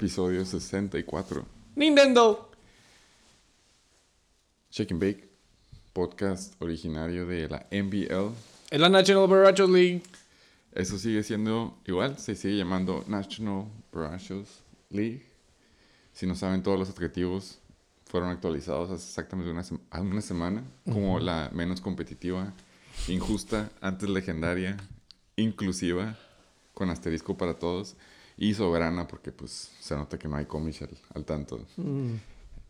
Episodio 64. Nintendo. Shake and Bake. Podcast originario de la NBL. Es la National Barrachos League. Eso sigue siendo igual. Se sigue llamando National Barrachos League. Si no saben, todos los adjetivos fueron actualizados hace exactamente una, sema- una semana. Como la menos competitiva, injusta, antes legendaria, inclusiva, con asterisco para todos. Y soberana, porque pues se nota que no hay cómics al, al tanto.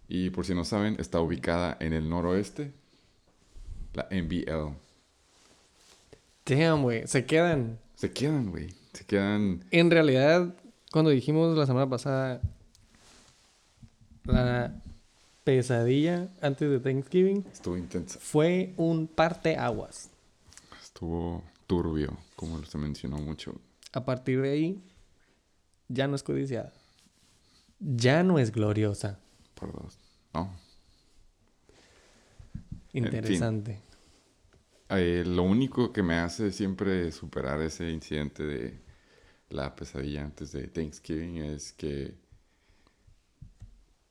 Y por si no saben, está ubicada en el noroeste, la NBL. Damn, güey. Se quedan. Se quedan, güey. Se quedan. En realidad, cuando dijimos la semana pasada la pesadilla antes de Thanksgiving, Estuvo intensa. fue un parteaguas. Estuvo turbio, como se mencionó mucho. A partir de ahí, ya no es codiciada. Ya no es gloriosa. Por dos. No. Interesante. Eh, lo único que me hace siempre superar ese incidente de la pesadilla antes de Thanksgiving es que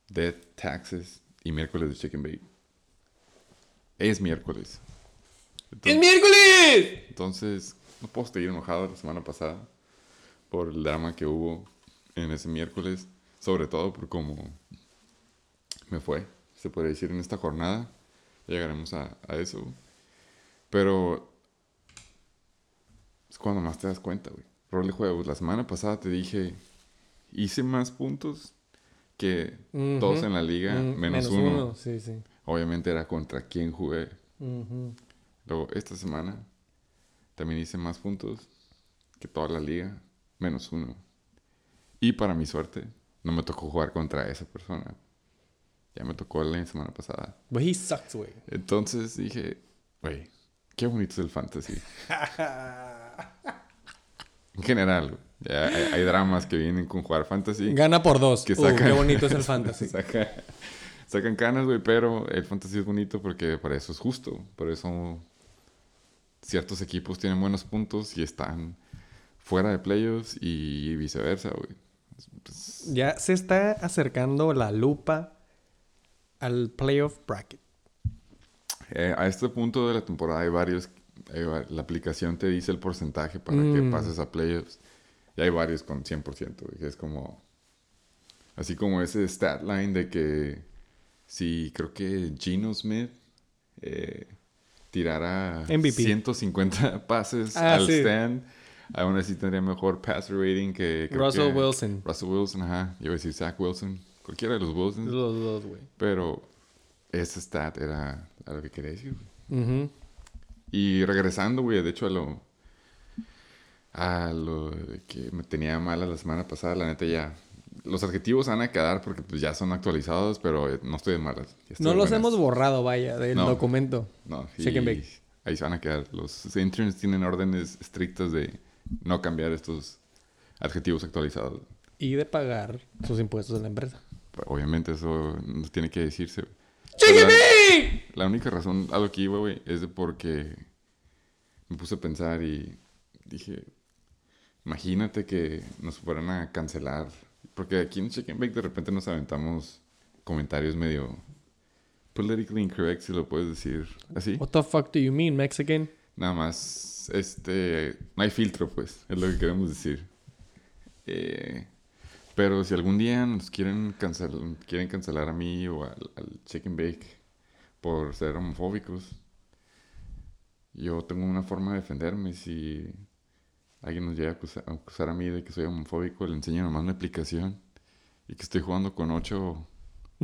Death, Taxes y miércoles de Chicken Bake es miércoles. ¡Es miércoles! Entonces, no puedo seguir enojado la semana pasada por el drama que hubo en ese miércoles, sobre todo por cómo me fue, se puede decir, en esta jornada. Llegaremos a, a eso. Pero es cuando más te das cuenta, güey. Rol de juegos. La semana pasada te dije, hice más puntos que Ujú. todos en la liga, Mm, menos, uno. Sí, sí. Obviamente era contra quién jugué. Ujú. Luego, esta semana también hice más puntos que toda la liga, menos uno. Y para mi suerte, no me tocó jugar contra esa persona. Ya me tocó la semana pasada. But he sucks, güey. Entonces dije, güey, qué bonito es el fantasy. en general, güey. Ya hay, hay dramas que vienen con jugar fantasy. Gana por dos. Que Uh, sacan- qué bonito es el fantasy. Saca- sacan canas, güey, pero el fantasy es bonito porque para eso es justo. Por eso ciertos equipos tienen buenos puntos y están fuera de playoffs y viceversa, güey. Pues, Ya se está acercando la lupa al playoff bracket. eh, a este punto de la temporada hay varios. hay la aplicación te dice el porcentaje para que Mm. pases a playoffs. Y hay varios con 100%, güey, que es como. Así como ese stat line de que si creo que Gino Smith eh, tirara MVP. 150 pases Ah, al sí. stand, aún así tendría mejor passer rating que. Russell que- Wilson. Russell Wilson, ajá. Yo iba a decir Zach Wilson. Cualquiera de los Wilsons. Los dos, güey. Pero ese stat era a lo que quería decir, güey. Ujú. Y regresando, güey, de hecho a lo. A lo que me tenía mala la semana pasada, la neta ya. Los adjetivos van a quedar porque pues ya son actualizados, pero eh, no estoy de malas. estoy No de los hemos borrado, vaya, del No. documento. No, y. Ahí se van a quedar. Los interns tienen órdenes estrictas de no cambiar estos adjetivos actualizados. Y de pagar sus impuestos en la empresa. Obviamente eso no tiene que decirse. ¡Chicken Pero la-! La única razón a lo que iba, güey, es de porque me puse a pensar y dije, imagínate que nos fueran a cancelar. Porque aquí en Chicken Bake de repente nos aventamos comentarios medio politically incorrect, si lo puedes decir así. What the fuck do you mean, Mexican? Nada más, este, no hay filtro, pues, es lo que queremos decir. Eh, pero si algún día nos quieren cancelar, quieren cancelar a mí o al, Chicken Bake por ser homofóbicos, yo tengo una forma de defenderme. Si alguien nos llega a acusar, a mí de que soy homofóbico, le enseño nomás una aplicación y que estoy jugando con ocho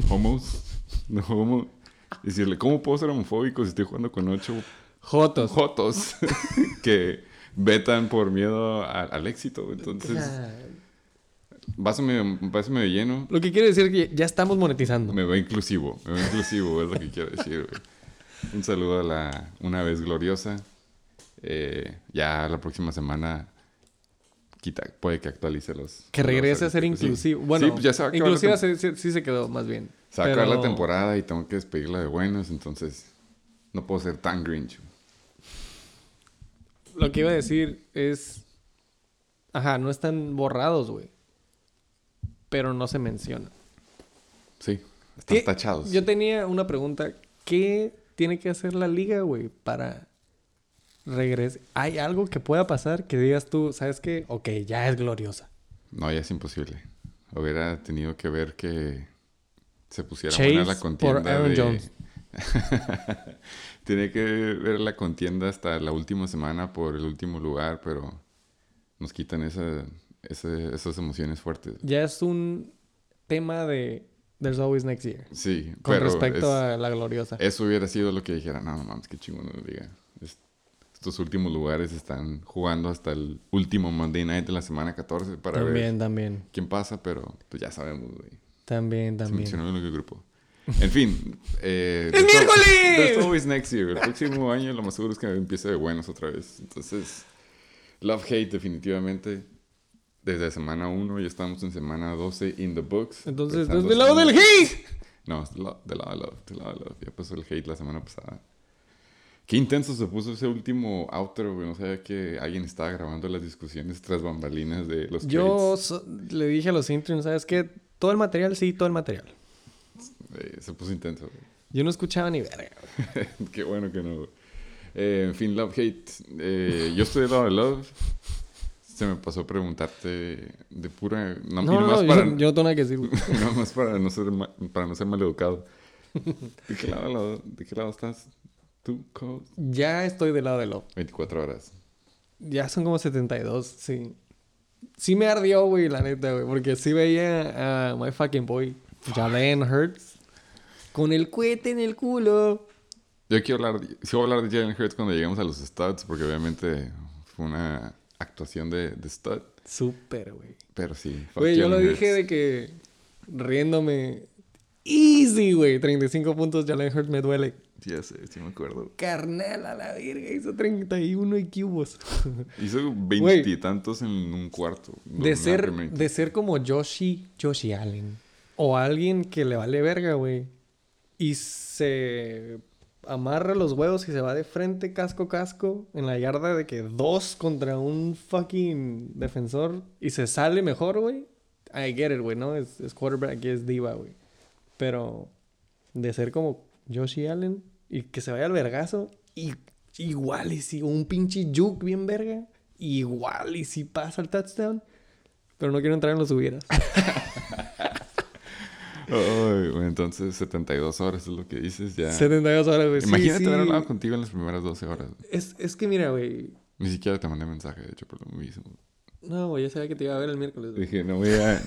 homos, no homo. Decirle, ¿cómo puedo ser homofóbico si estoy jugando con ocho Jotos. jotos que vetan por miedo a- al éxito. Entonces, vaso medio, vaso medio lleno. Lo que quiere decir que ya estamos monetizando. Me veo inclusivo, me veo inclusivo, es lo que quiero decir. güey. Un saludo a la una vez gloriosa. Eh, ya la próxima semana quita, puede que actualice los. Que los regrese a ser. Sí. inclusivo. Bueno, Sí, pues ya se va inclusiva sí, sí- sí se quedó más bien. Se va a acabar la temporada y tengo que despedirla de buenos, entonces no puedo ser tan grinch. Lo que iba a decir es. Ajá, no están borrados, güey. pero no se menciona. Sí, están ¿Qué- tachados. Yo tenía una pregunta. ¿Qué tiene que hacer la liga, güey, para regresar? ¿Hay algo que pueda pasar que digas tú, sabes qué? Ok, ya es gloriosa. No, ya es imposible. Hubiera tenido que ver que se pusiera Chase buena la contienda por Aaron de... Jones. Tiene que ver la contienda hasta la última semana por el último lugar, pero nos quitan esa, esa- esas emociones fuertes. Ya es un tema de There's Always Next Year. Sí, Con pero respecto es- a la gloriosa. eso hubiera sido lo que dijera, no, no mames, qué chingón no diga. Es- estos últimos lugares están jugando hasta el último Monday Night de la semana 14 para también, ver también. quién pasa, pero pues ya sabemos, güey. También, Se también. mencionó en el grupo. En fin. Eh, ¡Es miércoles! Always next year. El próximo año lo más seguro es que empiece de buenos otra vez. Entonces, love hate definitivamente. Desde semana 1 ya estamos en semana 12 in the books. Entonces, desde el lado del hate. No, del lado de love, del lado de love. Ya pasó el hate la semana pasada. Qué intenso se puso ese último outro, güey. No sabía que alguien estaba grabando las discusiones tras bambalinas de los Yo so- le dije a los interns, ¿sabes qué? Todo el material, sí, todo el material. Eh, se puso intenso, güey. Yo no escuchaba ni verga. Qué bueno que no. Eh, en fin, Love Hate. Eh, yo estoy del lado de Love. Se me pasó preguntarte de pura. No, No, y no, nomás no, para, yo, yo no tengo nada que decir. güey. nomás para no ser ma- para no ser maleducado. ¿De qué lado, lado- de qué lado estás? ¿Tú? Ya estoy del lado de lo. 24 horas. Ya son como 72, sí. Sí me ardió, güey, la neta, güey. Porque sí veía a My Fucking Boy, Jalen Hurts, con el cohete en el culo. Yo quiero hablar. Sí, voy a hablar de Jalen Hurts cuando lleguemos a los studs, porque obviamente fue una actuación de, de stud. Súper, güey. Pero sí. Güey, yo lo dije de que riéndome. Easy, güey. 35 puntos, Jalen Hurts me duele. Ya sé, sí me acuerdo. Carnal a la verga, hizo 31 y cubos. Hizo Güey. veintitantos en un cuarto. De ser, de ser como Yoshi, Yoshi Allen. O alguien que le vale verga, güey. Y se amarra los huevos y se va de frente casco casco en la yarda de que dos contra un fucking defensor y se sale mejor, güey. I get it, güey, ¿no? Es, quarterback y es diva, güey. Pero de ser como Yoshi Allen y que se vaya al vergazo y igual y si un pinche juke bien verga, igual y si pasa el touchdown. Pero no quiero entrar en los hubieras. Ay, güey, entonces 72 horas es lo que dices ya. 72 horas, güey. Imagínate sí. haber hablado contigo en las primeras 12 horas. Es, es que mira, güey. Ni siquiera te mandé mensaje, de hecho, por lo mismo. No, güey, ya sabía que te iba a ver el miércoles. güey. Dije, no voy a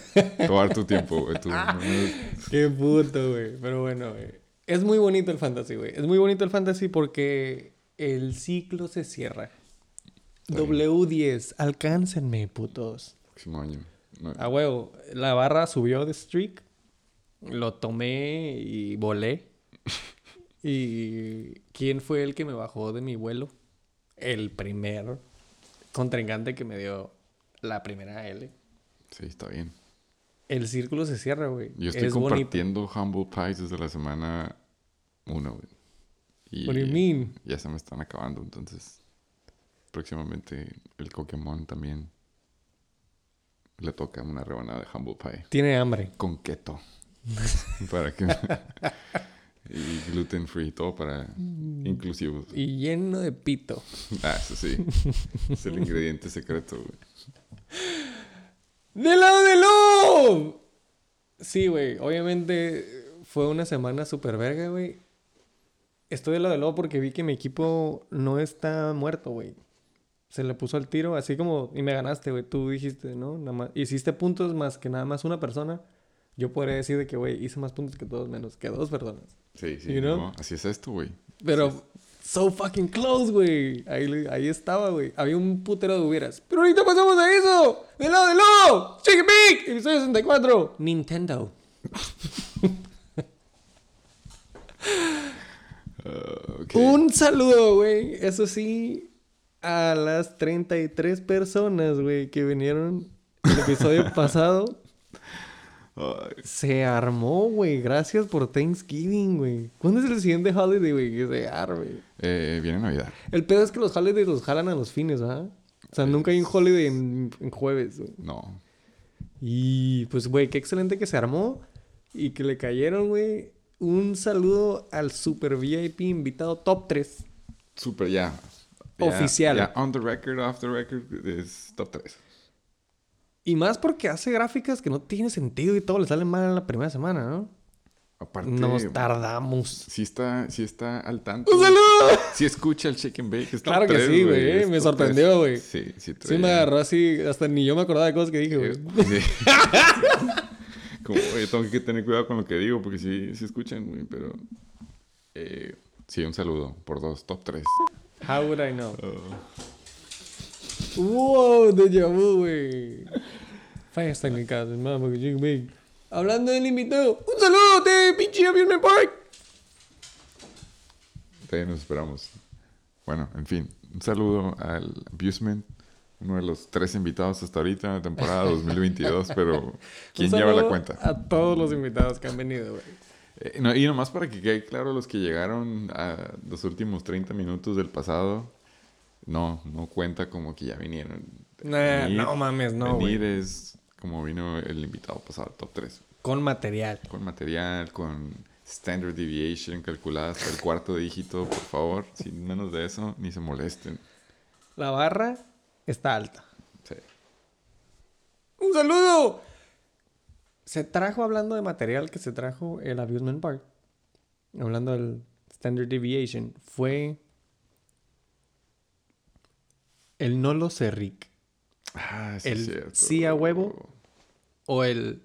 tomar tu tiempo, güey. tú no me- Qué puto, güey. Pero bueno, güey. Es muy bonito el fantasy, güey. Es muy bonito el fantasy porque el ciclo se cierra. Está bien. W10, alcáncenme, putos. Próximo año. No, A huevo, la barra subió de streak. Lo tomé y volé. ¿Y quién fue el que me bajó de mi vuelo? El primer contrincante que me dio la primera L. Sí, está bien. El círculo se cierra, güey. Yo estoy es bonito. compartiendo Humble Pies desde la semana 1, güey. Y What do you mean? ya se me están acabando, entonces próximamente el Pokémon también le toca una rebanada de Humble Pie. Tiene hambre. con keto. para que. y gluten free, todo para inclusivos. Y lleno de pito. Ah, eso sí. es el ingrediente secreto, güey. ¡Del lado de Love! Sí, güey. Obviamente fue una semana súper verga, güey. Estoy del lado de Love porque vi que mi equipo no está muerto, güey. Se le puso al tiro, así como... Y me ganaste, güey. Tú dijiste, ¿no? Nada más... Hiciste puntos más que nada más una persona. Yo podría decir de que, güey, hice más puntos que todos menos que dos personas. Sí, sí. You know? no, así es esto, güey. Pero... So fucking close, güey. Ahí, ahí estaba, güey. Había un putero de hubieras. Pero ahorita pasamos a eso. ¡Del lado de Love! ¡Chicken Big! Episodio 64. Nintendo. Ah, ok. Un saludo, güey. Eso sí, a las 33 personas, güey, que vinieron el episodio pasado. Se armó, güey. Gracias por Thanksgiving, güey. ¿Cuándo es el siguiente holiday, güey? Que se arme. eh, viene Navidad. El pedo es que los holidays los jalan a los fines, ¿ah? O sea, nunca hay un holiday en, en jueves, güey. No. Y pues, güey, qué excelente que se armó y que le cayeron, güey. Un saludo al super VIP invitado top 3. Super, ya. Oficial. Ya, on the record, off the record, es top 3. Y más porque hace gráficas que no tiene sentido y todo le sale mal en la primera semana, ¿no? Aparte, Nos tardamos. sí está, sí está al tanto. ¡Un saludo! Sí escucha el Chicken Bake. Claro que tres, sí, güey, me sorprendió, güey. Sí, sí. Sí traía- me agarró así, hasta ni yo me acordaba de cosas que dije, güey. Eh, sí. Como, oye, tengo que tener cuidado con lo que digo porque sí, sí escuchan, güey, pero... eh, sí, un saludo por dos, top 3. How would I know? Wow, déjà vu, güey. Fallas técnicas, mamá, que Chicken Bake. Hablando del invitado, un saludo de pinche Amusement Park. Todavía nos esperamos. Bueno, en fin, un saludo al Abusement, uno de los tres invitados hasta ahorita en la temporada 2022, pero ¿quién lleva la cuenta? A todos los invitados que han venido, güey. Eh, no, y nomás para que quede claro, los que llegaron a los últimos 30 minutos del pasado, no, no cuenta como que ya vinieron. Nah, Venir- no mames, no, Venir es como vino el invitado pasado, top 3. Con material. Con material, con standard deviation calculada hasta el cuarto dígito, por favor. Sin menos de eso, ni se molesten. La barra está alta. Sí. ¡Un saludo! Se trajo, hablando de material que se trajo el Abusement Park, hablando del Standard Deviation, fue el no lo sé, Rick. Ah, sí, El es cierto. sí a huevo. O el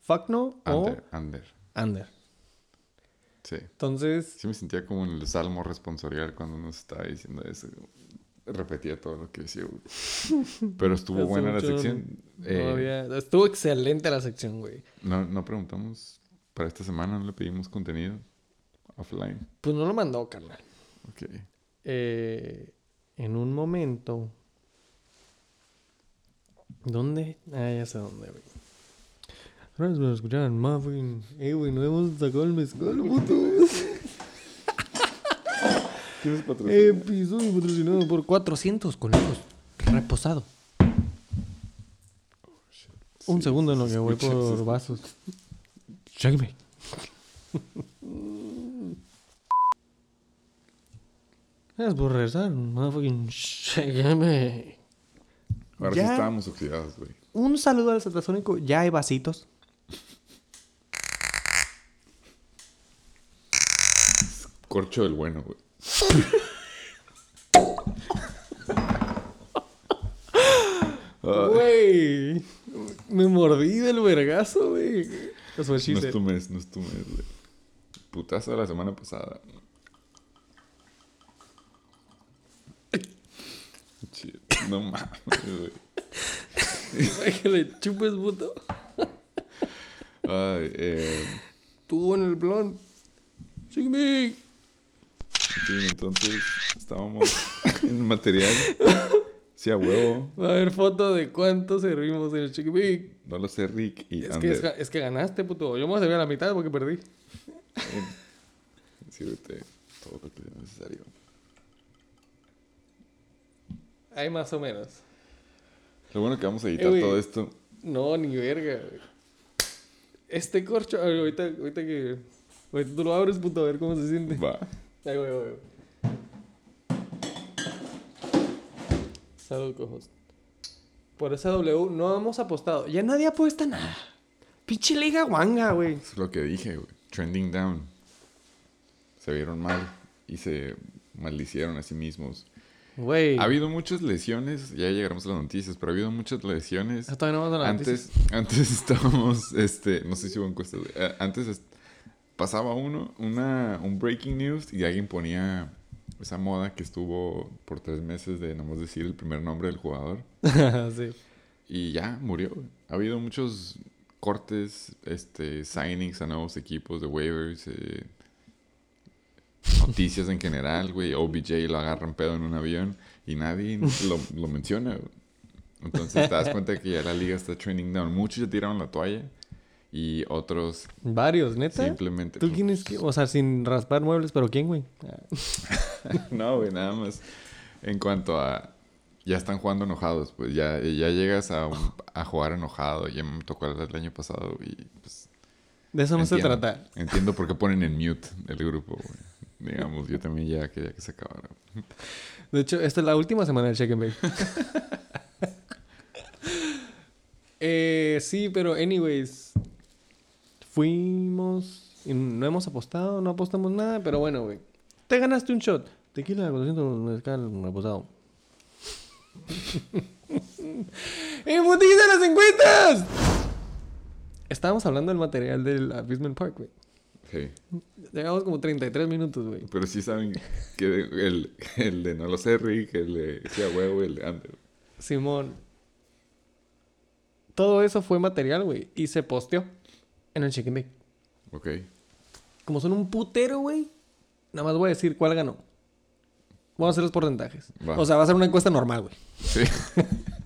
fuck no o Under, under. Sí. Entonces, Sí me sentía como en el salmo responsorial cuando uno estaba diciendo eso. Repetía todo lo que decía. güey. Pero estuvo buena la sección. no Eh, estuvo excelente la sección, güey. no, no preguntamos para esta semana, no le pedimos contenido offline. Pues no lo mandó, carnal. Ok. Eh, en un momento. ¿Dónde? Ah, ya sé dónde, güey. Gracias por escuchar, Muffin. Eh, güey, no hemos sacado el mezcal, puto. ¿Tienes patrocinio? Episodio patrocinado por 400 conejos. Reposado. Un segundo en lo que voy por vasos. Chágueme. Gracias por regresar, Muffin. Chágueme. Ahora Ya. sí estábamos oxidados, güey. Un saludo al Satasónico. Ya hay vasitos. Corcho del bueno, güey. Güey. Me mordí del vergazo, güey. That's what she no es said. tu mes, no es tu mes, güey. Putazo de la semana pasada. Shit, No mames, güey. Que le chupes, puto. Ay, eh, Tú en el blond. Sígueme. fin, entonces estábamos en material. Sí, a huevo. Va a haber foto de cuánto servimos en el Chicken Big. No lo sé, Rick. Y Es que, es, es que ganaste, puto. Yo me voy a servir a la mitad porque perdí. Sírvete todo lo que sea necesario. Hay más o menos. Lo bueno que vamos a editar Eh, todo esto. No, ni verga. Este corcho. ahorita, ahorita que. Ahorita tú lo abres, puto, a ver cómo se siente. Va. Ahí voy, ahí voy. Salud, cojos. Por esa W no hemos apostado. Ya nadie apuesta nada. Pinche liga guanga, güey. Es lo que dije, güey. Trending down. Se vieron mal y se maldicieron a sí mismos. Güey. Ha habido muchas lesiones, ya llegaremos a las noticias, pero ha habido muchas lesiones. Ah, Todavía no vamos a las Antes, antes estábamos, este, no sé si hubo encuestas. Eh, Antes es- pasaba uno, una, un breaking news y alguien ponía esa moda que estuvo por tres meses de nomás decir el primer nombre del jugador. sí. Y ya murió. Ha habido muchos cortes, este, signings a nuevos equipos de waivers, eh, noticias en general, güey. OBJ lo agarran pedo en un avión y nadie lo, lo menciona. güey. Entonces te das cuenta que ya la liga está trending down. Muchos ya tiraron la toalla y otros Varios, neta. simplemente. ¿Tú pues, quién es? O sea, sin raspar muebles, pero ¿quién, güey? No, güey, nada más. En cuanto a ya están jugando enojados, pues ya, ya llegas a, un- a jugar enojado. Ya me tocó el, año pasado y pues De eso no se trata. Entiendo por qué ponen en mute el grupo, güey. Digamos, yo también ya quería que se acabara. De hecho, esta es la última semana del Check and Bake. eh, sí, pero anyways. Fuimos. y no hemos apostado, no apostamos nada, pero bueno, güey. Te ganaste un shot. Tequila 400 mezcal apostado. ¡Embutida las encuestas! Estábamos hablando del material del Abusement Park, güey. Sí. Llevamos como 33 minutos, güey. Pero sí saben que el, el de no lo sé, Rick, el de sí a huevo, el de Ander. Simón. Todo eso fue material, güey. Y se posteó en el Chicken Bake. Ok. Como son un putero, güey. Nada más voy a decir cuál ganó. Vamos a hacer los porcentajes. Va. O sea, va a ser una encuesta normal, güey. Sí.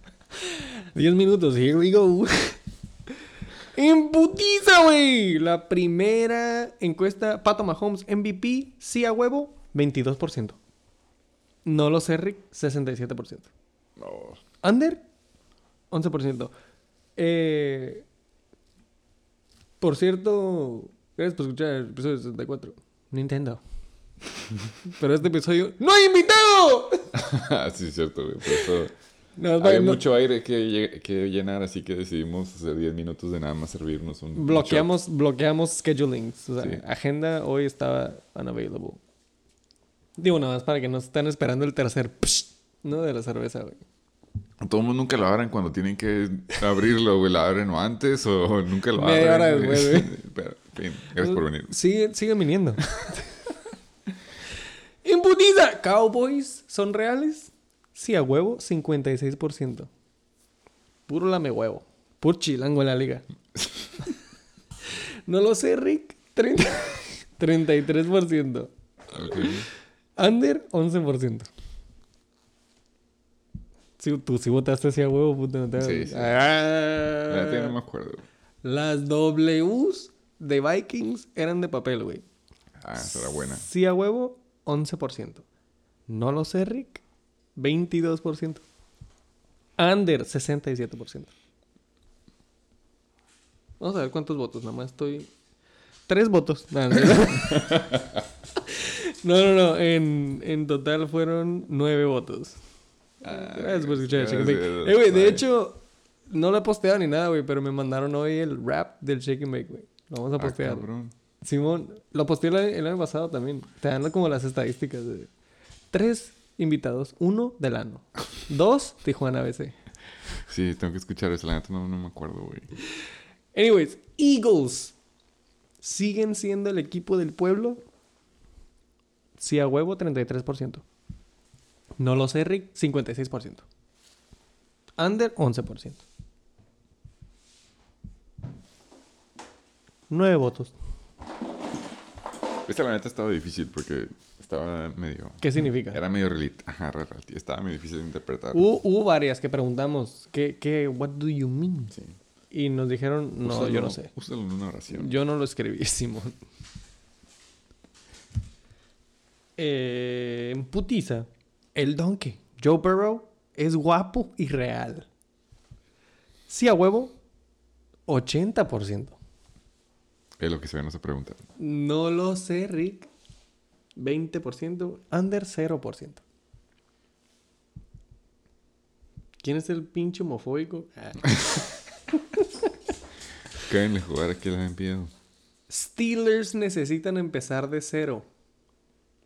10 minutos, here we go. ¡En putiza, güey! La primera encuesta, Pato Mahomes MVP, sí a huevo, 22%. No lo sé, Rick, 67%. No. Under, 11%. Eh, por cierto, gracias por escuchar el episodio 64. Nintendo. Pero este episodio... ¡No hay invitado! Sí, es cierto, güey. Por eso No, había no- mucho aire que, que llenar, así que decidimos hacer 10 minutos de nada más servirnos un. un bloqueamos, bloqueamos schedulings. O sea, Sí. agenda hoy estaba unavailable. Digo, nada más para que no estén esperando el tercer... psh, ¿No? De la cerveza, güey. Todo el mundo nunca lo abran cuando tienen que abrirlo, güey. Lo abren o antes o nunca lo abren. Media hora después, güey. Pero, en fin, gracias por venir. Sigue, siguen viniendo. ¡Embutida! ¿Cowboys son reales? Sí, a huevo, 56%. Puro lame huevo. Puro chilango en la liga. no lo sé, Rick. 30 33%. Ok. Under, 11%. Sí, tú sí votaste así a huevo, puta. No te Sí, sí. Ah. No me acuerdo. Las Ws de Vikings eran de papel, güey. Ah, será buena. Sí a huevo, 11%. No lo sé, Rick. 22%. Under, 67%. Vamos a ver cuántos votos. Nada más estoy... Tres votos. No, no, no. En, en total fueron nueve votos. Gracias por escuchar el Shake Bake. Eh, güey, de hecho, no lo he posteado ni nada, güey, pero me mandaron hoy el rap del Shake and Bake, güey. Lo vamos a Ah, postear. Simón, lo posteé el, el año pasado también. Te dan como las estadísticas de tres invitados, uno del ano, dos Tijuana BC. Sí, tengo que escuchar eso. La neta no, no me acuerdo, güey. Anyways, Eagles siguen siendo el equipo del pueblo. Sí a huevo 33%. No lo sé, Rick, 56%. Under 11%. Nueve votos. Esta la neta estaba difícil porque estaba medio... ¿Qué significa? Era medio. Ajá. Estaba medio difícil de interpretar. Hubo, hubo varias que preguntamos, ¿qué, qué, what do you mean? Sí. Y nos dijeron, no, Úsalo- yo no sé. Úsalo en una oración. Yo no lo escribí, Simón. Eh, en putiza, el donkey, Joe Burrow, es guapo y real. Sí a huevo, 80%. Es lo que se ve, no se pregunta. No lo sé, Rick. 20%, under 0%. ¿Quién es el pinche homofóbico? Ah. Cádenle jugar aquí la enviado. Steelers necesitan empezar de cero.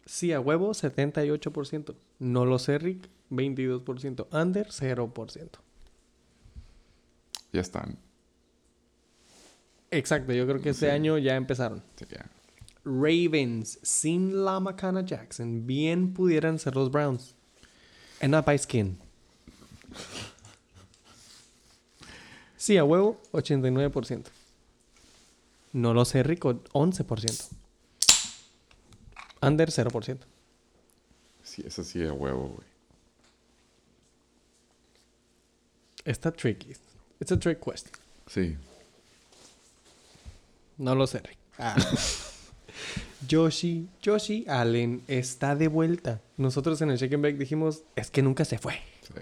Sí, a huevo, 78%. No lo sé, Rick, 22%. Under, 0%. Ya están. Exacto, yo creo que este Sí. año ya empezaron. Sí, ya. Ravens, sin la Macana Jackson, bien pudieran ser los Browns. And not by skin. Sí, a huevo, 89%. No lo sé, Rico, 11%. Under, 0%. Sí, eso sí a huevo, güey. Está tricky. It's a trick question. Sí. No lo sé, Rick. Ah. Joshi, Joshi Allen está de vuelta. Nosotros en el Shake and Bake dijimos, es que nunca se fue. Sí.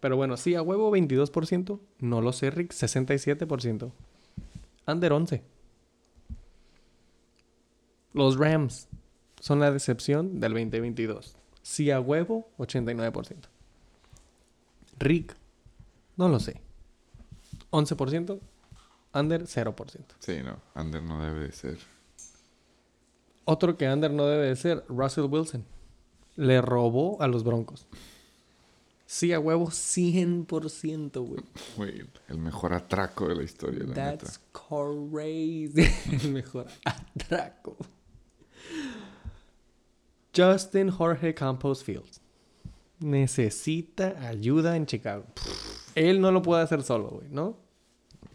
Pero bueno, sí, a huevo 22%. No lo sé, Rick, 67%. Under 11. Los Rams son la decepción del 2022. Sí, a huevo 89%. Rick, no lo sé. 11%. Under 0%. Sí, no. Under no debe de ser. Otro que Under no debe de ser, Russell Wilson. Le robó a los Broncos. Sí, a huevo 100%, güey. Güey, el mejor atraco de la historia, la neta. That's crazy. El mejor atraco. Justin Jorge Campos Fields. Necesita ayuda en Chicago. Él no lo puede hacer solo, güey, ¿no?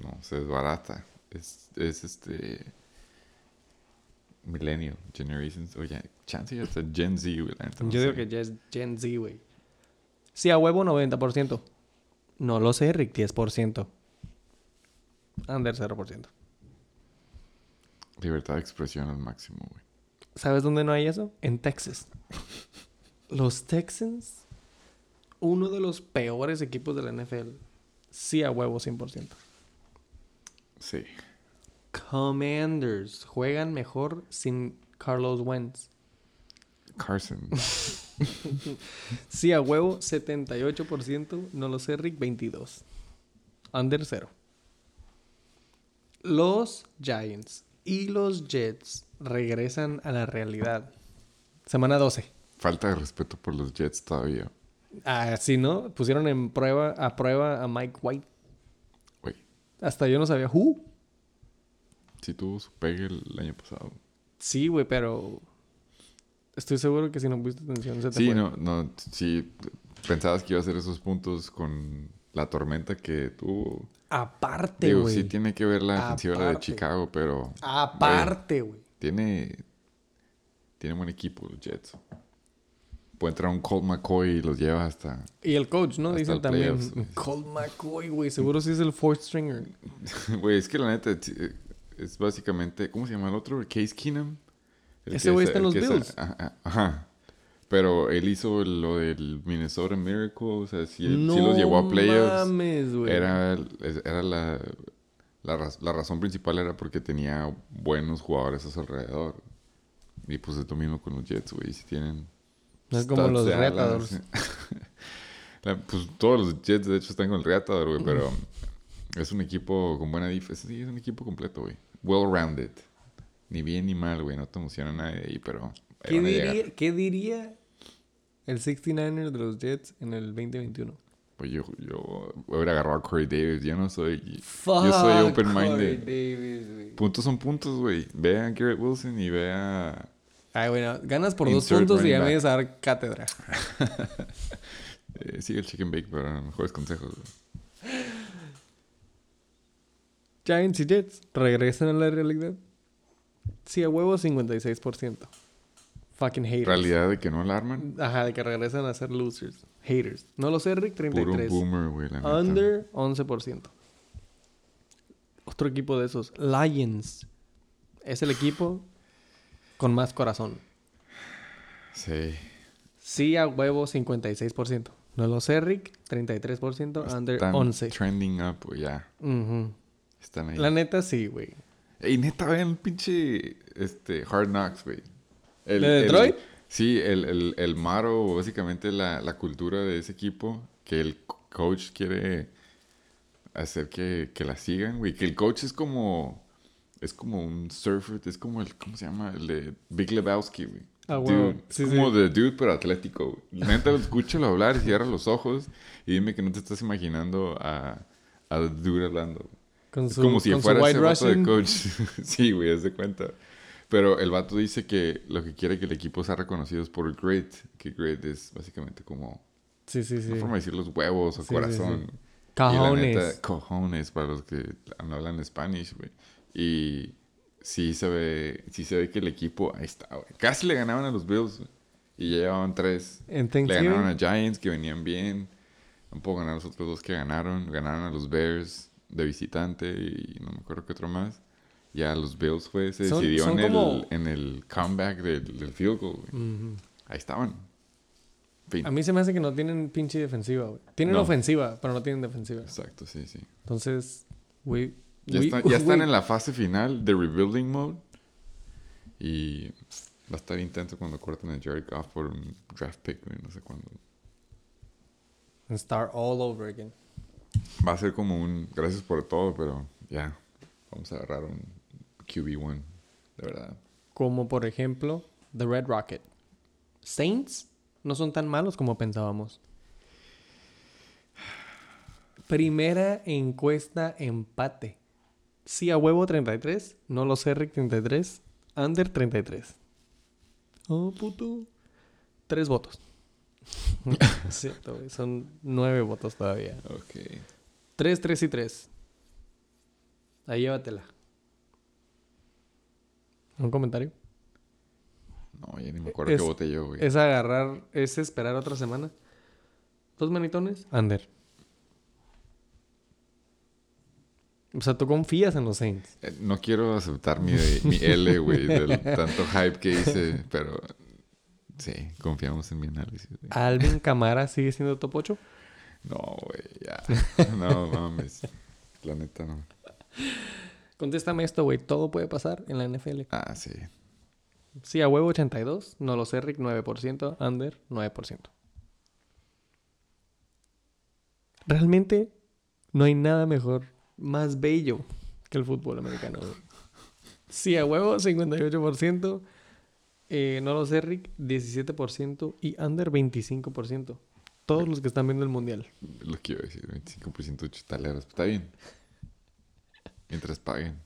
No, se desbarata. Es, es este. Millennial, Generations. Oye, chance ya está Gen Z, güey. no Yo digo sé. que ya es Gen Z, güey. Sí, a huevo 90%. No lo sé, Rick, 10%. Under 0%. Libertad de expresión al máximo, güey. ¿Sabes dónde no hay eso? En Texas. Los Texans, uno de los peores equipos de la NFL. Sí, a huevo 100%. Sí. Commanders juegan mejor sin Carlos Wentz. Carson. Sí, a huevo 78%. No lo sé, Rick, 22. Under 0. Los Giants y los Jets regresan a la realidad. Semana 12. Falta de respeto por los Jets todavía. Ah, sí, ¿no? Pusieron en prueba, a prueba a Mike White. Güey. Hasta yo no sabía. ¿Who? Sí tuvo su pegue el año pasado. Sí, güey, pero... Estoy seguro que si no pusiste atención se te Sí, fue. no, no. Sí, pensabas que iba a hacer esos puntos con la tormenta que tuvo. Aparte, Digo, güey. sí tiene que ver la defensiva la de. Chicago, pero Aparte, güey. tiene, tiene buen equipo los Jets. Puede entrar un Colt McCoy y los lleva hasta... Y el coach, ¿no? Dicen también. playoffs. Colt McCoy, güey. Seguro sí es el fourth stringer. Güey, es que la neta eh, es básicamente... ¿Cómo se llama el otro? Case Keenum. El Ese güey es- está en los es- Bills. Ajá, ajá. Pero él hizo lo del Minnesota Miracle. O sea, sí, sí no los llevó a playoffs. mames, güey. Era, era la, la, raz- la razón principal era porque tenía buenos jugadores a su alrededor. Y pues es lo mismo con los Jets, güey. Si tienen... No es como los retadores. sí. La- pues todos los Jets, de hecho, están con el Reatador, güey. Pero es un equipo con buena defensa. Sí, es un equipo completo, güey. Well-rounded. Ni bien ni mal, güey. No te emociona nadie de ahí, pero... ahí ¿Qué diría, ¿Qué diría el 69er de los Jets en el 2021? Pues yo, yo hubiera agarrado a Corey Davis. Yo no soy... Fuck, yo soy open-minded. Puntos son puntos, güey. Ve a Garrett Wilson y ve a... Ay, bueno, ganas por dos puntos y ya me vienes a dar cátedra. Eh, sigue el chicken bake para mejores consejos. güey. Giants y Jets regresan a la realidad. Sí, a huevo 56%. Fucking haters. Realidad de que no alarman. Ajá, de que regresan a ser losers. Haters. No lo sé, Rick, Puro 33. boomer, güey. la neta. Under 11%. Otro equipo de esos. Lions. Es el equipo con más corazón. Sí. Sí, a huevo 56%. No lo sé, Rick. 33%. Under Están 11. trending up. Ya. Ujú. La neta sí, güey. Ey, neta, vean el pinche este, Hard Knocks, güey. El- ¿De el- Detroit? sí, el, el, el maro, básicamente la, la cultura de ese equipo, que el co- coach quiere hacer que, que la sigan, güey. Que el coach es como... Es como un surfer, es como el... ¿Cómo se llama? El de Big Lebowski, güey. Ah. Dude, Sí, es sí. como de dude, pero atlético. Neta, escúchalo hablar, cierra los ojos y dime que no te estás imaginando a, a dude hablando. Con Es su, como si con su fuera white ese vato de coach. sí, güey, haz de cuenta. Pero el vato dice que lo que quiere que el equipo sea reconocido es por el grit. Que grit es básicamente como Sí, sí, sí. una forma de decir los huevos o Sí, sí, corazón. sí. La Cajones. neta, cojones para los que no hablan Spanish, güey. Y sí se ve, sí se ve que el equipo, ahí está, güey. Casi le ganaban a los Bills, güey. Y ya llevaban tres. En Le ganaron a Giants, que venían bien. Un poco ganaron los otros dos que ganaron. Ganaron a los Bears de visitante y no me acuerdo qué otro más. Ya los Bills fue, se Son- decidió son en, el, en el comeback del, del field goal, güey. Ahí estaban. Fin. A mí se me hace que no tienen pinche defensiva, güey. Tienen No. ofensiva, pero no tienen defensiva. Exacto, sí, sí. Entonces, güey. Ya, está- ya están en la fase final de rebuilding mode. Y va a estar intenso cuando corten a Jared Goff por un draft pick, güey, no sé cuándo. and Start all over again. Va a ser como un gracias por todo, pero ya. Vamos a agarrar un QB1, de verdad. Como por ejemplo, The Red Rocket. Saints no son tan malos como pensábamos. Primera encuesta empate. Sí a huevo 33, no lo sé Rick 33, under 33. Oh, puto. Tres votos. Güey, son nueve votos todavía. Ok. Tres, tres y tres. Ahí llévatela. ¿Un comentario? No, ya ni me acuerdo Es- qué voté yo, güey. Es agarrar, es esperar otra semana. Dos manitones, under. O sea, tú confías en los Saints. Eh, No quiero aceptar mi, mi L, güey, del tanto hype que hice, pero sí, confiamos en mi análisis. güey. ¿Alvin Camara sigue siendo top 8? No, güey, ya. No mames. La neta no. Contéstame esto, güey. Todo puede pasar en la NFL. Ah, sí. Sí, a huevo 82. No lo sé, Rick, 9%. Under, 9%. Realmente no hay nada mejor, más bello que el fútbol americano. güey. Sí, a huevo 58%. Eh, no lo sé, Rick, 17%. Y under 25%. Todos los que están viendo el mundial. Lo que iba a decir, 25% chutaleros. Está bien. Mientras paguen.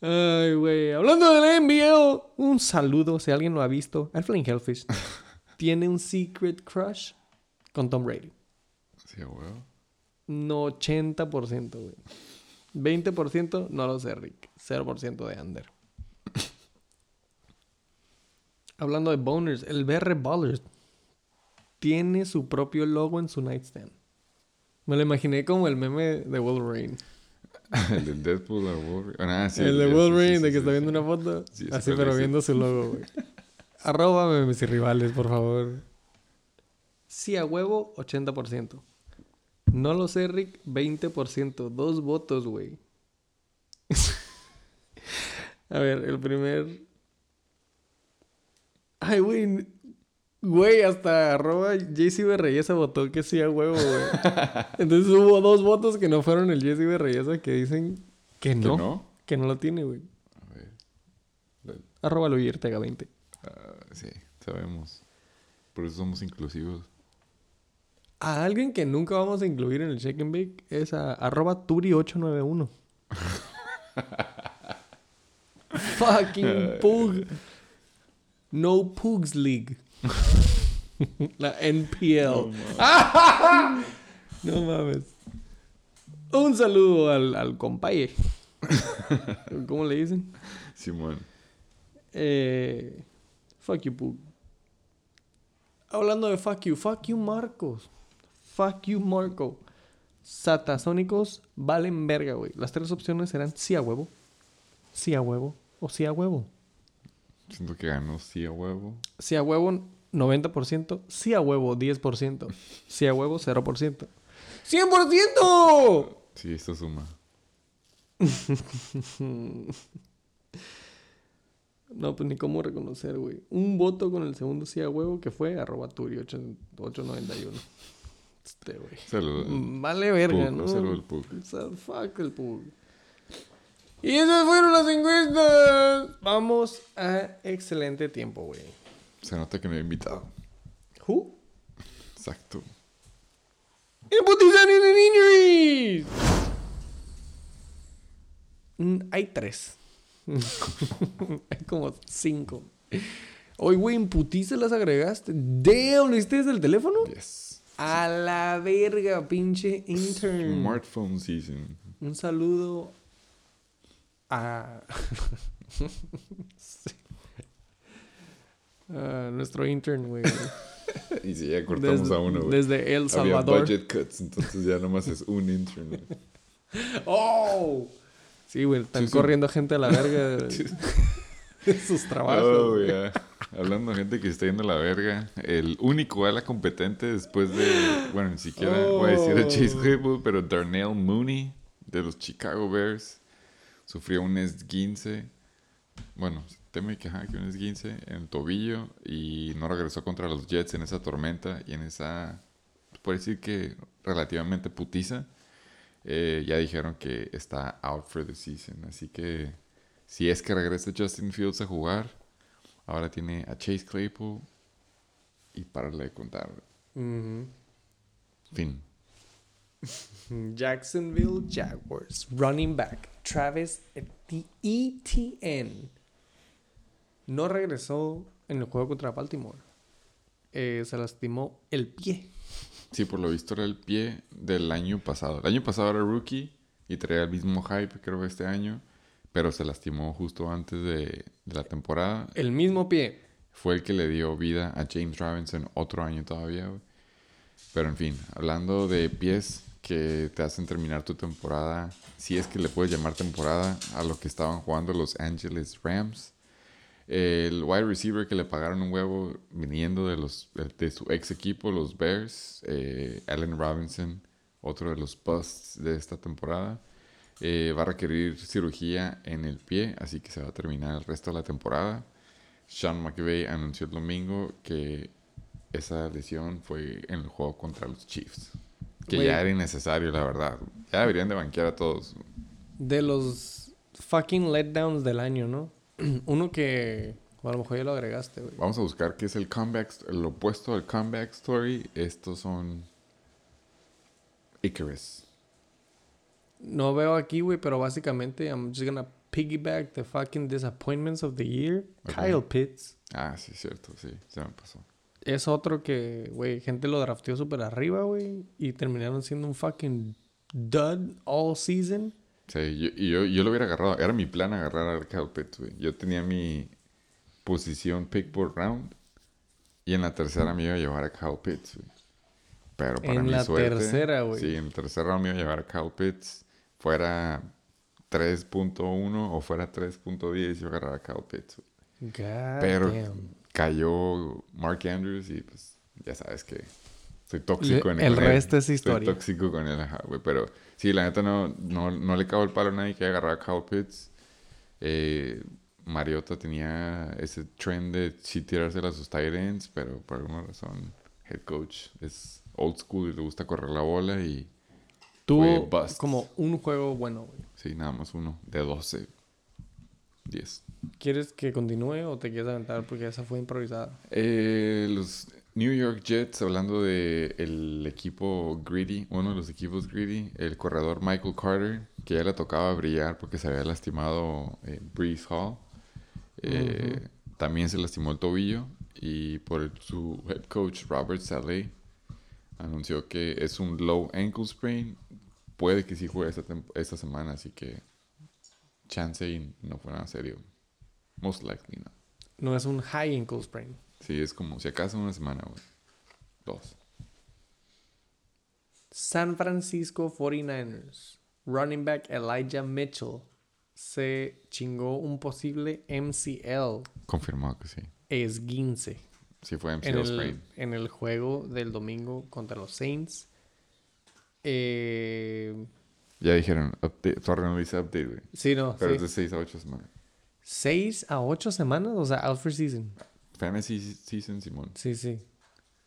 Ay, güey. Hablando de la NBA, un saludo, si alguien lo ha visto. Al Flame Hellfish tiene un secret crush con Tom Brady. Sí, güey. No 80%, güey. 20% no lo sé, Rick. 0% de under. Hablando de boners, el BR Ballers tiene su propio logo en su nightstand. Me lo imaginé como el meme de Wolverine. El del Deadpool a Wolverine. Ah, sí, el de sí, Wolverine, sí, de que está viendo una foto. Así, pero viendo su logo, güey. Arroba memes y rivales, por favor. Sí, a huevo, 80%. No lo sé, Rick, 20%. Dos votos, güey. a ver, el primer... Ay, güey. Güey, hasta arroba JC votó que sí a huevo, güey. Entonces hubo dos votos que no fueron el JC que dicen que ¿Que no. Que no lo tiene, güey. A ver. Lo- Arroba Luis Ortega 20. ah, sí, sabemos. Por eso somos inclusivos. A alguien que nunca vamos a incluir en el Check and Bake es a arroba Turi891. Fucking Pug. No Pugs League. La NPL. No mames. Un saludo al, al compaye. ¿Cómo le dicen? Simón. Eh, fuck you, Pug. Hablando de fuck you, fuck you, Marcos. Fuck you, Marco. Satasónicos valen verga, güey. Las tres opciones eran sí a huevo, sí a huevo o sí a huevo. Siento que ganó sí a huevo. Sí a huevo, 90%. Sí a huevo, 10%. Sí a huevo, 0%. ¡100%! Sí, esto suma. No, pues ni cómo reconocer, güey. Un voto con el segundo sí a huevo que fue arroba turi891. Este, güey. Saludos. Vale verga, Pug, ¿no? un saludo al Pug. Fuck el Pug. Y esas fueron las encuestas. Vamos a excelente tiempo, güey. Se nota que me he invitado. ¿Who? Exacto. ¡Imputizan en injuries! Mm, hay tres. hay como cinco. Oye, güey, en putiza las agregaste. Damn, ¿lo hiciste desde el teléfono? Yes. A la verga, pinche intern. Smartphone season. Un saludo a... Sí. A nuestro intern, güey. Y si ya cortamos Desde, a uno, güey. desde El Había Salvador. budget cuts, entonces ya nomás es un intern. güey. ¡Oh! Sí, güey, están Sí, sí. corriendo gente a la verga de, de sus trabajos. Oh, yeah. Hablando de gente que está yendo a la verga, el único ala competente después de, bueno, ni siquiera voy a decir a Chase Oh. Claypool, pero Darnell Mooney de los Chicago Bears sufrió un esguince, bueno, teme que, ajá, que un esguince en el tobillo y no regresó contra los Jets en esa tormenta y en esa, puede decir que relativamente putiza. Eh, ya dijeron que está out for the season, así que si es que regresa Justin Fields a jugar, ahora tiene a Chase Claypool y para de contar. Fin. Jacksonville Jaguars. Running back. Travis Eti- Etienne. No regresó en el juego contra Baltimore. Eh, se lastimó el pie. Sí, por lo visto era el pie del año pasado. El año pasado era rookie y traía el mismo hype, creo, este año, pero se lastimó justo antes de, de la temporada. El mismo pie. Fue el que le dio vida a James Robinson otro año todavía. Pero en fin, hablando de pies que te hacen terminar tu temporada, si es que le puedes llamar temporada a lo que estaban jugando los Angeles Rams. El wide receiver que le pagaron un huevo viniendo de, los, de, su ex equipo, los Bears, eh, Allen Robinson, otro de los busts de esta temporada, eh, va a requerir cirugía en el pie, así que se va a terminar el resto de la temporada. Sean McVay anunció el domingo que esa lesión fue en el juego contra los Chiefs. Que ya era innecesario, la verdad. Ya deberían de banquear a todos. De los fucking letdowns del año, ¿no? Uno que a lo mejor ya lo agregaste, güey. Vamos a buscar qué es el comeback, el opuesto al comeback story. Estos son Icarus. No veo aquí, güey, pero básicamente I'm just gonna piggyback the fucking disappointments of the year. Kyle Pitts. Ah, sí, cierto, sí, se me pasó. Es otro que, güey, gente lo drafteó súper arriba, güey. Y terminaron siendo un fucking dud all season. Sí, yo, yo, yo lo hubiera agarrado. Era mi plan agarrar a Kyle Pitts, güey. Yo tenía mi posición pick por round. Y en la tercera me iba a llevar a Kyle Pitts, güey. Pero para En mi la suerte... tercera, güey. Sí, en el tercer round me iba a llevar a Kyle Pitts. Fuera 3.1 o fuera 3.10 yo agarrar a Kyle Pitts, güey. God Pero damn. Cayó Mark Andrews y pues ya sabes que soy tóxico Le- en el él. resto es Soy historia. tóxico con él, ajá, güey. Pero sí, la neta no, no, no le cago el palo a nadie que haya agarrado a Kyle Pitts. Eh, Mariota tenía ese trend de sí tirársela a sus tight ends, pero por alguna razón head coach es old school y le gusta correr la bola y Tuvo como un juego bueno, güey. sí, nada más uno de 12, 10. ¿Quieres que continúe o te quieres aventar? Porque esa fue improvisada. Eh, los New York Jets, hablando de el equipo Greedy, uno de los equipos Greedy, el corredor Michael Carter, que ya le tocaba brillar porque se había lastimado eh, Breeze Hall. Eh, También se lastimó el tobillo y por el- su head coach Robert Saleh anunció que es un low ankle sprain. Puede que sí juegue esta, esta semana, así que chance y no fue nada serio. Most likely no. No es un high ankle sprain. Sí, es como si acaso una semana, güey. Dos. San Francisco 49ers. Running back Elijah Mitchell se chingó un posible MCL Confirmado que sí. esguince Sí fue en MCL el, sprain. en el juego del domingo contra los Saints. Eh, Ya dijeron, update, sorry, no dice update, güey. sí, no, Pero sí. es de 6 a 8 semanas. ¿Seis a ocho semanas? O sea, out for season. Fantasy season, Simón. Sí, sí.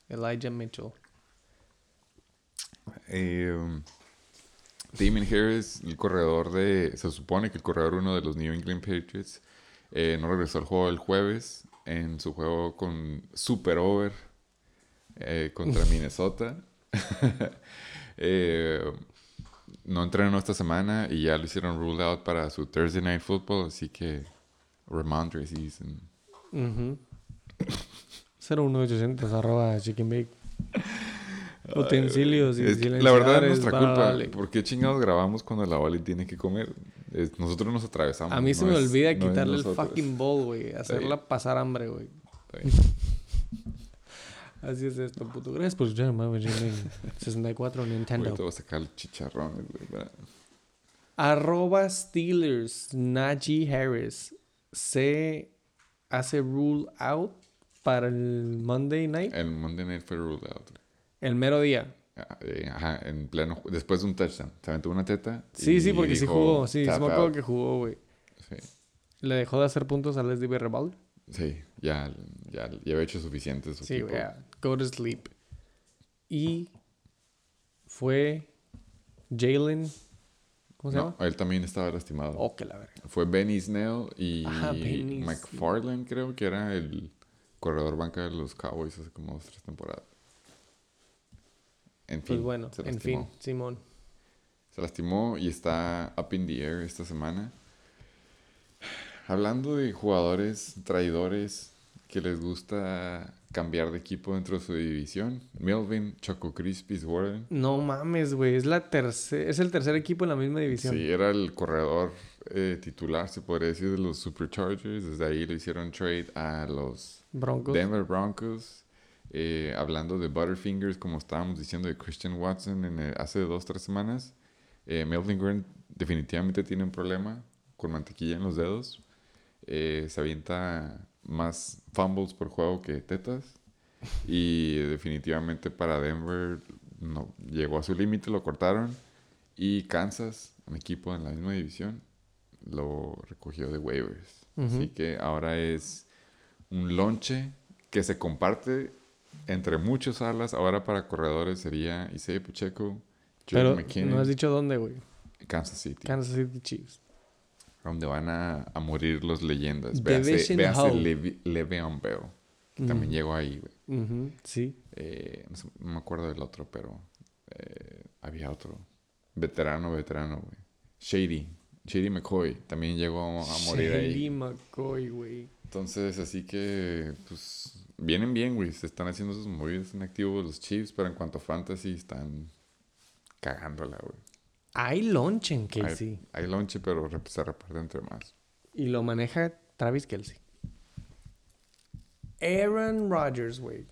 Elijah Mitchell. Eh, um, Damon Harris, el corredor de... Se supone que el corredor uno de los New England Patriots eh, no regresó al juego el jueves en su juego con Super Over eh, contra Minnesota. Eh, no entrenó esta semana y ya lo hicieron rule out para su Thursday Night Football, así que Ramondre season. Ujú. 01800 arroba chicken bake. Utensilios y Es que la verdad es nuestra culpa. vale. ¿Por qué chingados grabamos cuando la Wally tiene que comer? Es- nosotros nos atravesamos. A mí se no me es- olvida no quitarle el fucking bowl, güey. Hacerla pasar hambre, güey. Así es esto, puto. Gracias por escuchar, Marvel Gaming 64 Nintendo. Voy a sacar chicharrones, güey. Arroba Steelers, Najee Harris. Se hace rule out para el Monday night. El Monday Night fue ruled out. El mero día. Ah, eh, Ajá, en pleno. Después de un touchdown. Se aventó una teta. Sí, sí, porque sí jugó. Sí, "Tap me acuerdo out". que jugó, güey. Sí, Le dejó de hacer puntos a Leslie Berrebal. sí, ya, ya, ya había hecho suficiente. Su Sí, güey. Go to sleep. Y fue Jalen. ¿Cómo se No, llama? él también estaba lastimado. Oh, que la verga. Fue Benny Snell y Ajá, Benny McFarland, creo que era el corredor banca de los Cowboys hace como dos, tres temporadas. En fin, Pues bueno, se en fin, Simón. Se lastimó y está up in the air esta semana. Hablando de jugadores traidores que les gusta cambiar de equipo dentro de su división, Melvin Choco Crispis Warren. No mames, güey. Es, la terce- es el tercer equipo en la misma división. Sí, era el corredor eh, titular, se podría decir, de los Superchargers. Desde ahí le hicieron trade a los Broncos. Denver Broncos. Eh, hablando de Butterfingers, como estábamos diciendo de Christian Watson en el- hace dos, tres semanas, eh, Melvin Gordon definitivamente tiene un problema con mantequilla en los dedos. Se avienta más fumbles por juego que tetas. Y definitivamente para Denver no, llegó a su límite, lo cortaron. Y Kansas, un equipo en la misma división, lo recogió de waivers. Ujú. Así que ahora es un lonche que se comparte entre muchos alas. Ahora para corredores sería Isaiah Pacheco, Pero Jordan McKinnon, no has dicho dónde, güey. Kansas City, Kansas City Chiefs. Donde van a, a morir los leyendas. Véase, véase Le'Veon Bell, que también llegó ahí, güey. Sí. Eh, no, sé, no me acuerdo del otro, pero eh, había otro. Veterano, veterano, güey. Shady. Shady McCoy también llegó a morir Shady ahí. McCoy, güey. Entonces, así que, pues, vienen bien, güey. Se están haciendo sus movidas en activo los Chiefs, pero en cuanto a fantasy, están cagándola, güey. Hay lunch en Hay, Casey. hay lonche, pero se reparte entre más. Y lo maneja Travis Kelsey. Aaron Rodgers, güey.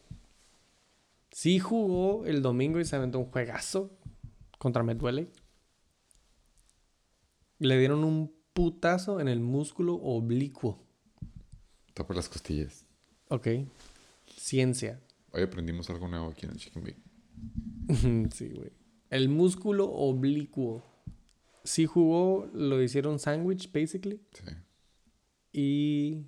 Sí jugó el domingo y se aventó un juegazo contra Medwele. Le dieron un putazo en el músculo oblicuo. Está por las costillas. Ok. Ciencia. Hoy aprendimos algo nuevo aquí en el Chicken Bake. sí, güey. El músculo oblicuo. Sí jugó, lo hicieron sándwich, basically. Sí. Y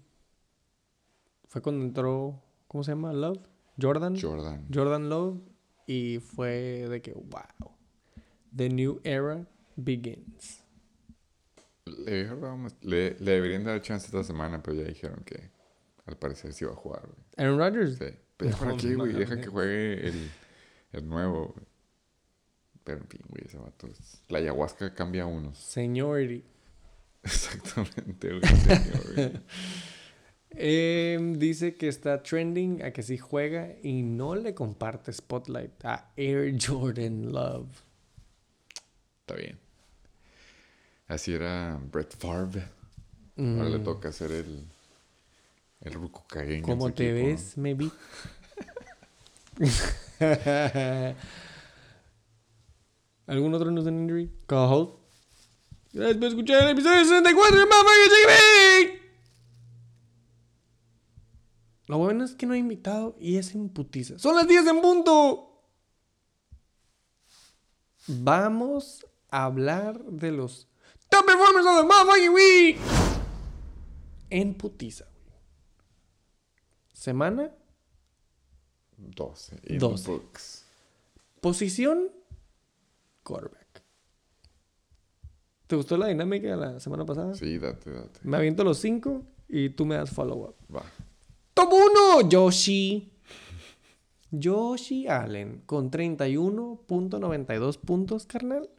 fue cuando entró, ¿cómo se llama? Love. Jordan. Jordan. Jordan Love. Y fue de que, wow. The new era begins. Le, le, le deberían dar chance esta semana, pero ya dijeron que al parecer sí va a jugar, güey. Aaron Rodgers. Sí. Pero ya para No qué, güey. Deja que juegue el, el nuevo, güey. Pero en fin, güey, ese vato es- La ayahuasca cambia a unos. Seniority. Exactamente, güey. Em, dice que está trending a que sí juega y no le comparte spotlight a Air Jordan Love. Está bien. Así era Brett Favre. Ahora le Mm, toca hacer el... El ruco caguengue en ¿Cómo su te equipo, ves, maybe? ¿Algún otro news and injury? Call. Gracias por escuchar el episodio 64 de Bake. Lo bueno es que no he invitado y es en putiza. ¡Son las 10 en punto! Vamos a hablar de los top performers of the motherfucking week. En putiza. Semana 12. In 12. the books. Posición, quarterback. ¿Te gustó la dinámica de la semana pasada? Sí, date, date. Me aviento los cinco y tú me das follow-up. Va. Top 1, Yoshi. Yoshi Allen con 31.92 puntos, carnal.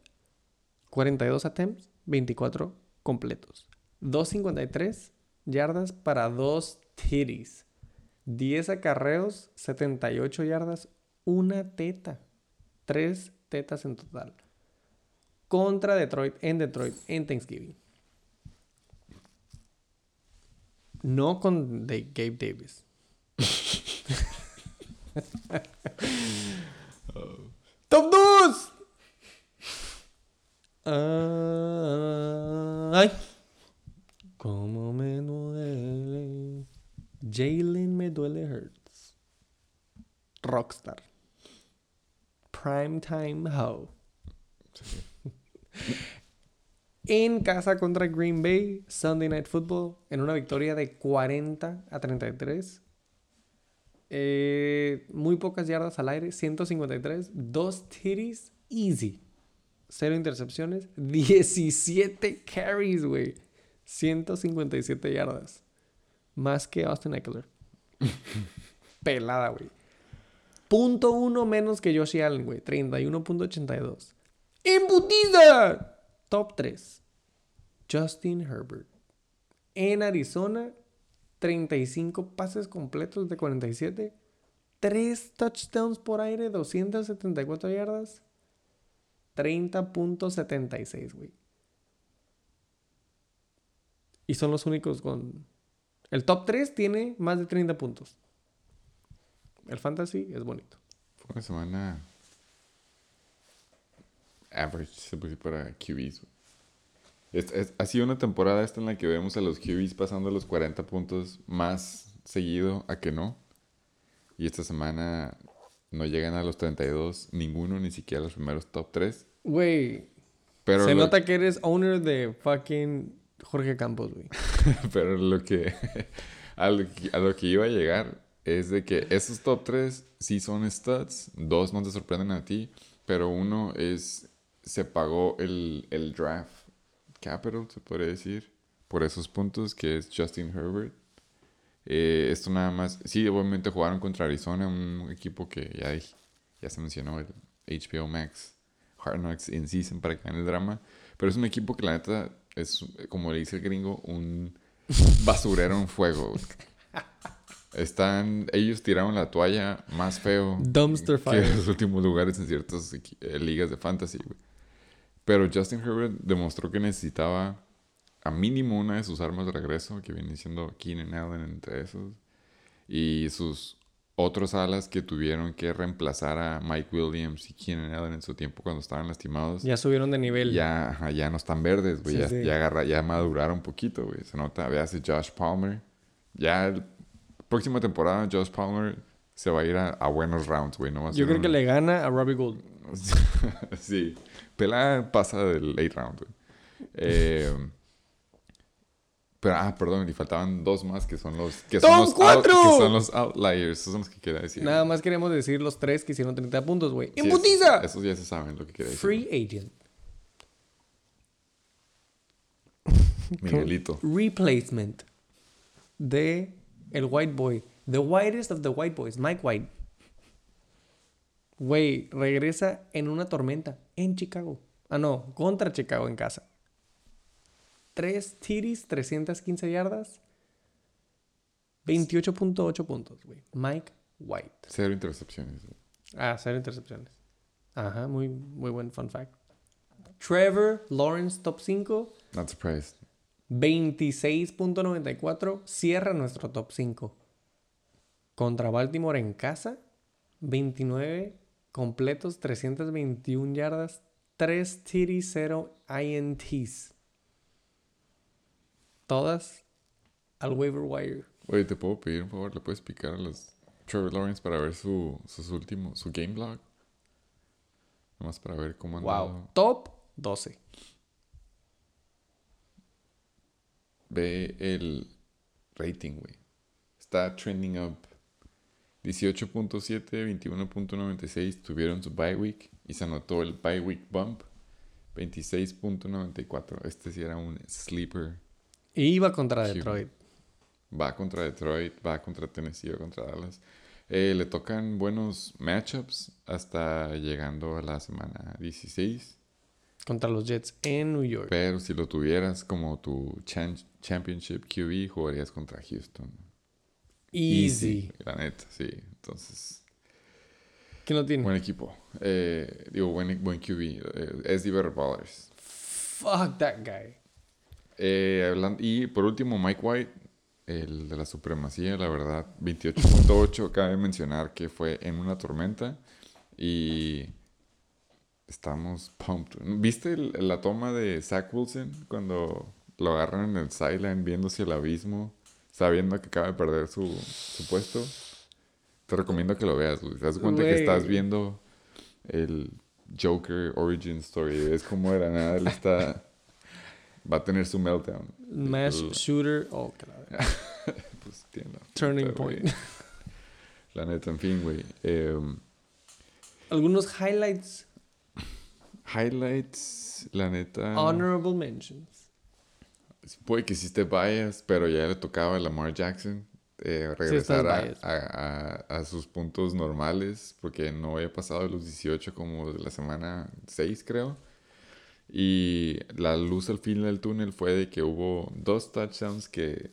42 attempts, 24 completos. 2.53 yardas para 2 titties. 10 acarreos, 78 yardas, una teta. 3 tetas en total. Contra Detroit, en Detroit, en Thanksgiving. No con de Gabe Davis. ¡Top 2! Ay. Cómo me duele. Jalen me duele Hurts. Rockstar. Primetime Ho. en casa contra Green Bay, Sunday Night Football, en una victoria de 40 a 33. Eh, muy pocas yardas al aire, 153. Dos titties, easy. Cero intercepciones, 17 carries, güey. 157 yardas. Más que Austin Eckler. Pelada, güey. Punto uno menos que Josh Allen, güey. 31.82. ¡Embutida! Top 3. Justin Herbert. En Arizona, 35 pases completos de 47. 3 touchdowns por aire, 274 yardas. 30.76, güey. Y son los únicos con... El top 3 tiene más de 30 puntos. El fantasy es bonito. Fue una semana average, se decir, para QBs. Es- es- ha sido una temporada esta en la que vemos a los QBs pasando los 40 puntos más seguido a que no. Y esta semana no llegan a los 32, ninguno, ni siquiera los primeros top 3. Güey, Pero se lo- nota que eres owner de fucking Jorge Campos, güey. Pero lo que, a lo que a lo que iba a llegar es de que esos top 3 sí son studs, dos no te sorprenden a ti, pero uno es, se pagó el, el draft capital, se podría decir, por esos puntos, que es Justin Herbert. Eh, esto nada más, sí, obviamente jugaron contra Arizona, un equipo que ya, ya se mencionó, el HBO Max, Hard Knocks in Season para que vean el drama, pero es un equipo que la neta es, como le dice el gringo, un basurero en fuego. Están, ellos tiraron la toalla más feo Dumpster que fire. los últimos lugares en ciertas eh, ligas de fantasy, güey. Pero Justin Herbert demostró que necesitaba a mínimo una de sus armas de regreso, que viene siendo Keenan Allen entre esos, y sus otros alas que tuvieron que reemplazar a Mike Williams y Keenan Allen en su tiempo cuando estaban lastimados. Ya subieron de nivel. Ya, ya no están verdes, güey. Sí, ya, sí. ya, agarra- ya maduraron un poquito, güey. Se nota, veas Josh Palmer. Ya próxima temporada Josh Palmer se va a ir a, a buenos rounds, güey. No Yo creo que le gana a Robbie Gould. sí. Pelada pasa del late round, güey. Eh, pero, ah, perdón, le faltaban dos más que son los... Que son ¡Son los out- cuatro! que son los outliers. Esos son los que quería decir. Nada más queremos decir los tres que hicieron 30 puntos, güey. Sí, ¡En esos- putiza! Esos ya se saben lo que quería decir. Free agent. Miguelito. Replacement de el white boy. The whitest of the white boys, Mike White. Güey, regresa en una tormenta en Chicago. Ah, no, contra Chicago en casa. Tres tiris, 315 yardas. 28.8 puntos, güey. Mike White. Cero intercepciones. güey. Ah, cero intercepciones. Ajá, muy, muy buen fun fact. Trevor Lawrence, top 5. Not surprised. 26.94 cierra nuestro top 5. Contra Baltimore en casa, 29 completos, 321 yardas, 3 TD, 0 INTs. Todas al waiver wire. Oye, ¿te puedo pedir un favor? ¿Le puedes picar a los Trevor Lawrence para ver su, sus últimos, su game blog? Nomás para ver cómo han Wow. Top 12. Ve el rating, güey. Está trending up. 18.7, 21.96 tuvieron su bye week y se anotó el bye week bump. 26.94. Este sí era un sleeper. Y iba contra Detroit. Va contra Detroit, va contra Tennessee, va contra Dallas. Eh, le tocan buenos matchups hasta llegando a la semana 16. Contra los Jets en New York. Pero si lo tuvieras como tu chan- championship QB, jugarías contra Houston. Easy. La neta, sí. Entonces, ¿Quién lo tiene? buen equipo. Eh, digo, buen, buen QB. Eh, Better Ballers. Fuck that guy. Eh, hablan- y por último, Mike White, el de la supremacía, la verdad, 28.8. Cabe mencionar que fue en una tormenta y estamos pumped. ¿Viste la toma de Zach Wilson cuando lo agarran en el sideline viéndose el abismo? sabiendo que acaba de perder su, su puesto, te recomiendo que lo veas, güey. Te das cuenta que estás viendo el Joker Origin Story. Es como de la nada él está... Va a tener su meltdown. Mass El- Shooter. Oh, verga. Pues tiene Turning puta, point. La neta, en fin, güey. Em, Algunos highlights. Highlights, la neta... Honorable mentions. Puede que sí te vayas, pero ya le tocaba a Lamar Jackson eh, regresar a, biased. a- a- a sus puntos normales, porque no había pasado de los 18 como de la semana 6, creo. Y la luz al fin del túnel fue de que hubo dos touchdowns que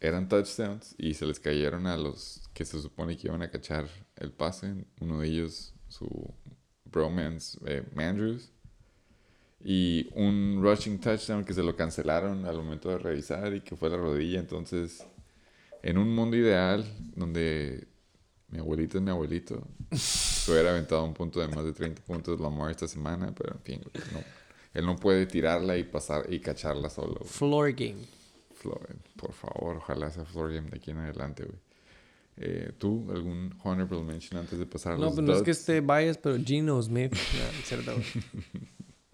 eran touchdowns y se les cayeron a los que se supone que iban a cachar el pase. Uno de ellos, su bromance, eh, Mandrews. Y un rushing touchdown que se lo cancelaron al momento de revisar y que fue la rodilla. Entonces, en un mundo ideal donde mi abuelito es mi abuelito, se hubiera aventado un punto de más de 30 puntos Lamar esta semana, pero en fin, no, él no puede tirarla y pasar y cacharla solo. güey. Floor game. Floor, por favor, ojalá sea floor game de aquí en adelante, güey. Eh, ¿Tú algún honorable mention antes de pasar a No, los pues no es que esté bias, pero Gino Smith. No, cierto.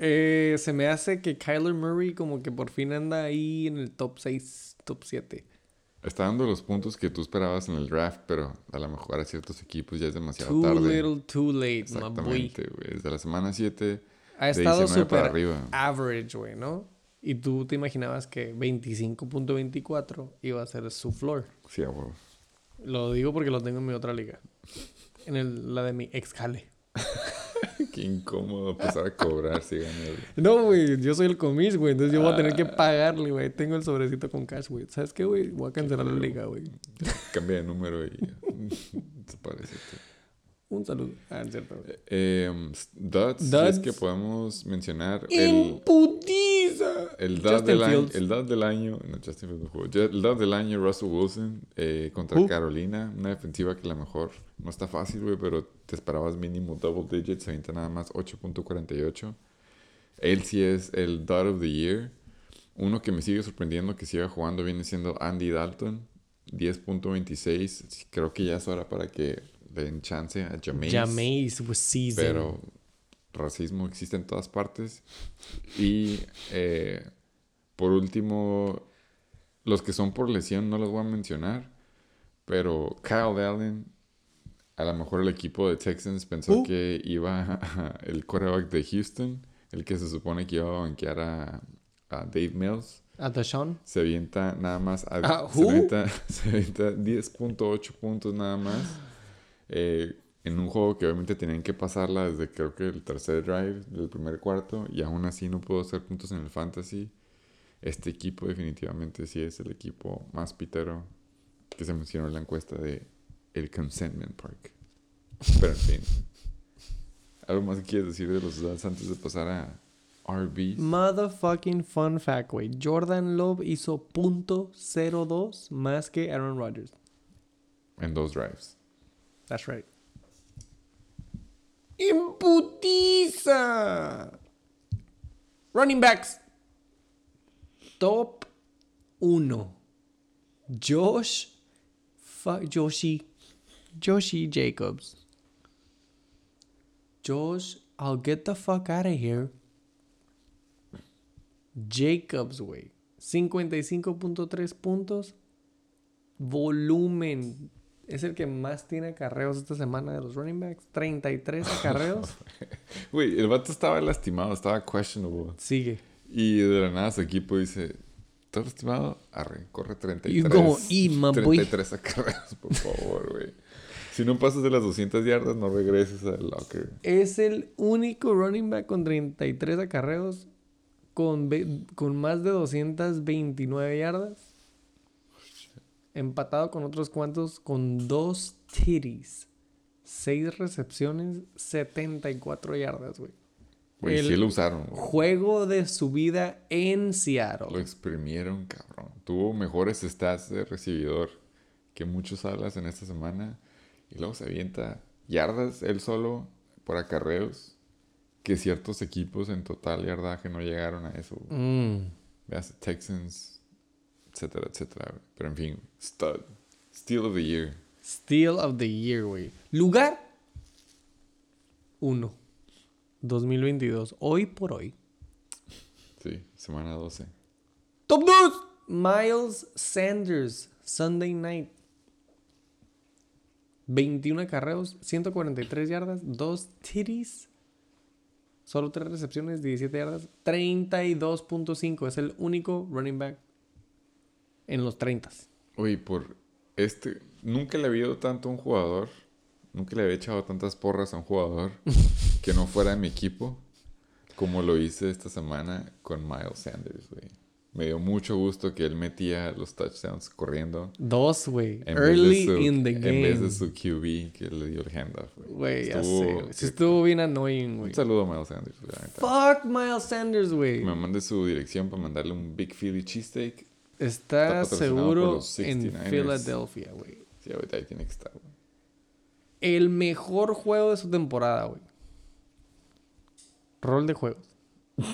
Eh, se me hace que Kyler Murray como que por fin anda ahí en el top 6, top 7. Está dando los puntos que tú esperabas en el draft, pero a lo mejor a ciertos equipos ya es demasiado Too tarde. little, too late, my boy. Exactamente, güey. Desde la semana 7 Ha estado 19 para súper average, güey, ¿no? Y tú te imaginabas que 25.24 iba a ser su floor. Sí, a huevo. Lo digo porque lo tengo en mi otra liga. En el- la de mi ex jale. Qué incómodo empezar a cobrar si gana el- No, güey, yo soy el comis, güey. Entonces yo voy a tener que pagarle, güey. Tengo el sobrecito con cash, güey. ¿Sabes qué, güey? Voy a cancelar la liga, güey. Cambia de número y desaparece. Un saludo. Ah, es cierto. Eh, duds, si es que podemos mencionar el, ¡Imputiza! el, dud del año, el dud del año. No, Justin Fields jugó. El dud del año, Russell Wilson eh, contra? Carolina. Una defensiva que a lo mejor no está fácil, güey, pero te esperabas mínimo double digits. Se avienta nada más 8.48. Él sí es el dud of the year. Uno que me sigue sorprendiendo que siga jugando viene siendo Andy Dalton. 10.26. Creo que ya es hora para que den chance a Jameis. Jameis was seasoned. Pero racismo existe en todas partes. Y eh, por último, los que son por lesión no los voy a mencionar. Pero Kyle Allen, a lo mejor el equipo de Texans pensó Uh. que iba a- el quarterback de Houston, el que se supone que iba a banquear a, a Dave Mills. ¿A Deshaun? Se avienta nada más. A, Ah, se, avienta, se avienta 10.8 puntos nada más. Eh, en un juego que obviamente tenían que pasarla desde creo que el tercer drive del primer cuarto. Y aún así no pudo hacer puntos en el fantasy. Este equipo definitivamente sí es el equipo más pitero que se mencionó en la encuesta de el Consentment Park. Pero en fin. ¿Algo más que quieres decir de los Duds antes de pasar a RBs? Motherfucking fun fact, güey. Jordan Love hizo punto .02 más que Aaron Rodgers. En dos drives. That's right. ¡Imputiza! Running backs. Top 1. Josh. Joshi. Joshi Jacobs. Josh, I'll get the fuck out of here. Jacobs, güey. 55.3 puntos. Volumen. Es el que más tiene acarreos esta semana de los running backs. 33 acarreos. Güey, el vato estaba lastimado, estaba questionable. Sigue. Y de la nada su equipo dice, ¿estás lastimado? Arre, corre 33. You go eat, my boy. 33 acarreos, por favor, güey. Si no pasas de las 200 yardas, no regreses al locker. Es el único running back con 33 acarreos. Con, con más de 229 yardas. Empatado con otros cuantos. Con dos titties. 6 recepciones. 74 yardas, güey. Güey, sí lo usaron, güey. Juego de su vida en Seattle. Lo exprimieron, cabrón. Tuvo mejores stats de recibidor que muchos alas en esta semana. Y luego se avienta yardas él solo por acarreos. Que ciertos equipos en total yardaje no llegaron a eso. güey. Mm. Veas, Texans etcétera, etcétera. Pero en fin, stud. Steal of the year. Steel of the Year, güey. Lugar 1. 2022. Hoy por hoy. Sí, semana 12. Top 2. Miles Sanders. Sunday night. 21 acarreos, 143 yardas, 2 titties. Solo 3 recepciones, 17 yardas, 32.5. Es el único running back en los 30. Oye, por este, nunca le había ido tanto a un jugador, nunca le había echado tantas porras a un jugador que no fuera de mi equipo como lo hice esta semana con Miles Sanders, güey. Me dio mucho gusto que él metía los touchdowns corriendo. Dos, güey. Early su- in the En vez de game. su QB que le dio el handoff, güey. Ya sé. Sí estuvo bien annoying, güey. Un saludo a Miles Sanders. Fuck Miles Sanders, güey. Me mande su dirección para mandarle un Big Philly cheesesteak. Está seguro en 69ers. Philadelphia, güey. Sí, ahorita ahí tiene que estar, güey. El mejor juego de su temporada, güey. Rol de juegos.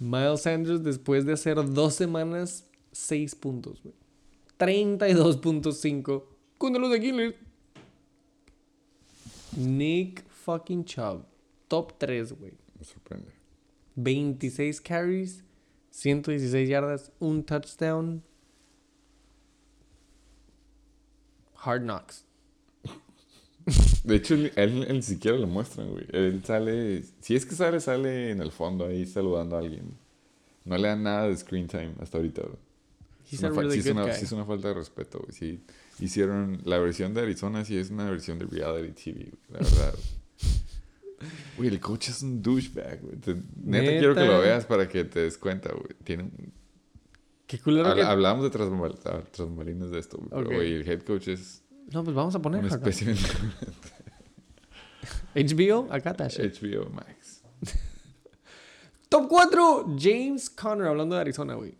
Miles Sanders, después de hacer dos semanas, seis puntos, güey. 32.5 contra los Aquiles. Nick fucking Chubb. Top 3, güey. Me sorprende. 26 carries, 116 yardas, un touchdown. Hard knocks. De hecho, él, él, siquiera lo muestran, güey. Él sale, si es que sale, sale en el fondo ahí saludando a alguien. No le dan nada de screen time hasta ahorita, güey. Es una really sí, es una, sí es una falta de respeto, güey. Sí, hicieron la versión de Arizona, sí es una versión de reality TV, güey, la verdad. Güey, el coach es un douchebag, güey. Te- Neta, quiero que lo veas para que te des cuenta, güey. Tiene un- Qué culero que... Hablábamos de tras, bambal- ah, de esto, güey. Pero, Ok. güey, el head coach es No, pues vamos a poner HBO, acá está. HBO Max. Top 4, James Conner, hablando de Arizona, güey.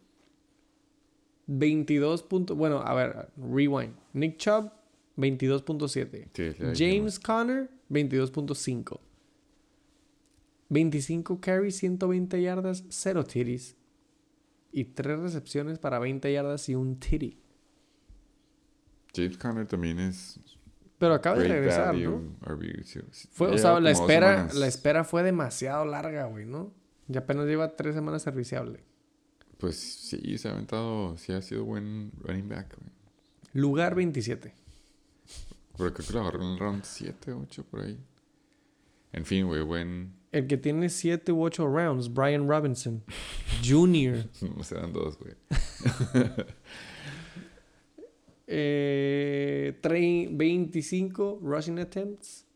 22 puntos. Bueno, a ver, rewind. Nick Chubb, 22.7. Sí, James Conner, 22.5. 25 carries, 120 yardas, 0 titties. Y 3 recepciones para 20 yardas y un titty. James Conner también es Pero acaba de regresar, value ¿no? RB, sí. Fue, o sea, la espera, la espera fue demasiado larga, güey, ¿no? Ya apenas lleva 3 semanas serviciable. Pues sí, se ha aventado, sí ha sido buen running back, güey. Lugar 27. Pero creo que lo agarró en el round 7, 8 por ahí. En fin, güey, buen... El que tiene 7 u 8 rounds, Brian Robinson Jr. No se dan dos, güey. Eh, tre- 25 rushing attempts.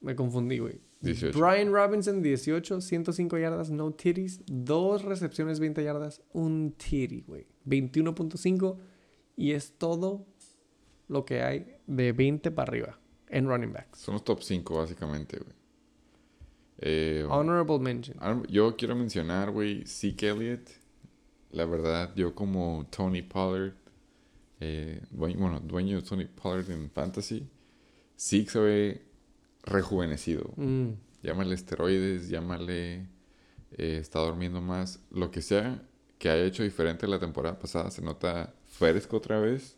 Me confundí, güey. 18. Brian Robinson, 18, 105 yardas, no titties. Dos recepciones, 20 yardas, un titty, güey. 21.5. Y es todo lo que hay de 20 para arriba en running backs. Son los top 5, básicamente, güey. Eh, Honorable mention. ahora yo quiero mencionar, güey, Zeke Elliott. La verdad, yo como Tony Pollard, eh, dueño, bueno, dueño de Tony Pollard en Fantasy, Zeke se ve rejuvenecido. Mm, Llámale esteroides, llámale eh, está durmiendo más, lo que sea que haya hecho diferente la temporada pasada, se nota fresco otra vez.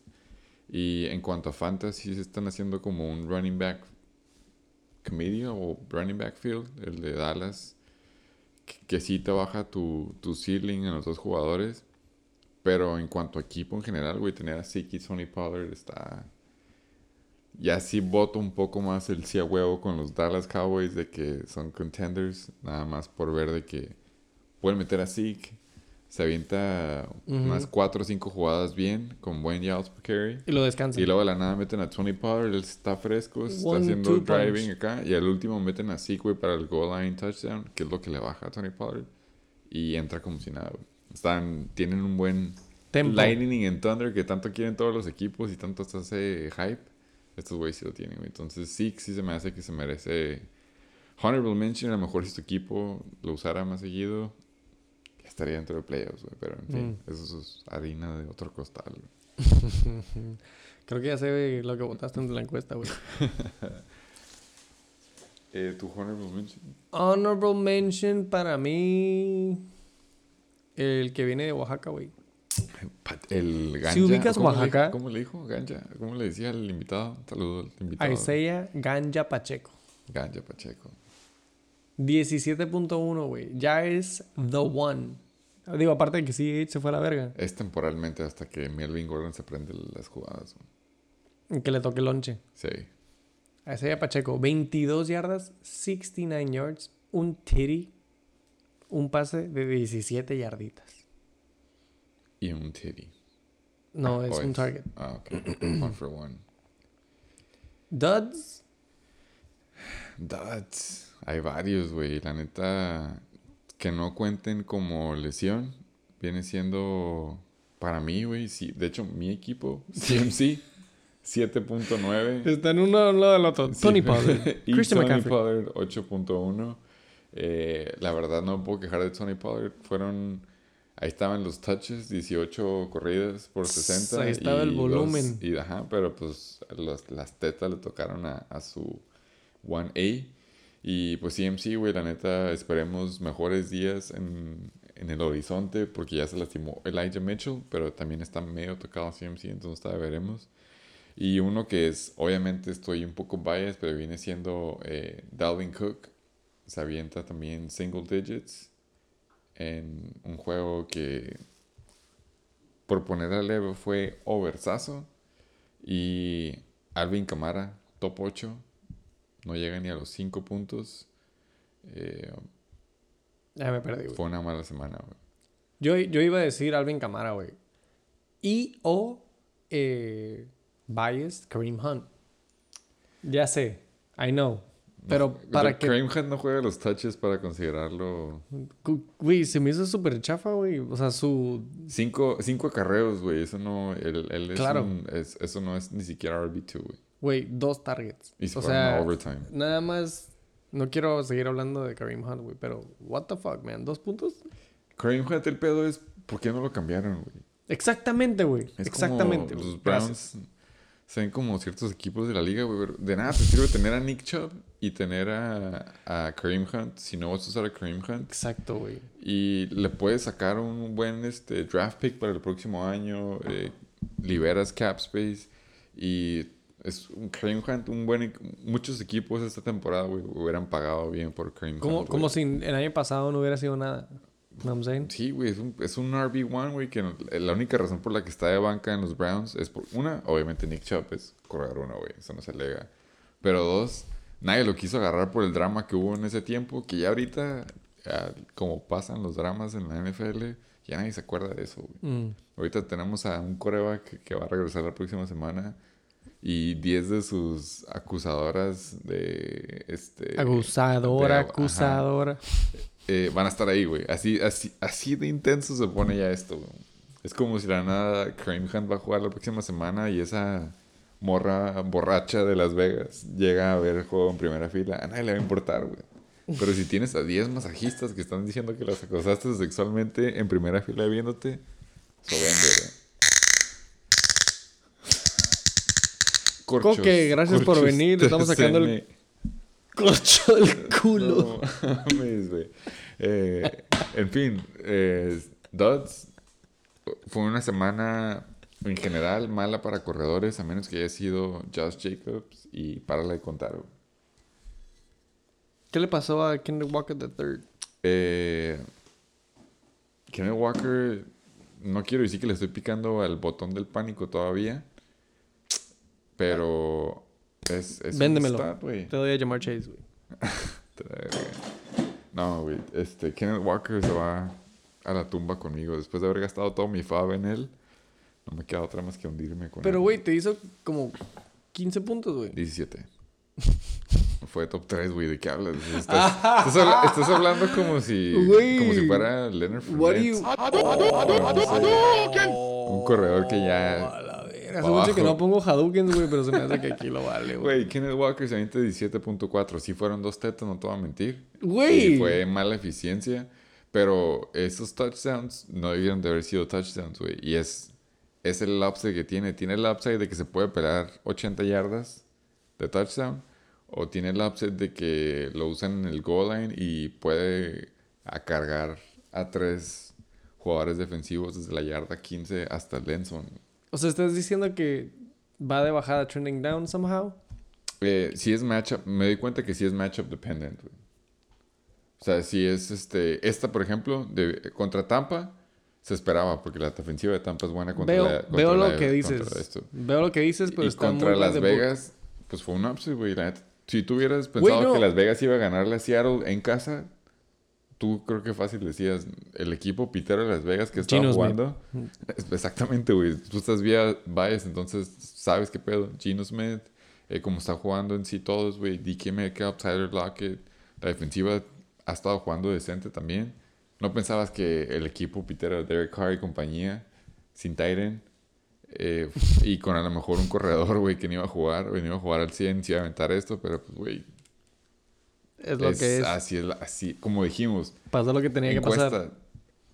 Y en cuanto a fantasy, se están haciendo como un running back committee o running back field, el de Dallas, que, que sí te tu, tu ceiling en los dos jugadores. Pero en cuanto a equipo en general, güey, tener a Zeke y Tony Pollard está... Ya sí voto un poco más el sí huevo con los Dallas Cowboys de que son contenders, nada más por ver de que pueden meter a Zeke, se avienta Ujú. unas 4 o 5 jugadas bien, con buen yards per carry. Y lo descansan. Y luego de la nada meten a Tony Pollard, él está fresco, está One, haciendo driving punch. acá. Y al último meten a güey, para el goal line touchdown, que es lo que le baja a Tony Pollard. Y entra como si nada. Están, tienen un buen Tempo. Lightning and Thunder que tanto quieren todos los equipos y tanto se hace hype. Estos güeyes sí lo tienen, güey. Entonces Zeke sí se me hace que se merece honorable mention. A lo mejor si tu equipo lo usara más seguido, estaría dentro de playoffs, güey. Pero en fin, Mm. eso es harina de otro costal. Creo que ya sé lo que votaste en la encuesta, güey. Eh, ¿Tu honorable mention? Honorable mention para mí. El que viene de Oaxaca, güey. El Ganja. Si ubicas ¿cómo le- Oaxaca- ¿Cómo le dijo? Ganja. ¿Cómo le decía al invitado? Saludo al invitado. Isaiah Ganja Pacheco. Ganja Pacheco. 17.1, güey. Ya es the one. Digo, aparte de que sí se fue a la verga. Es temporalmente hasta que Melvin Gordon se prende las jugadas. Que le toque lonche. Sí. A Isaiah Pacheco, 22 yardas, 69 yards, un titty, un pase de 17 yarditas. Y un titty. No, Ah, es oh, un target. Ah, ok. one for one. Duds, Duds. Hay varios, güey. La neta, que no cuenten como lesión, viene siendo para mí, güey. Sí, de hecho, mi equipo, CMC, 7.9. están uno al lado del otro. Sí, Tony Pollard, y Christian Tony. Pollard, 8.1. Eh, la verdad, no me puedo quejar de Tony Pollard. Fueron. Ahí estaban los touches, 18 corridas por 60. Ahí estaba el volumen. dos- y ajá, pero pues las, las tetas le tocaron a, a su 1A. Y pues CMC, güey, la neta, esperemos mejores días en, en el horizonte porque ya se lastimó Elijah Mitchell, pero también está medio tocado CMC, entonces todavía veremos. Y uno que es, obviamente estoy un poco biased, pero viene siendo eh, Dalvin Cook. Se avienta también single digits en un juego que, por ponerle leve, fue oversazo. Y Alvin Camara, top 8. No llega ni a los 5 puntos. Eh, Ya me perdí, güey. fue una mala semana, güey. Yo, yo iba a decir Alvin Camara, güey. Y o eh, biased Kareem Hunt. Ya sé, I know. Pero No, para que... Kareem Hunt no juega los touches para considerarlo. Güey, se me hizo súper chafa, güey. O sea, su... Cinco, cinco acarreos, güey. Eso no, él, él es Claro. un- es- eso no es ni siquiera RB2, güey. Güey, dos targets. Y se o sea, overtime. nada más... No quiero seguir hablando de Kareem Hunt, güey. Pero, what the fuck, man. ¿Dos puntos? Kareem Hunt, el pedo es, ¿por qué no lo cambiaron, güey? Exactamente, güey. Exactamente. Como los Gracias. Browns se ven como ciertos equipos de la liga, güey. pero De nada te sirve tener a Nick Chubb y tener a, a Kareem Hunt si no vas a usar a Kareem Hunt. Exacto, güey. Y le puedes sacar un buen este, draft pick para el próximo año. eh, liberas cap space. Y es un Kareem Hunt, un buen... Muchos equipos esta temporada, güey, hubieran pagado bien por Kareem Hunt. como si el año pasado no hubiera sido nada. ¿No I'm saying? Sí, güey, es un, es un RB1, güey, que no- la única razón por la que está de banca en los Browns es por, una, obviamente Nick Chubb es corredor uno, güey, eso no se alega. Pero dos, nadie lo quiso agarrar por el drama que hubo en ese tiempo, que ya ahorita, ya, como pasan los dramas en la NFL, ya nadie se acuerda de eso, güey. Mm. Ahorita tenemos a un coreback que, que va a regresar la próxima semana y 10 de sus acusadoras de este Acusadora, de- acusadora. eh, van a estar ahí, güey. Así, así, así de intenso se pone ya esto, güey. Es como si la nada Kareem Hunt va a jugar la próxima semana y esa morra borracha de Las Vegas llega a ver el juego en primera fila. A nadie le va a importar, güey. Pero si tienes a 10 masajistas que están diciendo que las acosaste sexualmente en primera fila viéndote, eso vende, güey. Corchos, Coque, gracias por venir. Le estamos sacando el corcho del culo. No mames, güey. Eh, en fin, eh, Duds fue una semana en general mala para corredores, a menos que haya sido Josh Jacobs y párale de contar. güey. ¿Qué le pasó a Kendrick Walker III? Eh, Kenneth Walker, no quiero decir que le estoy picando al botón del pánico todavía, pero es, es un Véndemelo. stat, güey. Te doy a Jamar Chase, güey. No, güey. Este, Kenneth Walker se va a la tumba conmigo. Después de haber gastado todo mi fab en él, no me queda otra más que hundirme con Pero, él. güey, te hizo como 15 puntos, güey. 17. Fue top 3, güey. ¿De qué hablas? Estás, estás habla- estás hablando como si, Güey. como si fuera Leonard Fournette. you... Un corredor que ya... Hace mucho que no pongo Hadoukens, güey, pero se me hace que aquí lo vale, güey. Güey, Kenneth Walker se avienta 17.4. Sí fueron dos tetas, no te voy a mentir. Güey. Y fue mala eficiencia. Pero esos touchdowns no debieron de haber sido touchdowns, güey. Y es, es el upside que tiene. Tiene el upside de que se puede pelear 80 yardas de touchdown. O tiene el upside de que lo usan en el goal line y puede a cargar a tres jugadores defensivos desde la yarda 15 hasta el end zone. O sea, ¿estás diciendo que va de bajada trending down somehow? Eh, si es matchup, me doy cuenta que sí es matchup dependent, güey. O sea, si es este. Esta, por ejemplo, de, contra Tampa, se esperaba, porque la defensiva de Tampa es buena contra Veo, la. contra veo la- lo que dices. esto. Veo lo que dices, pero y está contra muy Las. Vegas, pues fue un upset, güey. la. Si tú hubieras pensado no. que Las Vegas iba a ganarle a Seattle en casa, tú creo que fácil decías, el equipo pitero de Las Vegas que estaba Smith. jugando. Exactamente, güey. Tú estás vía bias, entonces sabes qué pedo. Gino Smith, eh, como está jugando en sí todos, güey. DK Metcalf, Tyler Lockett. La defensiva ha estado jugando decente también. No pensabas que el equipo pitero de Derek Carr y compañía, sin Tyren, eh, y con a lo mejor un corredor, güey, que no iba a jugar, o no iba a jugar al 100, se iba a aventar esto, pero pues, güey, Es lo es que es. así, es así, como dijimos, Pasó lo que tenía que pasar.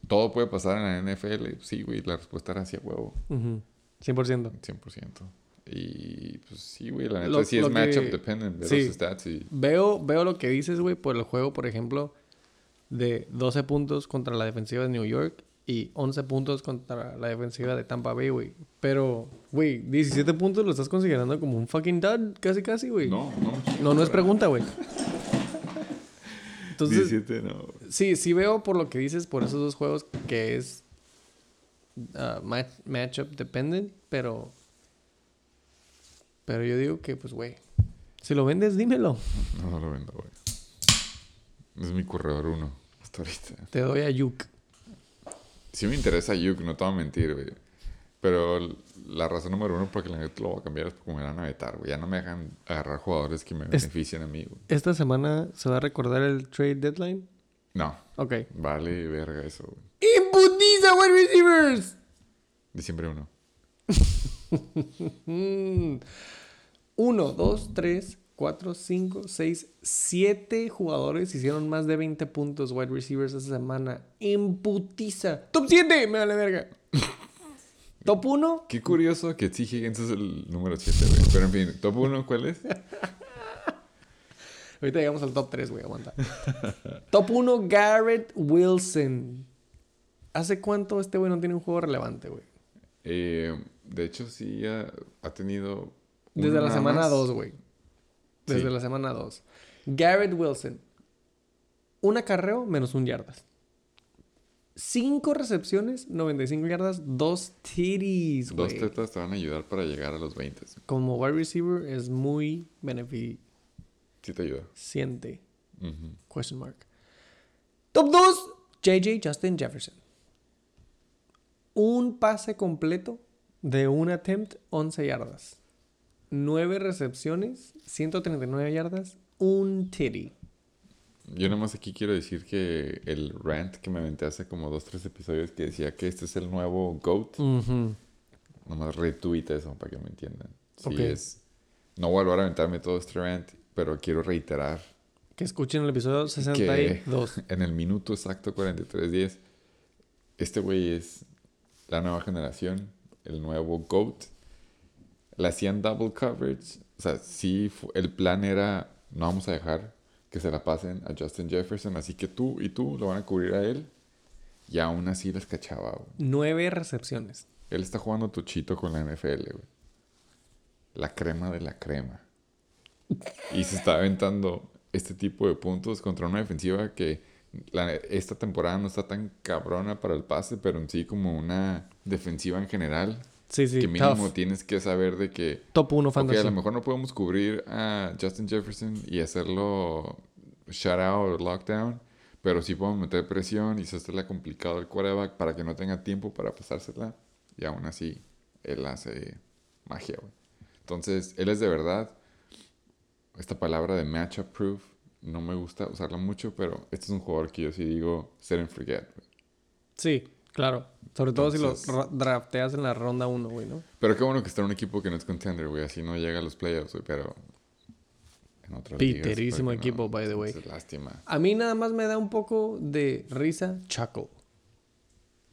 todo puede pasar en la NFL, sí, güey, la respuesta era así a huevo, Ujú. 100%. 100%. Y pues sí, güey, la neta Lo- sí es matchup que- dependent de sí. los stats y Veo, veo lo que dices, güey, por el juego, por ejemplo, de 12 puntos contra la defensiva de New York y 11 puntos contra la defensiva de Tampa Bay, güey. Pero, güey, 17 puntos lo estás considerando como un fucking dud, casi, casi, güey. no, no, No, no es pregunta, güey. Entonces, 17 no. sí, sí veo por lo que dices, por esos dos juegos, que es ah, match- matchup dependent, pero... Pero yo digo que, pues, güey, si lo vendes, dímelo. No, no lo vendo, güey. Es mi corredor uno hasta ahorita. Te doy a Yuk. Sí me interesa Yuk, no te voy a mentir, güey. Pero la razón número uno por la que la neta lo voy a cambiar es porque me van a vetar, güey. Ya no me dejan agarrar jugadores que me Es- beneficien a mí, güey. Esta semana se va a recordar el trade deadline. No, Ok. vale verga eso, güey. ¡Imputiza wide receivers! Diciembre uno. Mm. Uno, dos, tres, cuatro, cinco, seis, siete jugadores hicieron más de 20 puntos wide receivers esta semana. ¡Imputiza! ¡Top 7! Me vale verga. Top 1, Qué curioso que T. Higgins es el número 7, güey. Pero en fin, top 1, ¿cuál es? Ahorita llegamos al top 3, güey, aguanta. top 1, Garrett Wilson. ¿Hace cuánto este güey no tiene un juego relevante, güey? Eh, de hecho, sí ha, ha tenido. Desde la semana más. 2, güey. Desde Sí. la semana 2. Garrett Wilson. Un acarreo menos un yardas. Cinco recepciones, 95 yardas, dos titties, Dos tetas te van a ayudar para llegar a los 20. Como wide receiver es muy beneficiente. Sí te ayuda. Ujú. Question mark. Top 2, JJ Justin Jefferson. Un pase completo de un attempt, 11 yardas. 9 recepciones, 139 yardas, un titty. Yo nomás aquí quiero decir que el rant que me aventé hace como dos, tres episodios que decía que este es el nuevo GOAT, nomás retweet eso para que me entiendan. Sí es... No voy a volver a aventarme todo este rant, pero quiero reiterar Que escuchen el episodio 62. en el minuto exacto 43.10, este güey es la nueva generación, el nuevo GOAT. Le hacían double coverage. O sea, sí, el plan era, no vamos a dejar que se la pasen a Justin Jefferson, así que tú y tú lo van a cubrir a él. Y aún así les cachaba, güey. 9 recepciones. Él está jugando tuchito con la NFL, güey. La crema de la crema. Y se está aventando este tipo de puntos contra una defensiva que la- esta temporada no está tan cabrona para el pase, pero en sí como una defensiva en general. Sí, sí, que mínimo tough. tienes que saber de que, Top 1 ok, fantasy. a lo mejor no podemos cubrir a Justin Jefferson y hacerlo shutout o lockdown, pero sí podemos meter presión y hacerle complicado al quarterback para que no tenga tiempo para pasársela. Y aún así, él hace magia, güey. Entonces, él es de verdad, esta palabra de matchup proof, no me gusta usarla mucho, pero este es un jugador que yo sí digo set and forget. güey. Sí, claro. Sobre todo Entonces- si lo ra- drafteas en la ronda 1, güey, ¿no? Pero qué bueno que está en un equipo que no es contender, güey. Así no llega a los playoffs, güey. Pero en otras Piterísimo equipo, by the way. Es lástima. A mí nada más me da un poco de risa Chaco.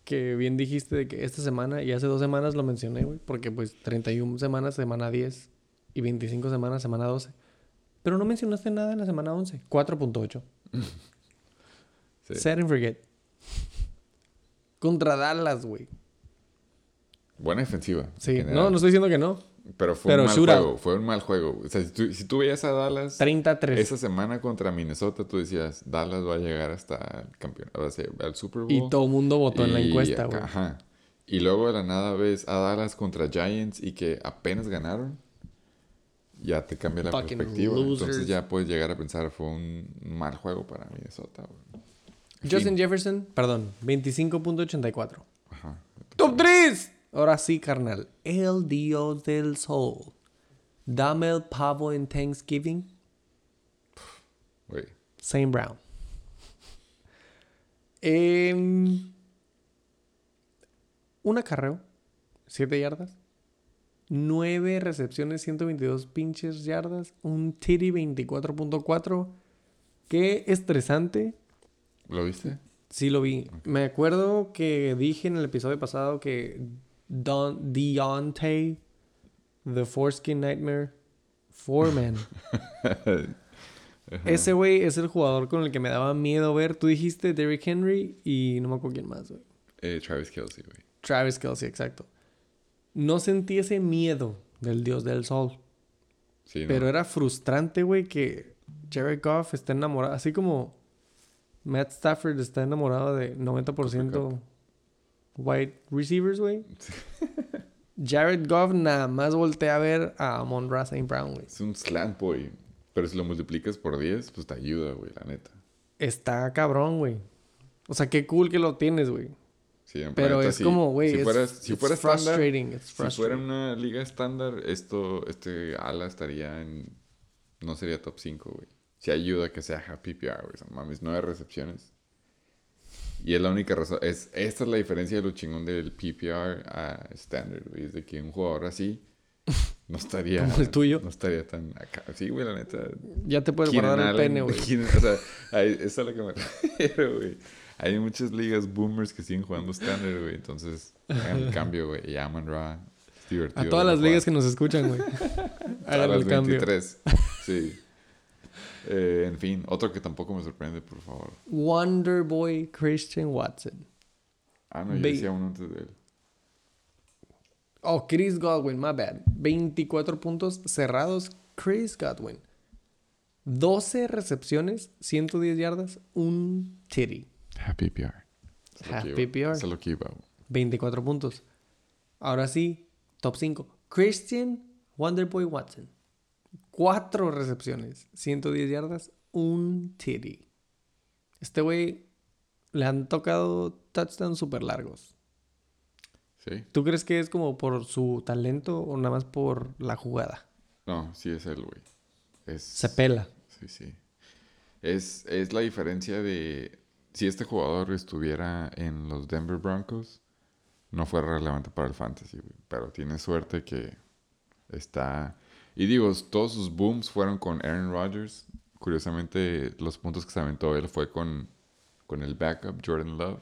Que bien dijiste de que esta semana y hace dos semanas lo mencioné, güey. Porque pues 31 semanas, semana 10. Y 25 semanas, semana 12. Pero no mencionaste nada en la semana 11. 4.8. Sí. Set and forget. Contra Dallas, güey. Buena defensiva. en Sí, no, no estoy diciendo que no. Pero fue pero un mal shootout. juego. Fue un mal juego. O sea, si tú, si tú veías a Dallas 33. esa semana contra Minnesota, tú decías, Dallas va a llegar hasta el campeón, o sea, al Super Bowl. Y todo el mundo votó en la encuesta, güey. Ajá. Y luego de la nada ves a Dallas contra Giants y que apenas ganaron. Ya te cambia la Fucking perspectiva. losers. Entonces ya puedes llegar a pensar, fue un mal juego para Minnesota. güey. Justin fin. Jefferson, perdón, 25.84. Ajá. ¡Top 3! Ahora sí, carnal. El Dios del Sol. Dame el pavo en Thanksgiving. Same Brown. Em, un acarreo, 7 yardas. 9 recepciones, 122 pinches yardas. Un titty 24.4. Qué estresante. ¿Lo viste? Sí lo vi. Me acuerdo que dije en el episodio pasado que Don Deontay, The Foreskin Nightmare, Foreman. Ese güey es el jugador con el que me daba miedo ver. Tú dijiste Derrick Henry y no me acuerdo quién más, güey. Eh, Travis Kelsey, güey. Travis Kelsey, exacto. No sentí ese miedo del dios del sol. Sí, ¿no? Pero era frustrante, güey, que Jared Goff está enamorado. Así como Matt Stafford está enamorado de 90% white receivers, güey. Jared Goff nada más voltea a ver a Amon Ra St. Brown, güey. Es un slant boy. Pero si lo multiplicas por 10, pues te ayuda, güey, la neta. Está cabrón, güey. O sea, qué cool que lo tienes, güey. Sí, en Pero es sí. como, güey, Si es- fuera, si fuera estándar, si fuera una liga estándar, esto, este ala estaría en, no sería top 5, güey. Si ayuda a que sea happy PPR, güey. O sea, mames, nueve recepciones. Y es la única razón, es, esta es la diferencia de lo chingón del PPR a standard, güey. Es de que un jugador así no estaría... Como el tuyo. No estaría tan acá. Sí, güey, la neta. Ya te puedes guardar el pene, güey. O sea, ahí- eso es a lo que me refiero, güey. Hay muchas ligas boomers que siguen jugando estándar, güey. Entonces, hagan el cambio, güey. Y Amon Ra. Es divertido. A todas las ligas que nos escuchan, güey. Hagan las el cambio. 23. Sí. Eh, en fin, otro que tampoco me sorprende, por favor. Wonder Boy Christian Watson. Ah, no, yo Ve- decía uno antes de él. Oh, Chris Godwin, my bad. 24 puntos cerrados. Chris Godwin. 12 recepciones, 110 yardas, un titty. Happy PR. Happy PR. Es lo que iba, güey. 24 puntos. Ahora sí, top 5. Christian Wonderboy Watson. 4 recepciones, 110 yardas, un titty. Este güey le han tocado touchdowns súper largos. ¿Sí? ¿Tú crees que es como por su talento o nada más por la jugada? No, sí es él, güey. Es... Se pela. Sí, sí. Es, es la diferencia de si este jugador estuviera en los Denver Broncos, no fuera relevante para el fantasy, güey. Pero tiene suerte que está... Y digo, todos sus booms fueron con Aaron Rodgers. Curiosamente, los puntos que se aventó él fue con, con el backup, Jordan Love.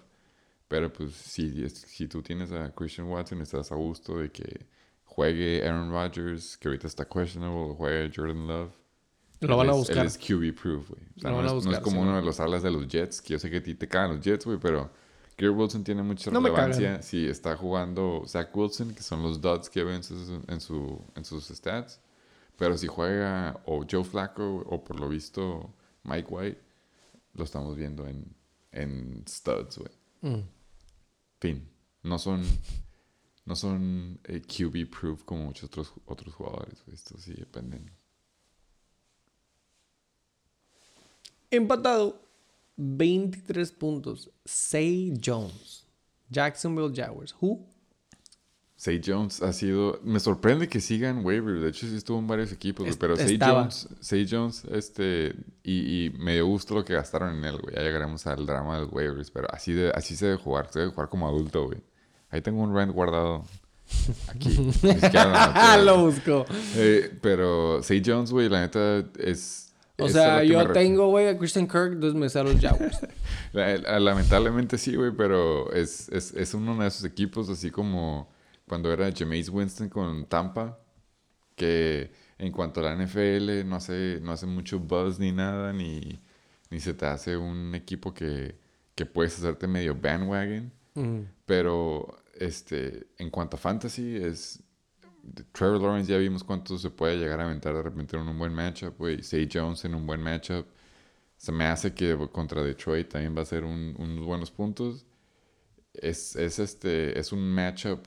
Pero pues si, si tú tienes a Christian Watson, estás a gusto de que juegue Aaron Rodgers, que ahorita está questionable, juegue Jordan Love. Lo van a buscar. Él es QB proof, güey. O sea, Lo no, van a es, no es buscar, como sí, uno ¿no? de los alas de los Jets, que yo sé que a ti te cagan los Jets, güey, pero Garrett Wilson tiene mucha No relevancia si está jugando Zach Wilson, que son los dots que ven en sus, en, su, en sus stats. Pero si juega o Joe Flacco o por lo visto Mike White, lo estamos viendo en, en studs, güey. Mm. Fin. No son, no son eh, QB proof como muchos otros, otros jugadores, güey. Estos sí dependen. Empatado. 23 puntos. Say Jones. Jacksonville Jaguars. Who? Say Jones ha sido. Me sorprende que sigan waiver. De hecho, sí estuvo en varios equipos, güey. Pero Say. Jones, Say Jones, este. Y, y me dio gusto lo que gastaron en él, güey. Ya llegaremos al drama de los waivers. Pero así, de, así se debe jugar. Se debe jugar como adulto, güey. Ahí tengo un rent guardado. Aquí. Ah, lo busco. Eh, pero Say Jones, güey, la neta es. O sea, yo tengo, güey, a Christian Kirk, entonces me salen los Jaguars. La- la- Lamentablemente sí, güey, pero es, es, es uno de esos equipos, así como cuando era Jameis Winston con Tampa, que en cuanto a la NFL no hace, no hace mucho buzz ni nada, ni, ni se te hace un equipo que, que puedes hacerte medio bandwagon. Mm. Pero, este, en cuanto a fantasy, es... Trevor Lawrence ya vimos cuánto se puede llegar a aventar de repente en un buen matchup, güey. Say Jones en un buen matchup. Se me hace que contra Detroit también va a ser un- unos buenos puntos. Es, es este, es un matchup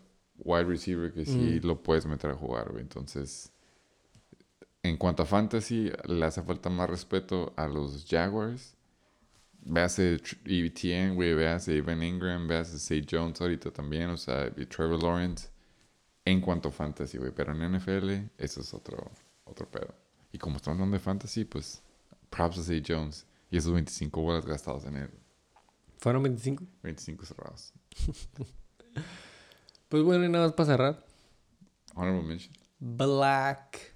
wide receiver que sí Mm. lo puedes meter a jugar, güey. Entonces, en cuanto a fantasy, le hace falta más respeto a los Jaguars. Véase ETN, güey, véase Evan Ingram, véase Say Jones ahorita también, o sea, y Trevor Lawrence. En cuanto a fantasy, güey, pero en NFL, eso es otro, otro pedo. Y como estamos hablando de fantasy, pues, props a Say Jones. Y esos 25 bolas gastados en él. Fueron 25. 25 cerrados. Pues bueno, y nada más para cerrar. Honorable mention. Black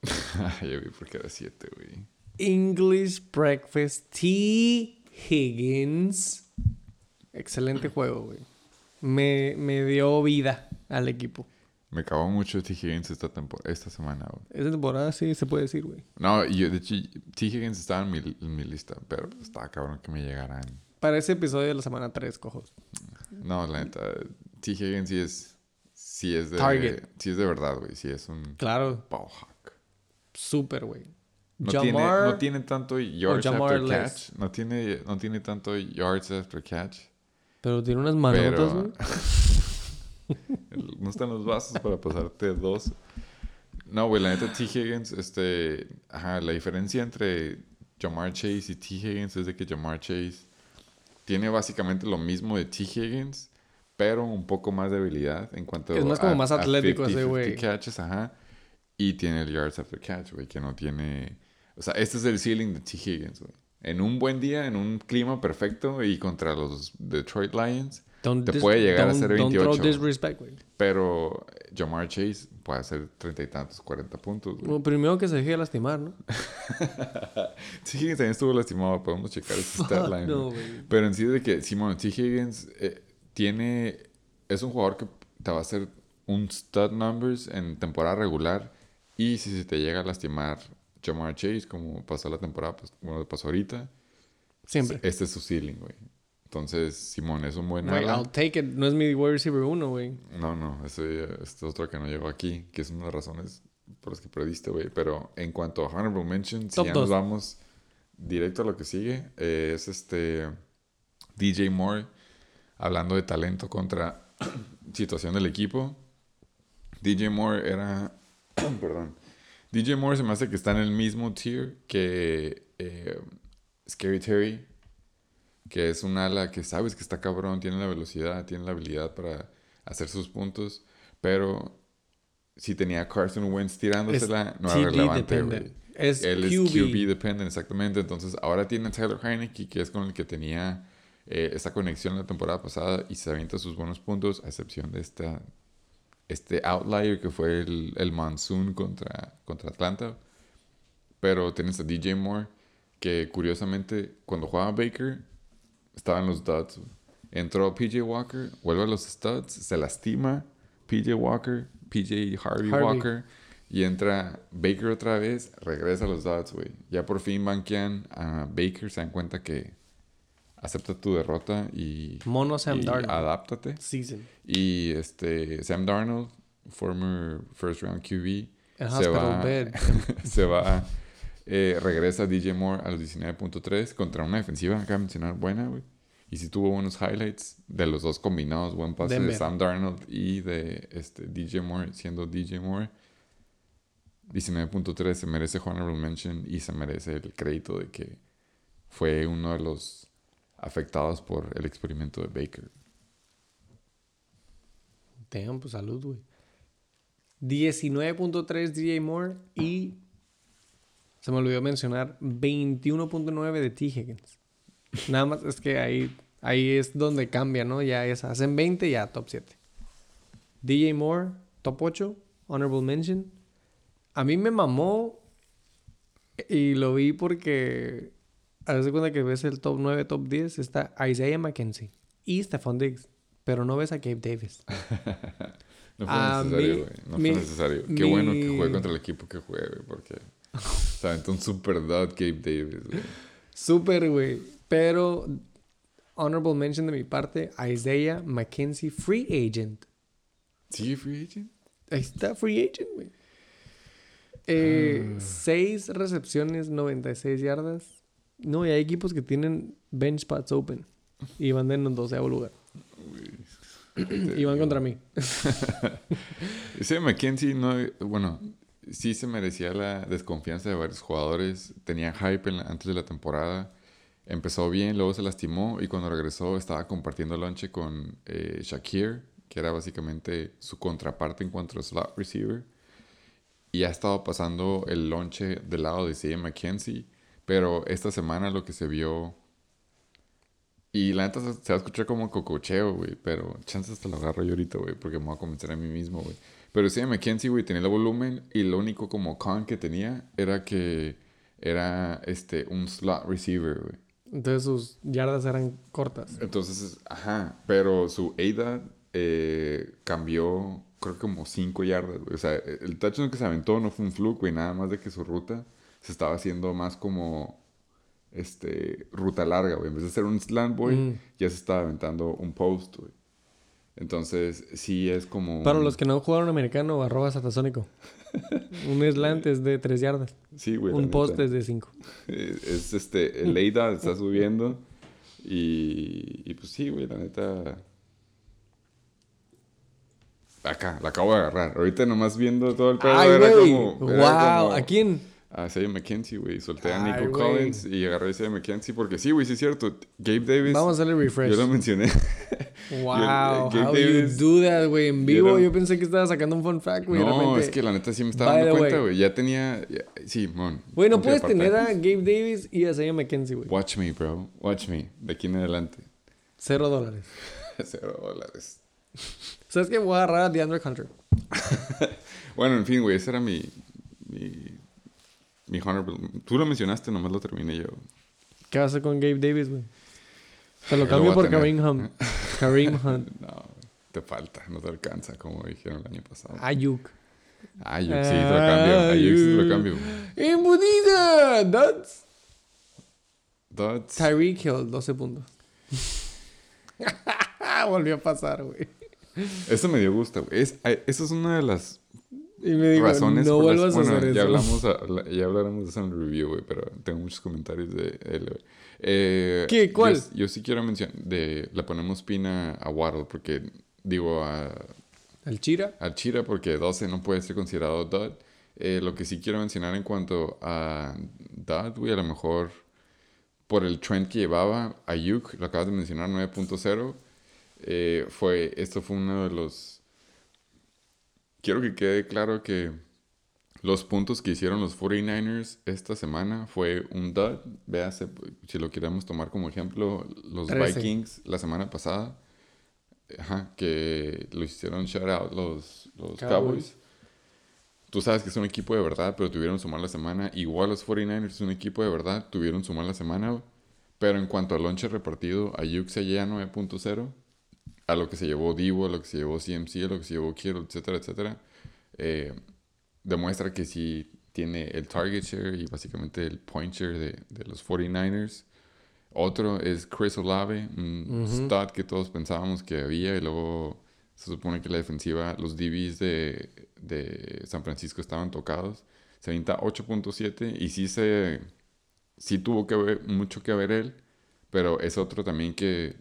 ya vi por qué era 7, güey. English Breakfast T. Higgins. Excelente juego, güey. Me, me dio vida al equipo. Me acabó mucho T. Higgins esta, esta semana, güey. Esa temporada sí se puede decir, güey. No, yo, de hecho, T. Higgins estaba en mi, en mi lista, pero estaba cabrón que me llegaran. Para ese episodio de la semana 3, cojos. No, la neta, T. Higgins sí es, sí es de... Target. Sí es de verdad, güey. Sí es un Claro, ball hawk. súper, güey. No, tiene, Jamar, no tiene tanto yards after catch. No tiene, no tiene tanto yards after catch. pero tiene unas manotas, Pero... güey. no están los vasos para pasarte dos. No, güey, la neta T. Higgins, este... Ajá, la diferencia entre Jamar Chase y T. Higgins es de que Jamar Chase tiene básicamente lo mismo de T. Higgins, pero un poco más de habilidad en cuanto Es más como más atlético ese 50, güey. catches, ajá. Y tiene el yards after catch, güey, que no tiene... O sea, este es el ceiling de T. Higgins, güey. En un buen día, en un clima perfecto y contra los Detroit Lions, Don't te puede llegar a ser Don't throw 28. disrespect, güey. pero Jamar Chase puede hacer treinta y tantos, cuarenta puntos, güey. Bueno, primero que se deje de lastimar, ¿no? T. Higgins también estuvo lastimado, podemos checar ese stat line. no. Pero en sí de que Simon T. Higgins eh, tiene... Es un jugador que te va a hacer un stud numbers en temporada regular y si se te llega a lastimar Jamar Chase, como pasó la temporada, pues, como pasó ahorita, Siempre. este es su ceiling, güey. Entonces, Simón es un buen Güey. I'll take it. No es mi wide receiver uno, güey. No, no, ese, este es otro que no llegó aquí, que es una de las razones por las que perdiste, güey. Pero en cuanto a Honorable Mention, si Top ya dos. nos vamos directo a lo que sigue, eh, es este DJ Moore, hablando de talento contra situación del equipo. DJ Moore era, perdón, DJ Moore se me hace que está en el mismo tier que eh, Scary Terry, que es un ala que sabes que está cabrón, tiene la velocidad, tiene la habilidad para hacer sus puntos, pero si tenía a Carson Wentz tirándosela, no era relevante, güey. Es Él QB. es QB dependent, exactamente. Entonces, ahora tiene a Tyler Heineke, que es con el que tenía eh, esta conexión la temporada pasada y se avienta sus buenos puntos, a excepción de esta, este outlier que fue el, el Monsoon contra, contra Atlanta. Pero tienes a DJ Moore, que curiosamente, cuando jugaba Baker, estaba en los güey. Entró PJ Walker, vuelve a los studs, se lastima PJ Walker, PJ Harvey, Harvey. Walker, y entra Baker otra vez, regresa a los studs, güey. Ya por fin banquean a Baker, se dan cuenta que acepta tu derrota y, Mono Sam y Darnold. adáptate. Season. Y este Sam Darnold, former first round QB, se va, bed. se va, eh, regresa DJ Moore a los 19.3 contra una defensiva, acá mencionar, buena, güey. Y sí tuvo buenos highlights de los dos combinados, buen pase de. Sam Darnold y de este DJ Moore, siendo DJ Moore. 19.3 se merece honorable mention y se merece el crédito de que fue uno de los afectados por el experimento de Baker. Damn, pues salud, güey. 19.3 DJ Moore y se me olvidó mencionar 21.9 de T. Higgins. Nada más es que ahí, ahí es donde cambia, ¿no? Ya es, hacen 20 ya top 7. DJ Moore, top 8, honorable mention. A mí me mamó y lo vi porque a veces cuenta que ves el top 9, top 10 está Isaiah McKenzie y Stephon Diggs, pero no ves a Gabe Davis. No fue A necesario, güey. No mi- fue necesario. Qué mi- bueno que juegue contra el equipo que juegue, güey, porque se aventó un super dud Gabe Davis, güey. Súper, güey. Pero honorable mention de mi parte, Isaiah McKenzie, free agent. ¿Sí, free agent? Ahí está, free agent, güey. Eh, Ah. Seis recepciones, 96 yardas. No, y hay equipos que tienen bench spots open. Y van en el doceavo lugar. Y van contra mí. Ese McKenzie no, bueno, sí se merecía la desconfianza de varios jugadores. Tenía hype en la- antes de la temporada. Empezó bien, luego se lastimó y cuando regresó estaba compartiendo lonche con eh, Shakir, que era básicamente su contraparte en cuanto a slot receiver. Y ha estado pasando el lonche del lado de C. McKenzie. Pero esta semana lo que se vio. Y la neta se va a escuchar como cococheo, güey. Pero chances te lo agarro yo ahorita, güey. Porque me voy a convencer a mí mismo, güey. Pero sí, McKenzie, güey, tenía el volumen. Y lo único como con que tenía era que era este un slot receiver, güey. Entonces sus yardas eran cortas. Entonces, ajá. Pero su ADA eh, cambió, creo que como 5 yardas, güey. O sea, el touchdown que se aventó no fue un fluke, güey. Nada más de que su ruta se estaba haciendo más como este ruta larga, güey. En vez de ser un slant boy, Mm. ya se estaba aventando un post, güey. Entonces, sí es como. Para un- los que no jugaron americano, arroba satasónico. Un slant es de 3 yardas. Sí, güey. Un neta. post es de 5. Es, es, este, el ADA está subiendo. Y, y pues sí, güey, la neta. Acá, la acabo de agarrar. Ahorita nomás viendo todo el pedo. ¡Ay, era güey! como. era ¡Wow! como- ¿A quién? A Isaiah McKenzie, güey. Solté a Nico. Collins y agarré a Isaiah McKenzie porque sí, güey, sí es cierto. Gabe Davis. Vamos a hacerle refresh. Yo lo mencioné. Wow, Gabe how Davis- you do that, güey, en vivo. Yo pensé que estaba sacando un fun fact, güey. no, realmente- es que la neta sí me estaba By dando cuenta, güey. Ya tenía. ya- sí, mon. Güey, no puedes tener a. Gabe Davis y a Isaiah McKenzie, güey. Watch me, bro. Watch me. De aquí en adelante. Cero dólares. Cero dólares. ¿Sabes qué? Voy a agarrar a DeAndre Hunter. Bueno, en fin, güey, ese era mi. Mi. Mi honorable. Tú lo mencionaste, nomás lo terminé yo. ¿Qué hacer con Gabe Davis, güey? Te lo cambio por. Kareem Hunt. Kareem Hunt. No, te falta, no te alcanza, como dijeron el año pasado. Ayuk. Ayuk, sí, te lo cambio. Ayuk, sí, te lo cambio. ¡Embudida! That's Dots. Tyreek Hill, 12 puntos. Volvió a pasar, güey. Eso me dio gusto, güey. Es, eso es una de las Y me dijo, razones no por las- vuelvas a bueno, hacer ya eso. hablamos, a- ya hablaremos de eso en el review, güey, pero tengo muchos comentarios de él, güey. Eh, ¿Qué? ¿Cuál? Yo, yo sí quiero mencionar, de, le ponemos pina a Waddle, porque, digo, a, ¿El Chira? al Chira, porque 12 no puede ser considerado Dud. Eh, lo que sí quiero mencionar en cuanto a Dud, güey, a lo mejor por el trend que llevaba, Ayuk, lo acabas de mencionar, 9.0, eh, fue, esto fue uno de los... Quiero que quede claro que los puntos que hicieron los 49ers esta semana fue un dud. Véase, si lo queremos tomar como ejemplo, los. Vikings la semana pasada, ajá, que lo hicieron shout out los, los Cowboys. Cowboys. Tú sabes que es un equipo de verdad, pero tuvieron su mala semana. Igual los 49ers es un equipo de verdad, tuvieron su mala semana. Pero en cuanto al lonche repartido, Ayuk se lleva 9.0 a lo que se llevó Divo, a lo que se llevó CMC, a lo que se llevó Kittle, etcétera, etcétera, eh, demuestra que sí tiene el target share y básicamente el point share de, de los 49ers. Otro es Chris Olave, un Ujú. stud que todos pensábamos que había y luego se supone que la defensiva, los DBs de, de San Francisco estaban tocados. Se avienta 8.7 y sí se sí tuvo que ver mucho que ver él, pero es otro también que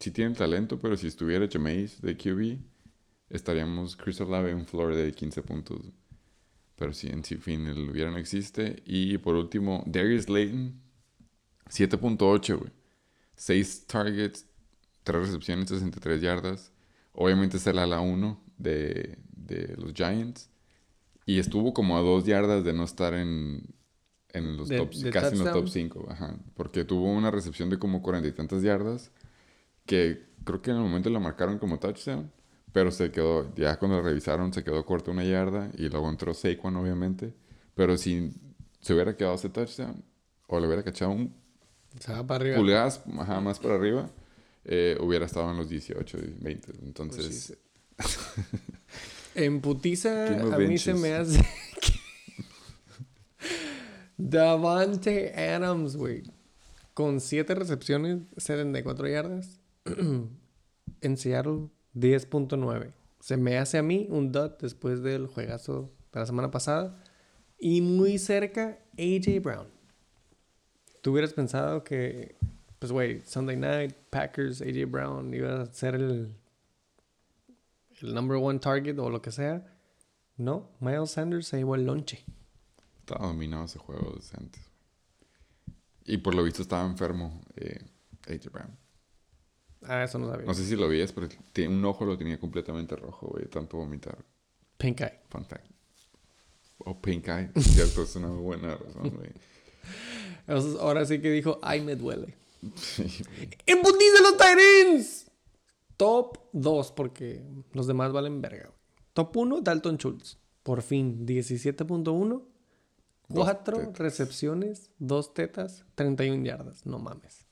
sí tiene talento, pero si estuviera Jameis de QB, estaríamos Chris Olave un floor de 15 puntos. Pero sí, en sí, fin, el hubiera no existe. Y por último, Darius Layton, 7.8, güey. 6 targets, 3 recepciones, 63 yardas. Obviamente es el ala 1 de, de los Giants. Y estuvo como a 2 yardas de no estar en, en los De- top, de casi en los touchdown. top 5. Ajá. Porque tuvo una recepción de como 40 y tantas yardas. Que creo que en el momento la marcaron como touchdown. Pero se quedó, ya cuando la revisaron, se quedó corta una yarda. Y luego entró Saquon, obviamente. Pero si se hubiera quedado ese touchdown, o le hubiera cachado un Se va para arriba. pulgadas ajá, más para arriba, eh, hubiera estado en los 18, 20. Pues Entonces, En putiza, a mí se me hace. Davante Adams, güey. con 7 recepciones, 74 yardas. en Seattle, 10.9. Se me hace a mí un dot después del juegazo de la semana pasada. Y muy cerca, AJ Brown. ¿Tú hubieras pensado que, pues, güey, Sunday night, Packers, AJ Brown iba a ser el, el number one target o lo que sea? No, Miles Sanders se llevó el lonche. Estaba dominado ese juego desde antes. Y por lo visto estaba enfermo eh, AJ Brown. Ah, eso no sabía. No sé si lo vías, pero un ojo lo tenía completamente rojo, güey, tanto vomitar. Pink eye. Fun fact. O pink eye, cierto, es una buena razón, güey. Entonces, ahora sí que dijo, ay, me duele. Sí, güey. ¡En putiza los Tyrants! Top 2, porque los demás valen verga. güey. Top 1, Dalton Schultz. Por fin, 17.1. Dos 4 tetas. recepciones, 2 tetas, 31 yardas. No mames.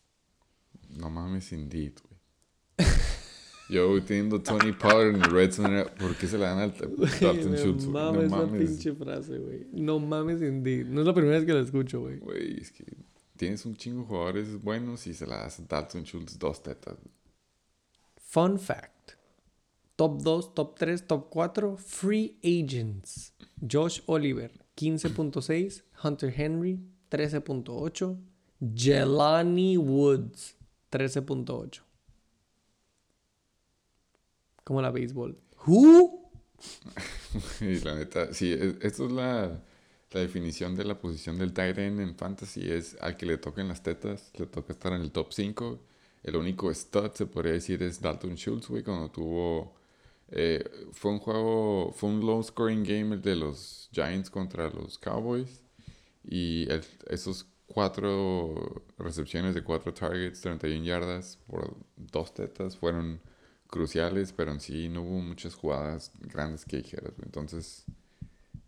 No mames, indeed, Yo teniendo Tony Pollard en el Red Zone, ¿por qué se la dan al Dalton Schultz? güey? mames esa No mames. pinche frase, güey. No mames, indeed. No es la primera vez que la escucho, güey. Güey, es que tienes un chingo de jugadores buenos y se la das a Dalton Schultz dos tetas. Fun fact. Top 2, top 3, top 4. Free agents. Josh Oliver, 15.6. Hunter Henry, 13.8. Jelani Woods, 13.8. Como la béisbol. ¿Who? Y la neta, sí, es- esto es la, la definición de la posición del tight end en fantasy. Es al que le toquen las tetas, le toca estar en el top 5. El único stud, se podría decir, es Dalton Schultz, güey, cuando tuvo... eh, fue un juego, fue un low scoring game el de los Giants contra los Cowboys. Y el- esos cuatro recepciones de cuatro targets, 31 yardas por dos tetas fueron cruciales, pero en sí no hubo muchas jugadas grandes que dijeras. Entonces,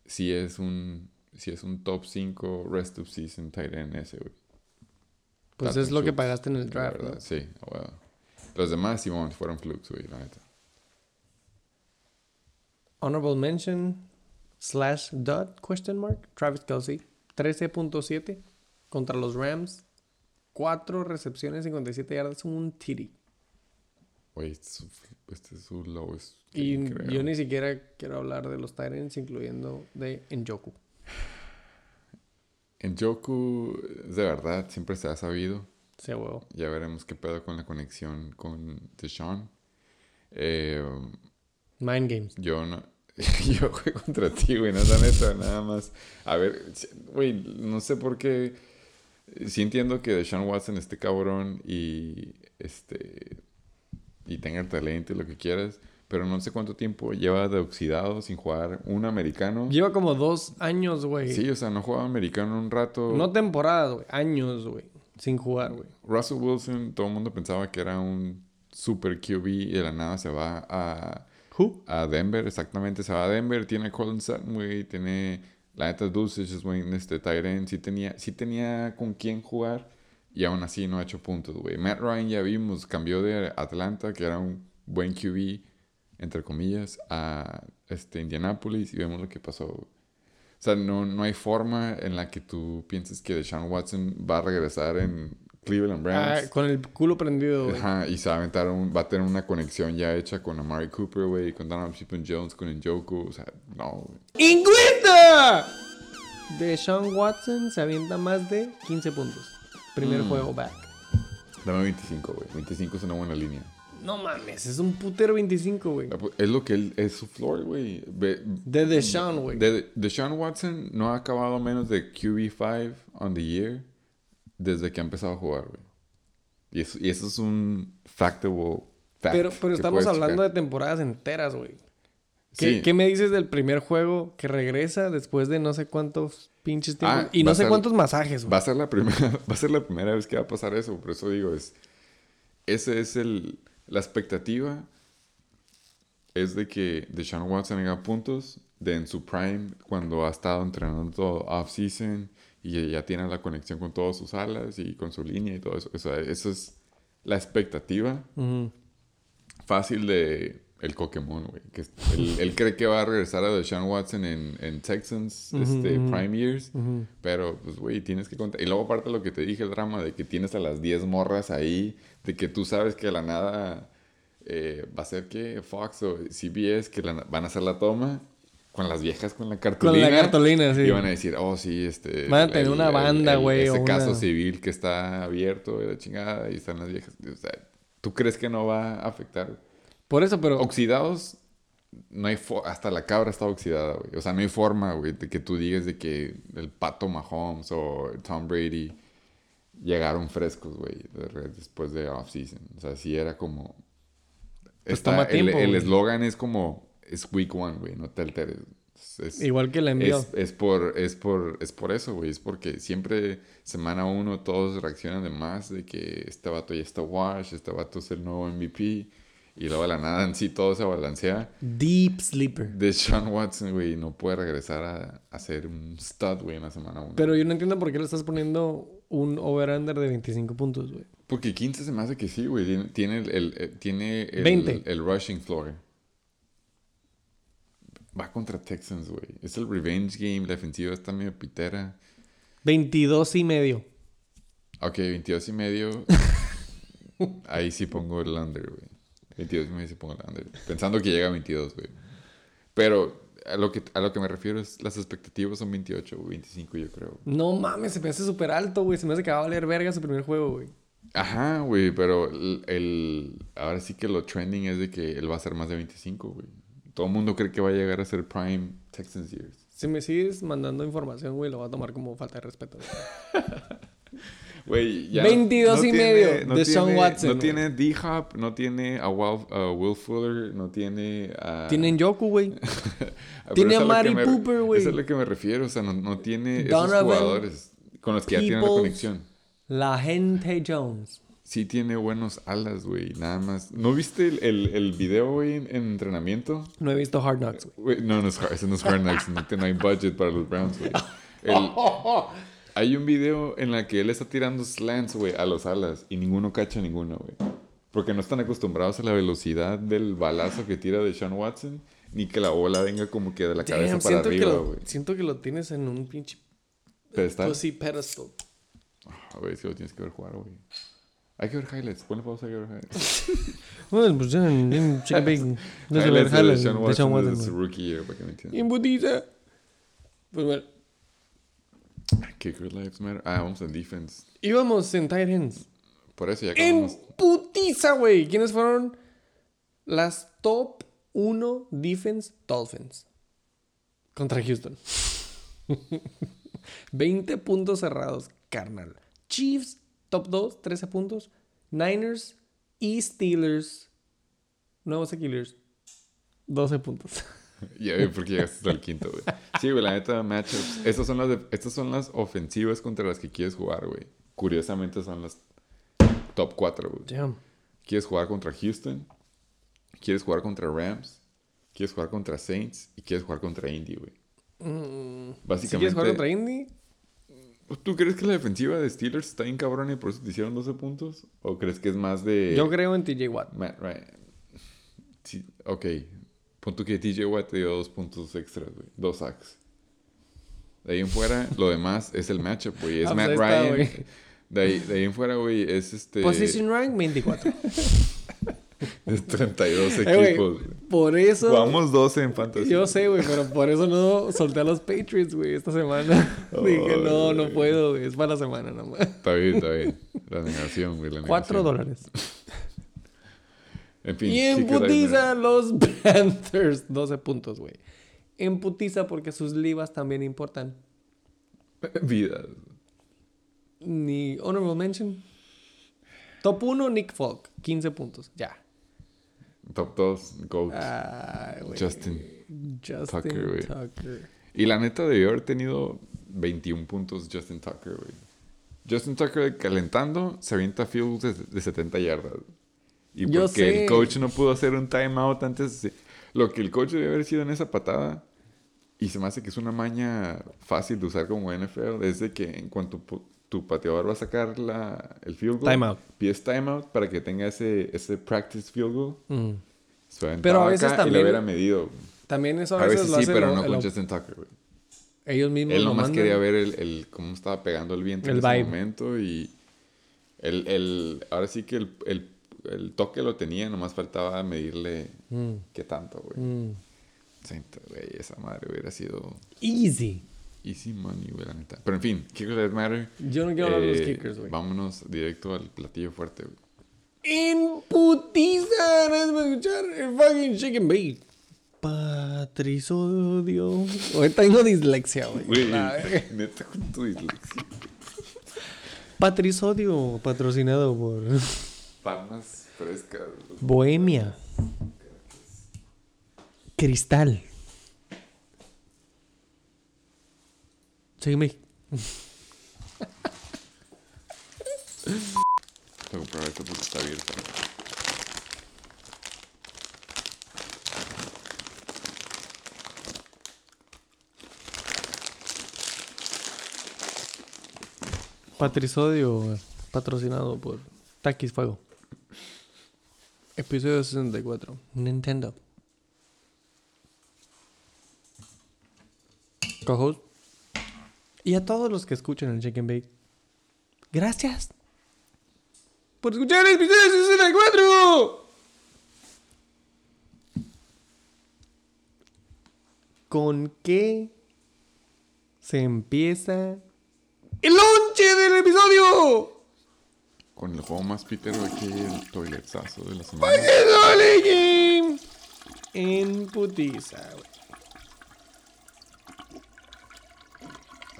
sí es un, sí es un top 5 rest of season tight end ese, güey. Pues es lo que pagaste en el la draft, verdad, ¿no? Sí, bueno. Los demás, Simón, fueron flukes, güey, la neta. Honorable mention slash dot question mark. Travis Kelsey, 13.7 contra los Rams. 4 recepciones, 57 yardas, un titty. Güey, este es su- este es su lowest. Y creo. yo ni siquiera quiero hablar de los Tyrants, incluyendo de Njoku. En Joku, de verdad, siempre se ha sabido. Se huevo. Ya veremos qué pedo con la conexión con Deshaun. Eh, Mind games. yo no. Yo juego contra ti, güey, no es la neta, nada más. A ver, güey, no sé por qué. Sí entiendo que Deshaun Watson esté cabrón y este. Y tenga el talento y lo que quieras. Pero no sé cuánto tiempo lleva de oxidado sin jugar un americano. Lleva como dos años, güey. Sí, o sea, no jugaba americano un rato. No temporadas, güey. Años, güey. Sin jugar, güey. Russell Wilson, todo el mundo pensaba que era un super QB y de la nada se va a, ¿Who? a Denver, exactamente, se va a Denver, tiene a Colin Sutton, güey, tiene la neta Dulcich, es este Tyrant, sí tenía, sí tenía con quién jugar y aún así no ha hecho puntos, güey. Matt Ryan ya vimos, cambió de Atlanta, que era un buen QB, entre comillas, a este Indianapolis y vemos lo que pasó. O sea, no, no hay forma en la que tú pienses que Deshaun Watson va a regresar en Cleveland Browns. Ah, con el culo prendido, güey. Ajá, y se va a aventar un- va a tener una conexión ya hecha con Amari Cooper, güey, con Donald Chipman Jones, con Njoku, o sea, no, güey. ¡Ingüita! De Sean Watson se avienta más de 15 puntos. Primer Mm. juego back. Dame 25, güey. 25 es una buena línea. No mames, es un putero 25, güey. Es lo que él, es su floor, güey. De Deshaun, güey. De, Deshaun Watson no ha acabado menos de QB5 on the year desde que ha empezado a jugar, güey. Y eso, y eso es un factable fact. Pero, pero estamos hablando de temporadas enteras, güey. ¿Qué, Sí. qué me dices del primer juego que regresa después de no sé cuántos pinches tiempos? Ah, y va no sé ser- cuántos masajes, Va güey. a ser la primera, va a ser la primera vez que va a pasar eso, por eso digo, es ese es el la expectativa es de que Deshaun Watson haga puntos de en su prime cuando ha estado entrenando todo off season y ya- tiene la conexión con todas sus alas y con su línea y todo eso. O sea, eso es la expectativa fácil de el Pokémon, güey. Que él, él cree que va a regresar a Deshaun Watson en, en Texans, este. Prime Years. Pero, pues, güey, tienes que contar. Y luego, aparte lo que te dije, el drama de que tienes a las 10 morras ahí, de que tú sabes que de la nada eh, va a ser que Fox o CBS que la- van a hacer la toma con las viejas con la Con cartulina. la cartulina, sí. Y van a decir, oh, sí, este. Van a tener una banda, güey, Ese o caso una- civil que está abierto, y la chingada, y están las viejas. O sea, ¿tú crees que no va a afectar? Por eso, pero... Oxidados, no hay hasta la cabra está oxidada, güey. O sea, no hay forma, güey, de que tú digas de que el Pato Mahomes o Tom Brady llegaron frescos, güey, después de off-season. O sea, sí era como... Pues está- toma el- tiempo, El güey. eslogan es como, es week one, güey, no te alteres. Es- es- Igual que la envió. es, es por, es, por, es por eso, güey. Es porque siempre, semana uno, todos reaccionan de más de que este vato ya está wash, este vato es el nuevo MVP. Y luego de la nada en sí todo se balancea. Deep sleeper. De Sean Watson, güey, no puede regresar a, a ser un stud, güey, en la semana uno. Pero yo no entiendo por qué le estás poniendo un over-under de 25 puntos, güey. Porque 15 se me hace que sí, güey. Tiene, el, el- el- tiene el, 20. el rushing floor. Va contra Texans, güey. Es el revenge game. La defensiva está medio pitera. 22 y medio. Ok, 22 y medio. Ahí sí pongo el under, güey. 22 y medio sí pongo el under. Pensando que llega a 22, güey. Pero a lo, que, a lo que me refiero es las expectativas son 28 o 25, yo creo. No mames, se me hace súper alto, güey. Se me hace que va a valer verga su primer juego, güey. Ajá, güey, pero el, el- ahora sí que lo trending es de que él va a ser más de 25, güey. Todo el mundo cree que va a llegar a ser prime Texans years. Si me sigues mandando información, güey, lo voy a tomar como falta de respeto. güey. Ya 22 y medio de Sean Watson, No tiene D-Hop, no tiene a Will, a Will Fuller, no tiene a... Tienen Yoku, güey. Tiene a Mari Cooper, güey. Eso es a lo que me refiero, o sea, no, no tiene esos jugadores con los que ya tiene la conexión. La gente Jones. Sí tiene buenos alas, güey, nada más. ¿No viste el, el, el video, güey, en, en entrenamiento? No he visto Hard Knocks, güey. No, no es hard, no es Hard Knocks, no, no hay budget para los Browns, güey. El- hay un video en la que él está tirando slants, güey, a los alas y ninguno cacha ninguno, güey. Porque no están acostumbrados a la velocidad del balazo que tira de Sean Watson, ni que la bola venga como que de la cabeza Damn, para arriba, güey. siento que lo tienes en un pinche Pedestal. pedestal. A ver si lo tienes que ver jugar, güey. Hay que ver highlights, ponle pausa, hay que ver highlights. Bueno, pues ya en, en Chicken Bacon. Desde highlights ver de highlights Sean de Sean Watson desde su rookie year, para que me entiendan. Pues bueno, Kicker lives matter. Ah, vamos en defense. íbamos en tight ends. Por eso ya En acabamos. putiza, güey. ¿Quiénes fueron las top 1 defense Dolphins? Contra Houston. 20 puntos cerrados, carnal. Chiefs, top 2, 13 puntos. Niners y Steelers, nuevos Killers, 12 puntos. Ya por qué llegaste hasta el quinto, güey. Sí, güey, la neta, matchups. Estas son las, de- estas son las ofensivas contra las que quieres jugar, güey. Curiosamente son las top 4, güey. Damn. Quieres jugar contra Houston, quieres jugar contra Rams, quieres jugar contra Saints y quieres jugar contra Indy, güey. Mm, si Básicamente. quieres jugar contra Indy, ¿Tú crees que la defensiva de Steelers está bien cabrona y por eso te hicieron 12 puntos? ¿O crees que es más de. yo creo en TJ Watt. Matt Ryan. Sí, ok. Punto que TJ Watt te dio dos puntos extras, güey. Dos sacks. De ahí en fuera, lo demás es el matchup, güey. Es Ah, pues Matt está, Ryan. güey. de, ahí, de ahí en fuera, güey, es este. Position rank 24. Es 32 Eh, güey, equipos. güey. por eso. Jugamos 12 en fantasy. Yo sé, güey, pero por eso no solté a los Patriots, güey, esta semana. Dije, no, no puedo, güey, es para la semana nomás. Está bien, está bien. La negación, güey. La Cuatro negación. dólares. En fin. Y en putiza los Panthers, 12 puntos, güey. En putiza porque sus libas también importan. Vidas. Ni honorable mention. Top 1, Nick Falk, 15 puntos, ya. Top 2, GOAT. Justin. Justin Tucker, güey. Tucker. Y la neta debió haber tenido 21 puntos Justin Tucker, güey. Justin Tucker calentando se avienta field de, de 70 yardas. Y Yo porque sé. el coach no pudo hacer un timeout antes. Lo que el coach debe haber sido en esa patada. Y se me hace que es una maña fácil de usar como NFL. Es de que en cuanto tu pateador va a sacar la, el field goal, Timeout. pides timeout para que tenga ese, ese practice field goal. Mm. Se Pero a veces y también- le hubiera medido. También eso a A veces, veces lo sí, hace pero lo- no el- con Justin Tucker, güey. ellos mismos Él nomás quería ver el, el cómo estaba pegando el viento El en ese vibe. momento y el, el, ahora sí que el, el, toque lo tenía, nomás faltaba medirle Mm, qué tanto, güey. mm. Güey, esa madre hubiera sido Easy. easy money, güey, la neta. Pero en fin, Kickers That Matter. Yo no quiero hablar de los eh, kickers, güey. Vámonos directo al platillo fuerte, güey. En putiza, por escuchar el fucking chicken bait. Patrisodio. Hoy tengo dislexia, güey. Güey, neta con tu dislexia. Patrisodio, patrocinado por Palmas frescas. Bohemia. Cristal. Sígueme. Tengo que probar esto porque está abierta. Patrisodio, patrocinado por Takis Fuego. Episodio 64. Nintendo. Co-host. Y a todos los que escuchan el Chicken Bake. Gracias. Por escuchar el episodio 64. ¿Con qué se empieza el lonche del episodio? Con el juego más pitero aquí, el toiletazo de la semana. ¡Dale, game! En putiza, güey.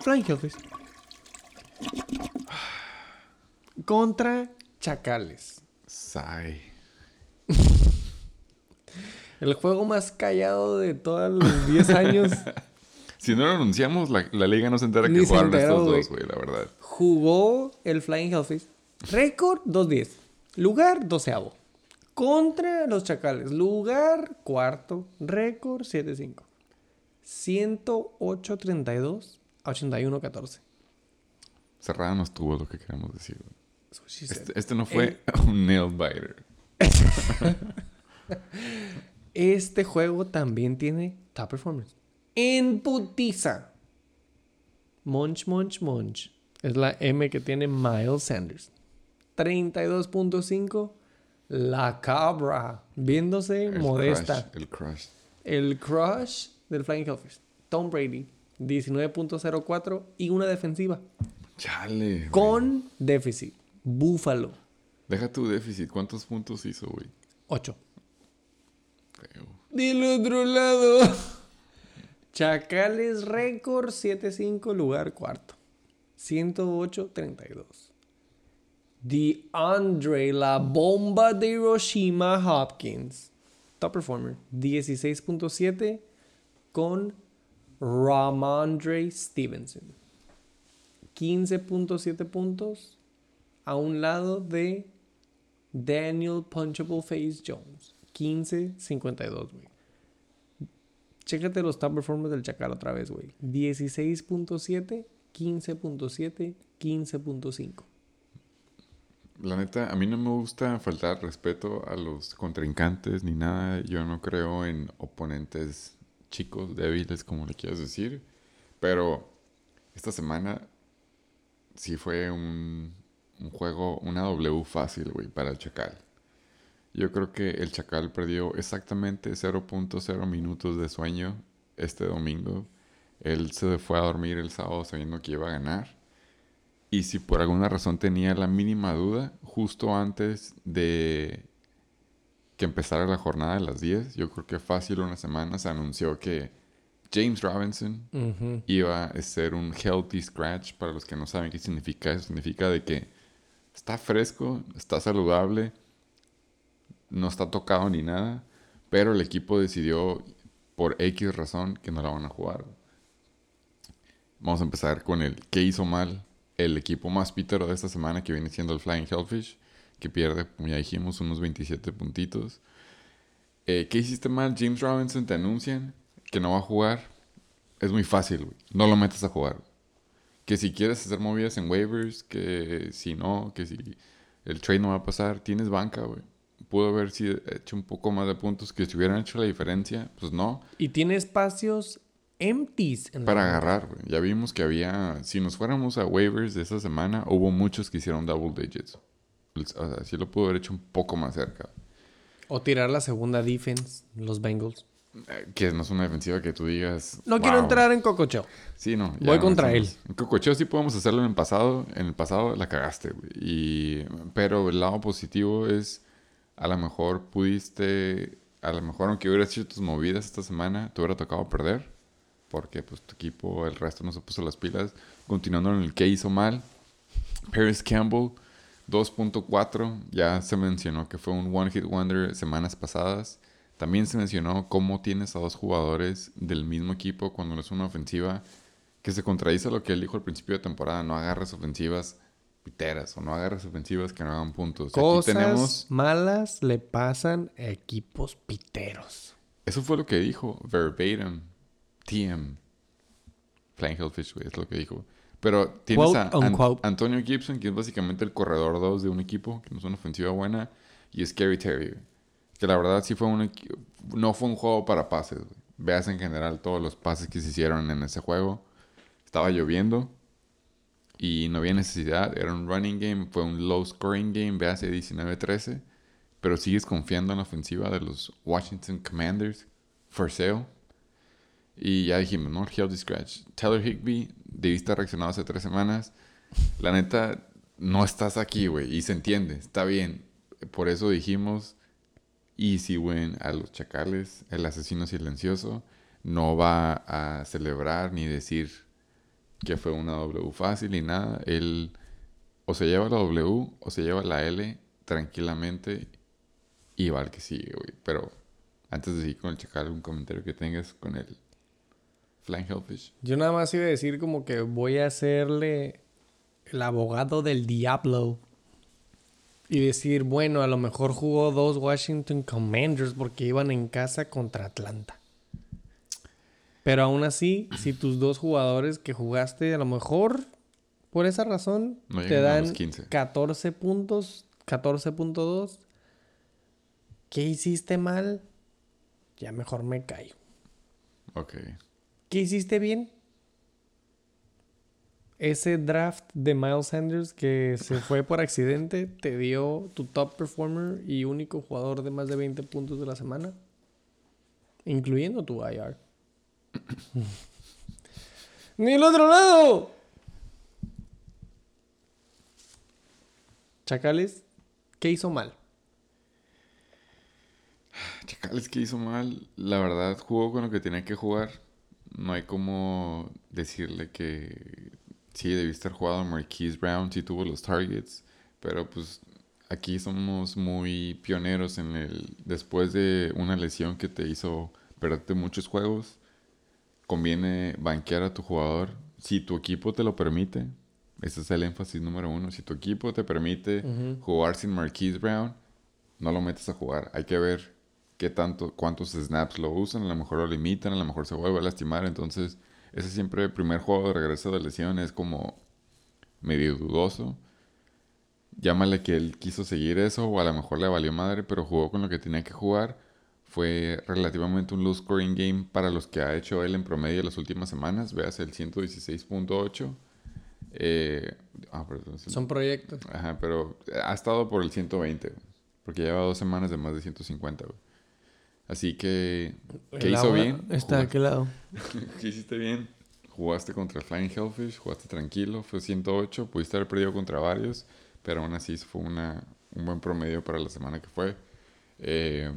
Flying Hellfish. Contra Chacales. Sai. El juego más callado de todos los 10 años. Si no lo anunciamos, la, la liga no se entera Ni que jugaron enteró, estos dos, güey, la verdad. Jugó el Flying Hellfish. Récord 2-10. Lugar 12. Contra los Chacales. Lugar cuarto. Récord 7-5. 108-32 a 81-14. Cerrada no estuvo lo que queremos decir. So. Este, este no fue un nail biter. Este juego también tiene top performance. En putiza. Munch, munch, munch. Es la M que tiene Miles Sanders. 32.5. La cabra. Viéndose El modesta. crush, el crush. El crush del Flying Hellfish. Tom Brady. 19.04 y una defensiva. Chale. Con déficit. Búfalo. Deja tu déficit. ¿Cuántos puntos hizo, güey? 8. Feo. Del otro lado. Chacales récord 7-5, lugar cuarto. 108-32. The Andre, la bomba de Hiroshima Hopkins. Top performer. 16.7 con Ramondre Stevenson. 15.7 puntos a un lado de Daniel Punchable Face Jones. 15.52, güey. Chécate los top performers del Chacal otra vez, güey. 16.7, 15.7, 15.5. La neta, a mí no me gusta faltar respeto a los contrincantes ni nada. Yo no creo en oponentes chicos, débiles, como le quieras decir. Pero esta semana sí fue un, un juego, una W fácil, güey, para el Chacal. Yo creo que el Chacal perdió exactamente 0.0 minutos de sueño este domingo. Él se fue a dormir el sábado sabiendo que iba a ganar. Y si por alguna razón tenía la mínima duda, justo antes de que empezara la jornada de las 10, yo creo que fácil una semana se anunció que James Robinson iba a ser un healthy scratch. Para los que no saben qué significa eso, significa de que está fresco, está saludable, no está tocado ni nada, pero el equipo decidió por X razón que no la van a jugar. Vamos a empezar con el que hizo mal el equipo más pítero de esta semana que viene siendo el Flying Hellfish, que pierde, como ya dijimos, unos 27 puntitos. Eh, ¿Qué hiciste mal? James Robinson te anuncian que no va a jugar. Es muy fácil, güey. No lo metes a jugar. Que si quieres hacer movidas en waivers, que si no, que si el trade no va a pasar, tienes banca, güey. pudo haber hecho un poco más de puntos que si hubieran hecho la diferencia, pues no. Y tiene espacios empties en Para agarrar, güey. Ya vimos que había, si nos fuéramos a waivers de esa semana, hubo muchos que hicieron double digits. O sea, sí lo pudo haber hecho un poco más cerca. O tirar la segunda defense, los Bengals. Eh, Que no es una defensiva que tú digas. No quiero entrar en cococho. Sí, no. Voy no contra hacemos- En Cococheo sí podemos hacerlo en el pasado. En el pasado la cagaste, güey. Y... Pero el lado positivo es, a lo mejor pudiste, a lo mejor aunque hubieras hecho tus movidas esta semana, te hubiera tocado perder. Porque pues tu equipo, el resto no se puso las pilas. Continuando en el que hizo mal. Paris Campbell, 2.4. Ya se mencionó que fue un one hit wonder semanas pasadas. También se mencionó cómo tienes a dos jugadores del mismo equipo cuando no es una ofensiva que se contradice a lo que él dijo al principio de temporada. No agarres ofensivas piteras o no agarres ofensivas que no hagan puntos. Aquí Cosas tenemos... malas le pasan a equipos piteros. Eso fue lo que dijo verbatim. TM. Flying Hellfish, güey, es lo que dijo. Pero tienes Quote, a An-. Antonio Gibson, que es básicamente el corredor 2 de un equipo, que no es una ofensiva buena, y Scary Terry, güey. Que la verdad sí fue un no fue un juego para pases, güey. Veas en general todos los pases que se hicieron en ese juego. Estaba lloviendo y no había necesidad. Era un running game, fue un low scoring game, veas 19-13. Pero sigues confiando en la ofensiva de los Washington Commanders. For sale. Y ya dijimos, ¿no? Healthy scratch. Taylor Higby, haber reaccionado hace tres semanas. La neta, no estás aquí, güey. Y se entiende, está bien. Por eso dijimos, easy win a los chacales. El asesino silencioso no va a celebrar ni decir que fue una W fácil ni nada. Él o se lleva la W o se lleva la L tranquilamente y al que sigue, güey. Pero antes de seguir con el chacal, un comentario que tengas con el Flying Hellfish. Yo nada más iba a decir como que voy a hacerle el abogado del diablo. Y decir, bueno, a lo mejor jugó dos Washington Commanders porque iban en casa contra Atlanta. Pero aún así, si tus dos jugadores que jugaste, a lo mejor por esa razón, No te dan los 15. 14 puntos, 14.2, ¿qué hiciste mal? Ya mejor me callo. Ok. ¿Qué hiciste bien? Ese draft de Miles Sanders que se fue por accidente te dio tu top performer y único jugador de más de 20 puntos de la semana, incluyendo tu IR. ¡Ni el otro lado! Chacales, ¿qué hizo mal? Chacales que hizo mal, la verdad jugó con lo que tenía que jugar. No hay como decirle que sí, debí estar jugando Marquise Brown, sí tuvo los targets, pero pues aquí somos muy pioneros en el después de una lesión que te hizo perderte muchos juegos, conviene banquear a tu jugador si tu equipo te lo permite. Ese es el énfasis número uno. Si tu equipo te permite jugar sin Marquise Brown, no lo metes a jugar. Hay que ver qué tanto, cuántos snaps lo usan. A lo mejor lo limitan, a lo mejor se vuelve a lastimar. Entonces, ese siempre el primer juego de regreso de lesión es como medio dudoso. Llámale que él quiso seguir eso o a lo mejor le valió madre, pero jugó con lo que tenía que jugar. Fue relativamente un low scoring game para los que ha hecho él en promedio las últimas semanas. Veas el 116.8. Eh, ah, perdón, Son proyectos. Ajá, pero ha estado por el 120, güey, porque lleva dos semanas de más de 150, güey. Así que, ¿qué El hizo bien? Está Jugaste- aquel lado. ¿Qué hiciste bien? Jugaste contra Flying Hellfish, jugaste tranquilo, fue 108, pudiste haber perdido contra varios, pero aún así fue una, un buen promedio para la semana que fue. Eh,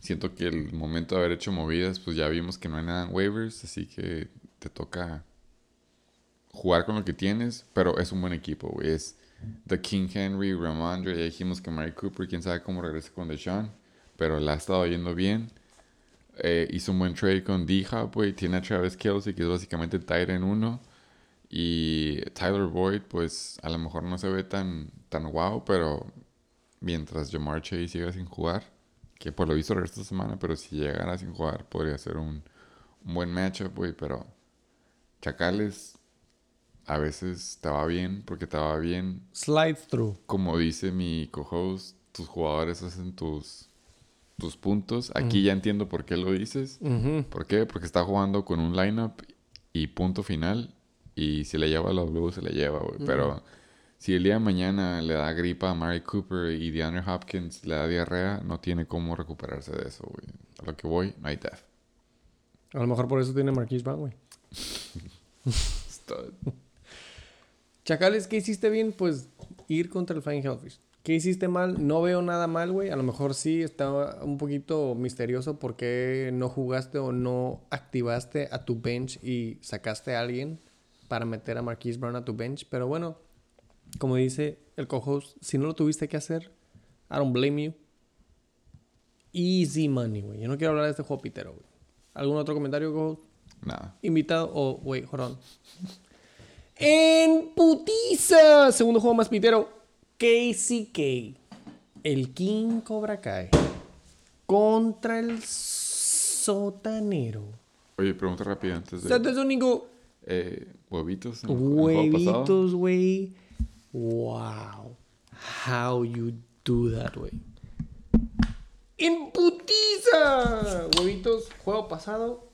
siento que el momento de haber hecho movidas, pues ya vimos que no hay nada en waivers, así que te toca jugar con lo que tienes, pero es un buen equipo, güey. Es The King Henry, Ramondre, ya dijimos que Mary Cooper, quién sabe cómo regresa con Deshaun, pero la ha estado yendo bien. Eh, hizo un buen trade con D-Hop, güey. Tiene a Travis Kelsey, que es básicamente el end 1. Y Tyler Boyd, pues a lo mejor no se ve tan, tan guau, pero mientras Jamar Chase siga sin jugar, que por lo visto regresa esta semana, pero si llegara sin jugar, podría ser un, un buen matchup, güey. Pero Chacales a veces te va bien, porque te va bien Slide through. como dice mi co-host, tus jugadores hacen tus, tus puntos. Aquí ya entiendo por qué lo dices. ¿Por qué? Porque está jugando con un lineup y punto final. Y si le lleva la W, se le lleva, güey. Pero si el día de mañana le da gripa a Mary Cooper y DeAndre Hopkins le da diarrea, no tiene cómo recuperarse de eso, güey. A lo que voy, no hay death. A lo mejor por eso tiene Marquise Brown, güey. Chacales, ¿qué hiciste bien? Pues ir contra el Flying Hellfish. ¿Qué hiciste mal? No veo nada mal, güey. A lo mejor sí está un poquito misterioso por qué no jugaste o no activaste a tu bench y sacaste a alguien para meter a Marquise Brown a tu bench. Pero bueno, como dice el co-host, si no lo tuviste que hacer, I don't blame you. Easy money, güey. Yo no quiero hablar de este juego pitero, güey. ¿Algún otro comentario, co-host? Nada. invitado o hold on. En putiza, segundo juego más pitero, KCK, el King Cobra Kai contra el sotanero. Oye, pregunta rápida antes de... Santo Sónico, Eh, ¿Huevitos? en huevitos, güey. Wow. How you do that, güey. En putiza, huevitos, juego pasado.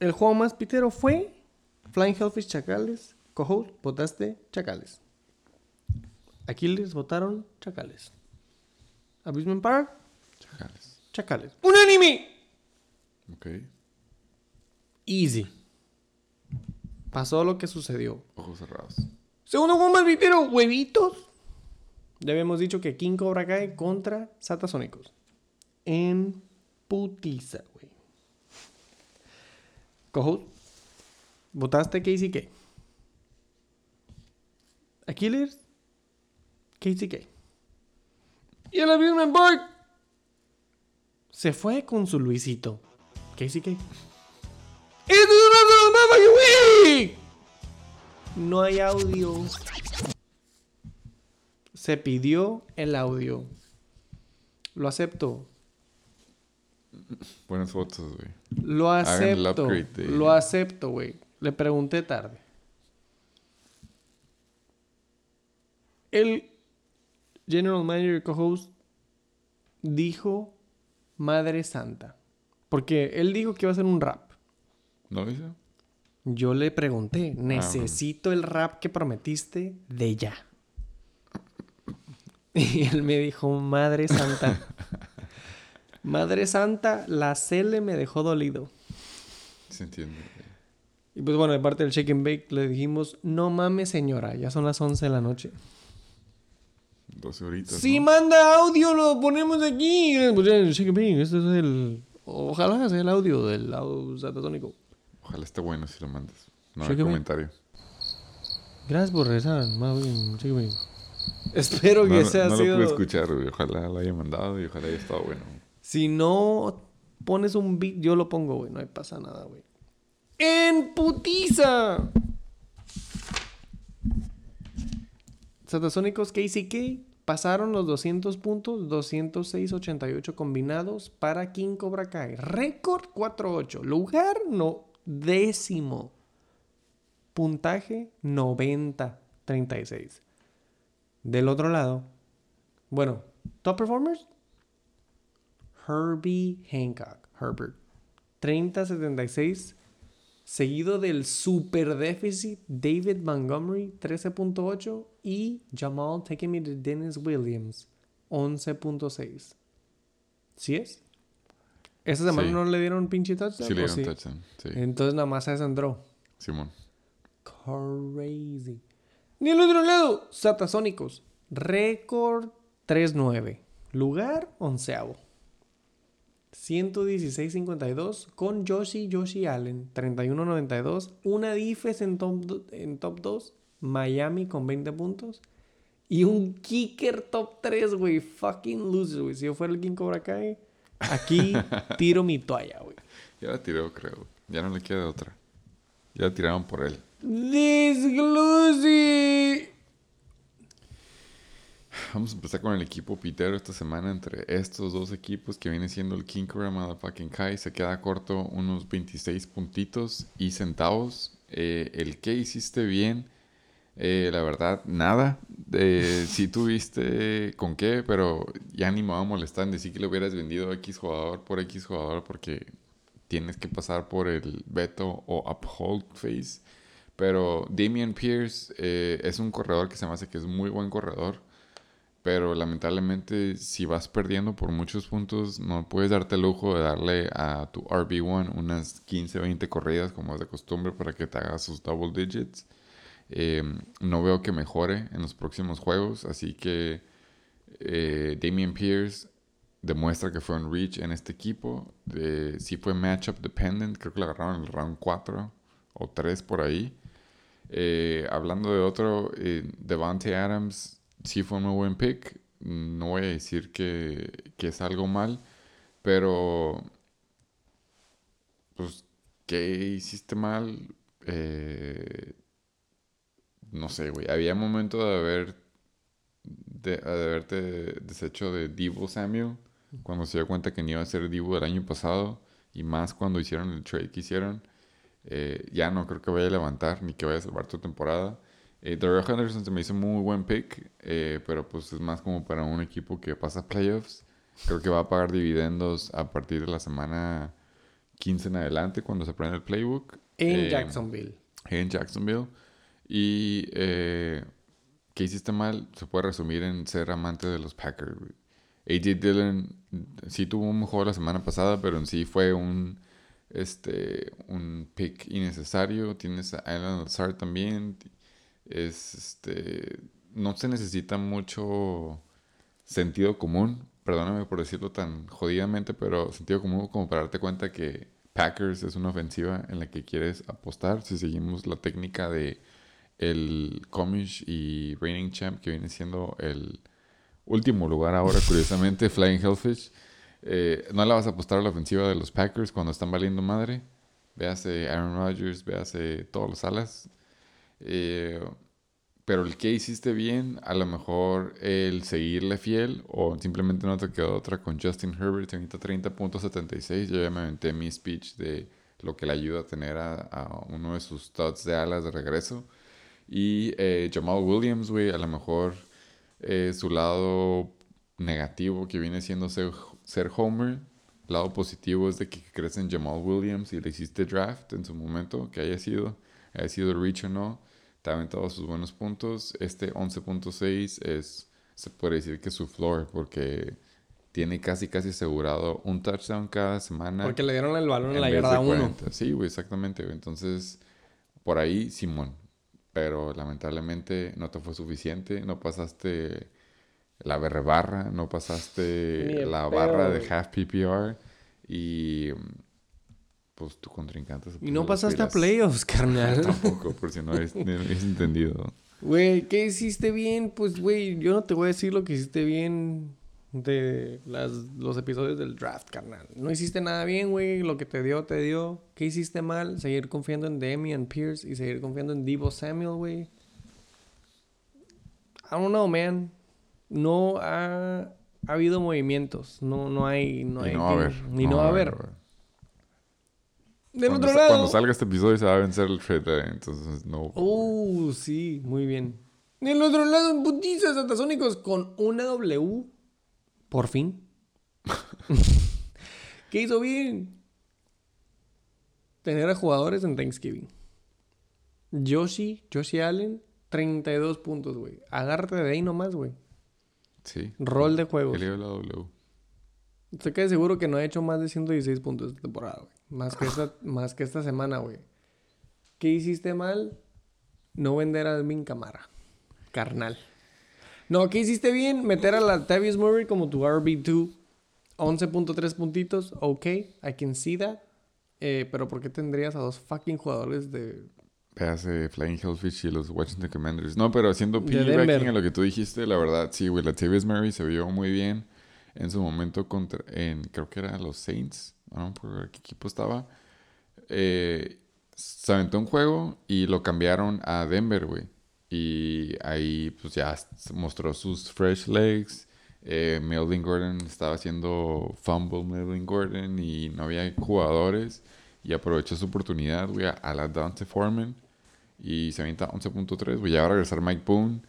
El juego más pitero fue Flying Hellfish Chacales. Cohost, votaste Chacales. Aquiles votaron Chacales. Abusement Park, Chacales. Chacales. ¡Unánime! Ok. Easy. Pasó lo que sucedió. Ojos cerrados. Segundo juego más pitero, huevitos. Ya habíamos dicho que King Cobra Kai contra Satasónicos. En putiza, güey. Cojo, votaste KCK. Aquiles, KCK. Y el Amusement Park se fue con su Luisito. KCK. No hay audio. Se pidió el audio. Lo acepto. Buenas fotos, güey. Lo acepto. Lo acepto, güey. Le pregunté tarde. El General Manager co-host dijo Madre Santa. Porque él dijo que iba a hacer un rap. ¿No lo hizo? Yo le pregunté, Ah, necesito el rap que prometiste de ya. Y él me dijo, Madre Santa. Madre Santa, la cele me dejó dolido. Se entiende. Y pues bueno, de parte del Shake and Bake le dijimos, no mames señora, ya son las 11 de la noche. 12 horitas. Si ¿no? manda audio, lo ponemos aquí. Pues este es el... Ojalá sea el audio del audio satatónico. Ojalá esté bueno si lo mandas. No hay comentario. Gracias por regresar, más bien, Bake. Espero No, que no, sea no lo sido... pude escuchar, güey. Ojalá lo haya mandado y ojalá haya estado bueno. Si no pones un beat, yo lo pongo, güey. No hay pasa nada, güey. ¡En putiza! Satasónicos KCK pasaron los 200 puntos, 206.88 combinados para King Cobra Kai. Récord 4.8. Lugar no décimo. Puntaje 90.36. Del otro lado, bueno, top performers, Herbie Hancock, Herbert. 30-76. Seguido del super déficit David Montgomery, 13.8. Y Jamal Taking Me to Dennis Williams, 11.6. ¿Sí es? ¿Esa semana Sí. no le dieron pinche touchdown? Sí le ¿O dieron touchdown. Sí. Entonces nada más se entró. Simón. Crazy. Ni el otro lado, Satasónicos. Récord 3-9. Lugar onceavo. 116.52 con Joshi Joshi Allen. 31.92. Una defense en top, en top 2. Miami con 20 puntos. Y un kicker top 3, güey. Fucking loser, güey. Si yo fuera el King Cobra Kai, aquí tiro mi toalla, güey. Ya la tiró, creo. Ya no le queda otra. Ya la tiraron por él. Disglusi. Vamos a empezar con el equipo pitero esta semana. Entre estos dos equipos que viene siendo el King Cobra Motherfucking Kai, se queda corto unos 26 puntitos y centavos. Eh, el que hiciste bien Eh, la verdad, nada. Eh, sí tuviste con qué, pero ya ni me va a molestar en decir que le hubieras vendido X jugador por X jugador porque tienes que pasar por el veto o uphold phase. Pero Damian Pierce eh, es un corredor que se me hace que es muy buen corredor. Pero lamentablemente, si vas perdiendo por muchos puntos, no puedes darte el lujo de darle a tu RB1 unas 15, 20 corridas como es de costumbre para que te haga sus double digits. Eh, no veo que mejore en los próximos juegos, así que eh, Damian Pierce demuestra que fue un reach en este equipo. Sí fue matchup dependent, creo que lo agarraron en el round 4 o 3 por ahí. Eh, hablando de otro, eh, Devante Adams sí fue un muy buen pick. No voy a decir que, que es algo mal, pero pues, ¿qué hiciste mal? Eh, no sé, güey. Había momento de haber de, de haberte deshecho de Divo Samuel cuando se dio cuenta que no iba a ser Divo del año pasado y más cuando hicieron el trade que hicieron. Eh, ya no creo que vaya a levantar ni que vaya a salvar tu temporada. Eh, Daryl Henderson se me hizo muy buen pick, eh, pero pues es más como para un equipo que pasa playoffs. Creo que va a pagar dividendos a partir de la semana 15 en adelante cuando se prende el playbook. En Eh, Jacksonville. en Jacksonville. Y eh, ¿qué hiciste mal? Se puede resumir en ser amante de los Packers. AJ Dillon sí tuvo un juego la semana pasada, pero en sí fue un este un pick innecesario. Tienes a Alan Lazard también. Es este no se necesita mucho sentido común, perdóname por decirlo tan jodidamente, pero sentido común como para darte cuenta que Packers es una ofensiva en la que quieres apostar si seguimos la técnica de el Comish y Reigning Champ que viene siendo el último lugar ahora curiosamente Flying Hellfish eh, no la vas a apostar a la ofensiva de los Packers cuando están valiendo madre véase Aaron Rodgers véase todos los alas eh, pero el que hiciste bien, a lo mejor el seguirle fiel o simplemente no te quedó otra con Justin Herbert, ahorita 30.76. Yo ya me aventé mi speech de lo que le ayuda a tener a, a uno de sus studs de alas de regreso. Y eh, Jamal Williams, güey, a lo mejor eh, su lado negativo que viene siendo ser, ser Homer. Lado positivo es de que crees en Jamal Williams y le hiciste draft en su momento, que haya sido, haya sido reach o no te ha aventado sus buenos puntos. Este 11.6 es, se puede decir que es su floor porque tiene casi casi asegurado un touchdown cada semana. Porque le dieron el balón en en la yarda 1. 40. Sí, güey, exactamente. Entonces, por ahí, Simón. Pero lamentablemente no te fue suficiente. No pasaste la berre barra, no pasaste la barra de half PPR. Y pues tu contrincante se Y no pasaste a playoffs, carnal. Tampoco, por si no habéis no habéis entendido. Güey, ¿qué hiciste bien? Pues, güey, yo no te voy a decir lo que hiciste bien de las, los episodios del draft, carnal. No hiciste nada bien, güey. Lo que te dio, te dio. ¿Qué hiciste mal? Seguir confiando en Damian Pierce y seguir confiando en Divo Samuel, güey. I don't know, man. No ha, ha habido movimientos. No, no hay... No y hay no va a haber. Ni no va a haber. Del Cuando, otro lado... cuando salga este episodio se va a vencer el trade entonces no. Uh, sí, muy bien. Del otro lado, putizas satasónicos con una W. Por fin. ¿Qué hizo bien? Tener a jugadores en Thanksgiving. Joshi, Joshi Allen, 32 puntos, güey. Agárrate de ahí nomás, güey. Sí. Rol de juegos. La W. Estoy casi seguro que no ha hecho más de 116 puntos esta temporada, güey. Más que esta, más que esta semana, güey. ¿Qué hiciste mal? No vender a Alvin Camara. Carnal. No, ¿qué hiciste bien? Meter a la Tavius Murray como tu RB2. 11.3 puntitos. Ok, I can see that. Eh, pero ¿por qué tendrías a dos fucking jugadores de... Véase Flying Hellfish y los Washington Commanders. No, pero haciendo piggybacking a lo que tú dijiste, la verdad, sí, güey. La Tavis Murray se vio muy bien en su momento contra, en, creo que era los Saints. No acuerdo qué equipo estaba. Eh, se aventó un juego y lo cambiaron a Denver, güey. Y ahí, pues ya mostró sus fresh legs. Eh, Melvin Gordon estaba haciendo fumble, Melvin Gordon, y no había jugadores. Y aprovechó su oportunidad, güey, a, la Dante Foreman. y se avienta 11.3. Voy a regresar Mike Boone.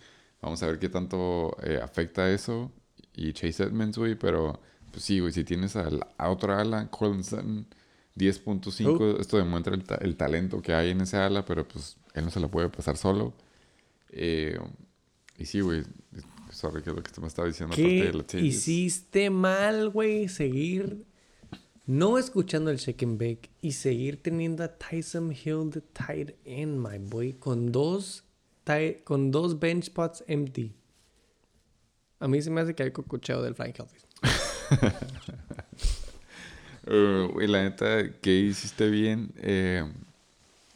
Vamos a ver qué tanto eh, afecta eso. Y Chase Edmonds, güey. Pero, pues sí, güey, si tienes a, la, a otra ala, Colin Sutton, 10.5. Esto demuestra el, ta- el talento que hay en esa ala, pero pues él no se la puede pasar solo. Eh, y sí, güey. Sorry, que es lo que te me estaba diciendo. aparte ¿Qué de Latavius. hiciste mal, güey? Seguir no escuchando el shake and bake y seguir teniendo a Tyson Hill de tight end, my boy, con dos, con dos bench spots empty. A mí se me hace que hay cocucheo del Frank. Eh, güey, la neta, que hiciste bien, eh,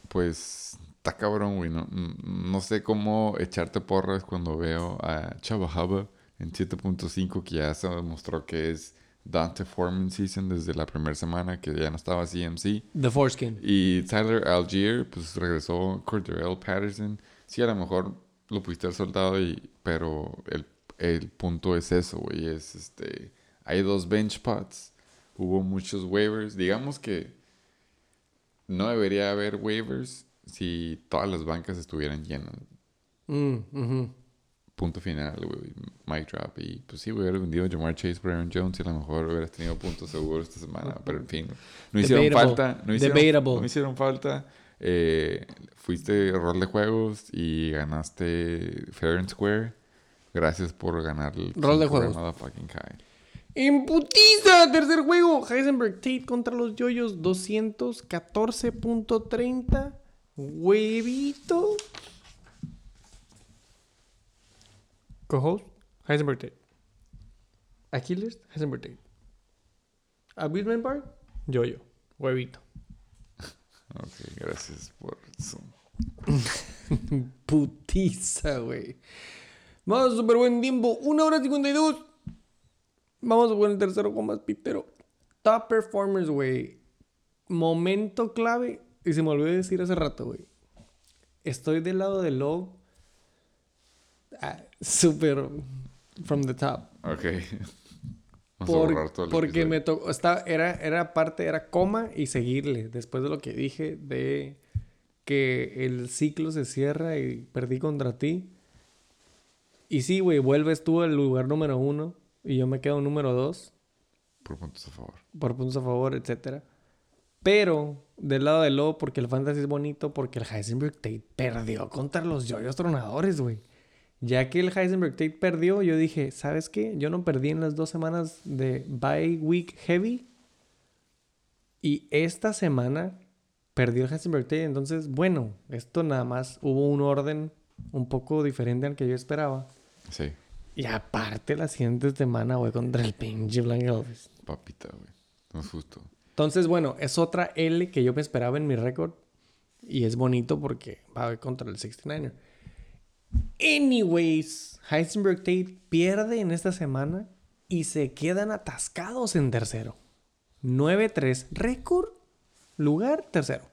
pues está cabrón, güey. No, no sé cómo echarte porras cuando veo a Chava Haba en 7.5, que ya se demostró que es Dante Foreman Season desde la primera semana, que ya no estaba CMC. The Foreskin. Y Tyler Algier, pues regresó Cordell Patterson. Sí, a lo mejor lo pudiste haber soltado, y, pero el, el punto es eso, güey. Es este. Hay dos bench spots. Hubo muchos waivers. Digamos que no debería haber waivers si todas las bancas estuvieran llenas. Mm. Punto final, güey. Mike drop. Y pues sí, hubieras vendido a Jamar Chase por Aaron Jones y a lo mejor hubieras tenido puntos seguros esta semana. Pero en fin, no hicieron Debatable. falta. No hicieron, Debatable. no hicieron falta. Eh, fuiste rol de juegos y ganaste Fair and Square. Gracias por ganar el Rol de juegos. motherfucking tercer juego. Heisenberg Tate contra los Yoyos, 214.30. Huevito. Co-host, Heisenberg Tate. Aquiles, Heisenberg Tate. Abusement Park, Yoyo. Huevito. Ok, gracias por eso. Putiza, güey. Vamos, súper buen tiempo. Una hora 52. Vamos a poner el tercero con más pitero. Top performers, güey. Momento clave. Y se me olvidó decir hace rato, güey. Estoy del lado de Love. Ah, súper from the top. Ok. Vamos a Por- borrar todo el porque episodio. me tocó, era, era parte, era coma y seguirle. Después de lo que dije de que el ciclo se cierra y perdí contra ti. Y sí, güey, vuelves tú al lugar número uno y yo me quedo número dos Por puntos a favor. por puntos a favor, etcétera. Pero del lado de Lobo, porque el fantasy es bonito, porque el Heisenberg Tate perdió contra los yoyos tronadores, güey. Ya que el Heisenberg Tate perdió, yo dije, ¿sabes qué? Yo no perdí en las dos semanas de bye week heavy. Y esta semana perdió el Heisenberg Tate. Entonces, bueno, esto nada más hubo un orden un poco diferente al que yo esperaba. Sí, Y aparte, la siguiente semana, güey, contra el pinche Blank Elvis. papita, güey. No es justo. Entonces, bueno, es otra L que yo me esperaba en mi récord. Y es bonito porque va a ver contra el 69er. Anyways, Heisenberg Tate pierde en esta semana y se quedan atascados en tercero. 9-3. Récord, lugar, tercero.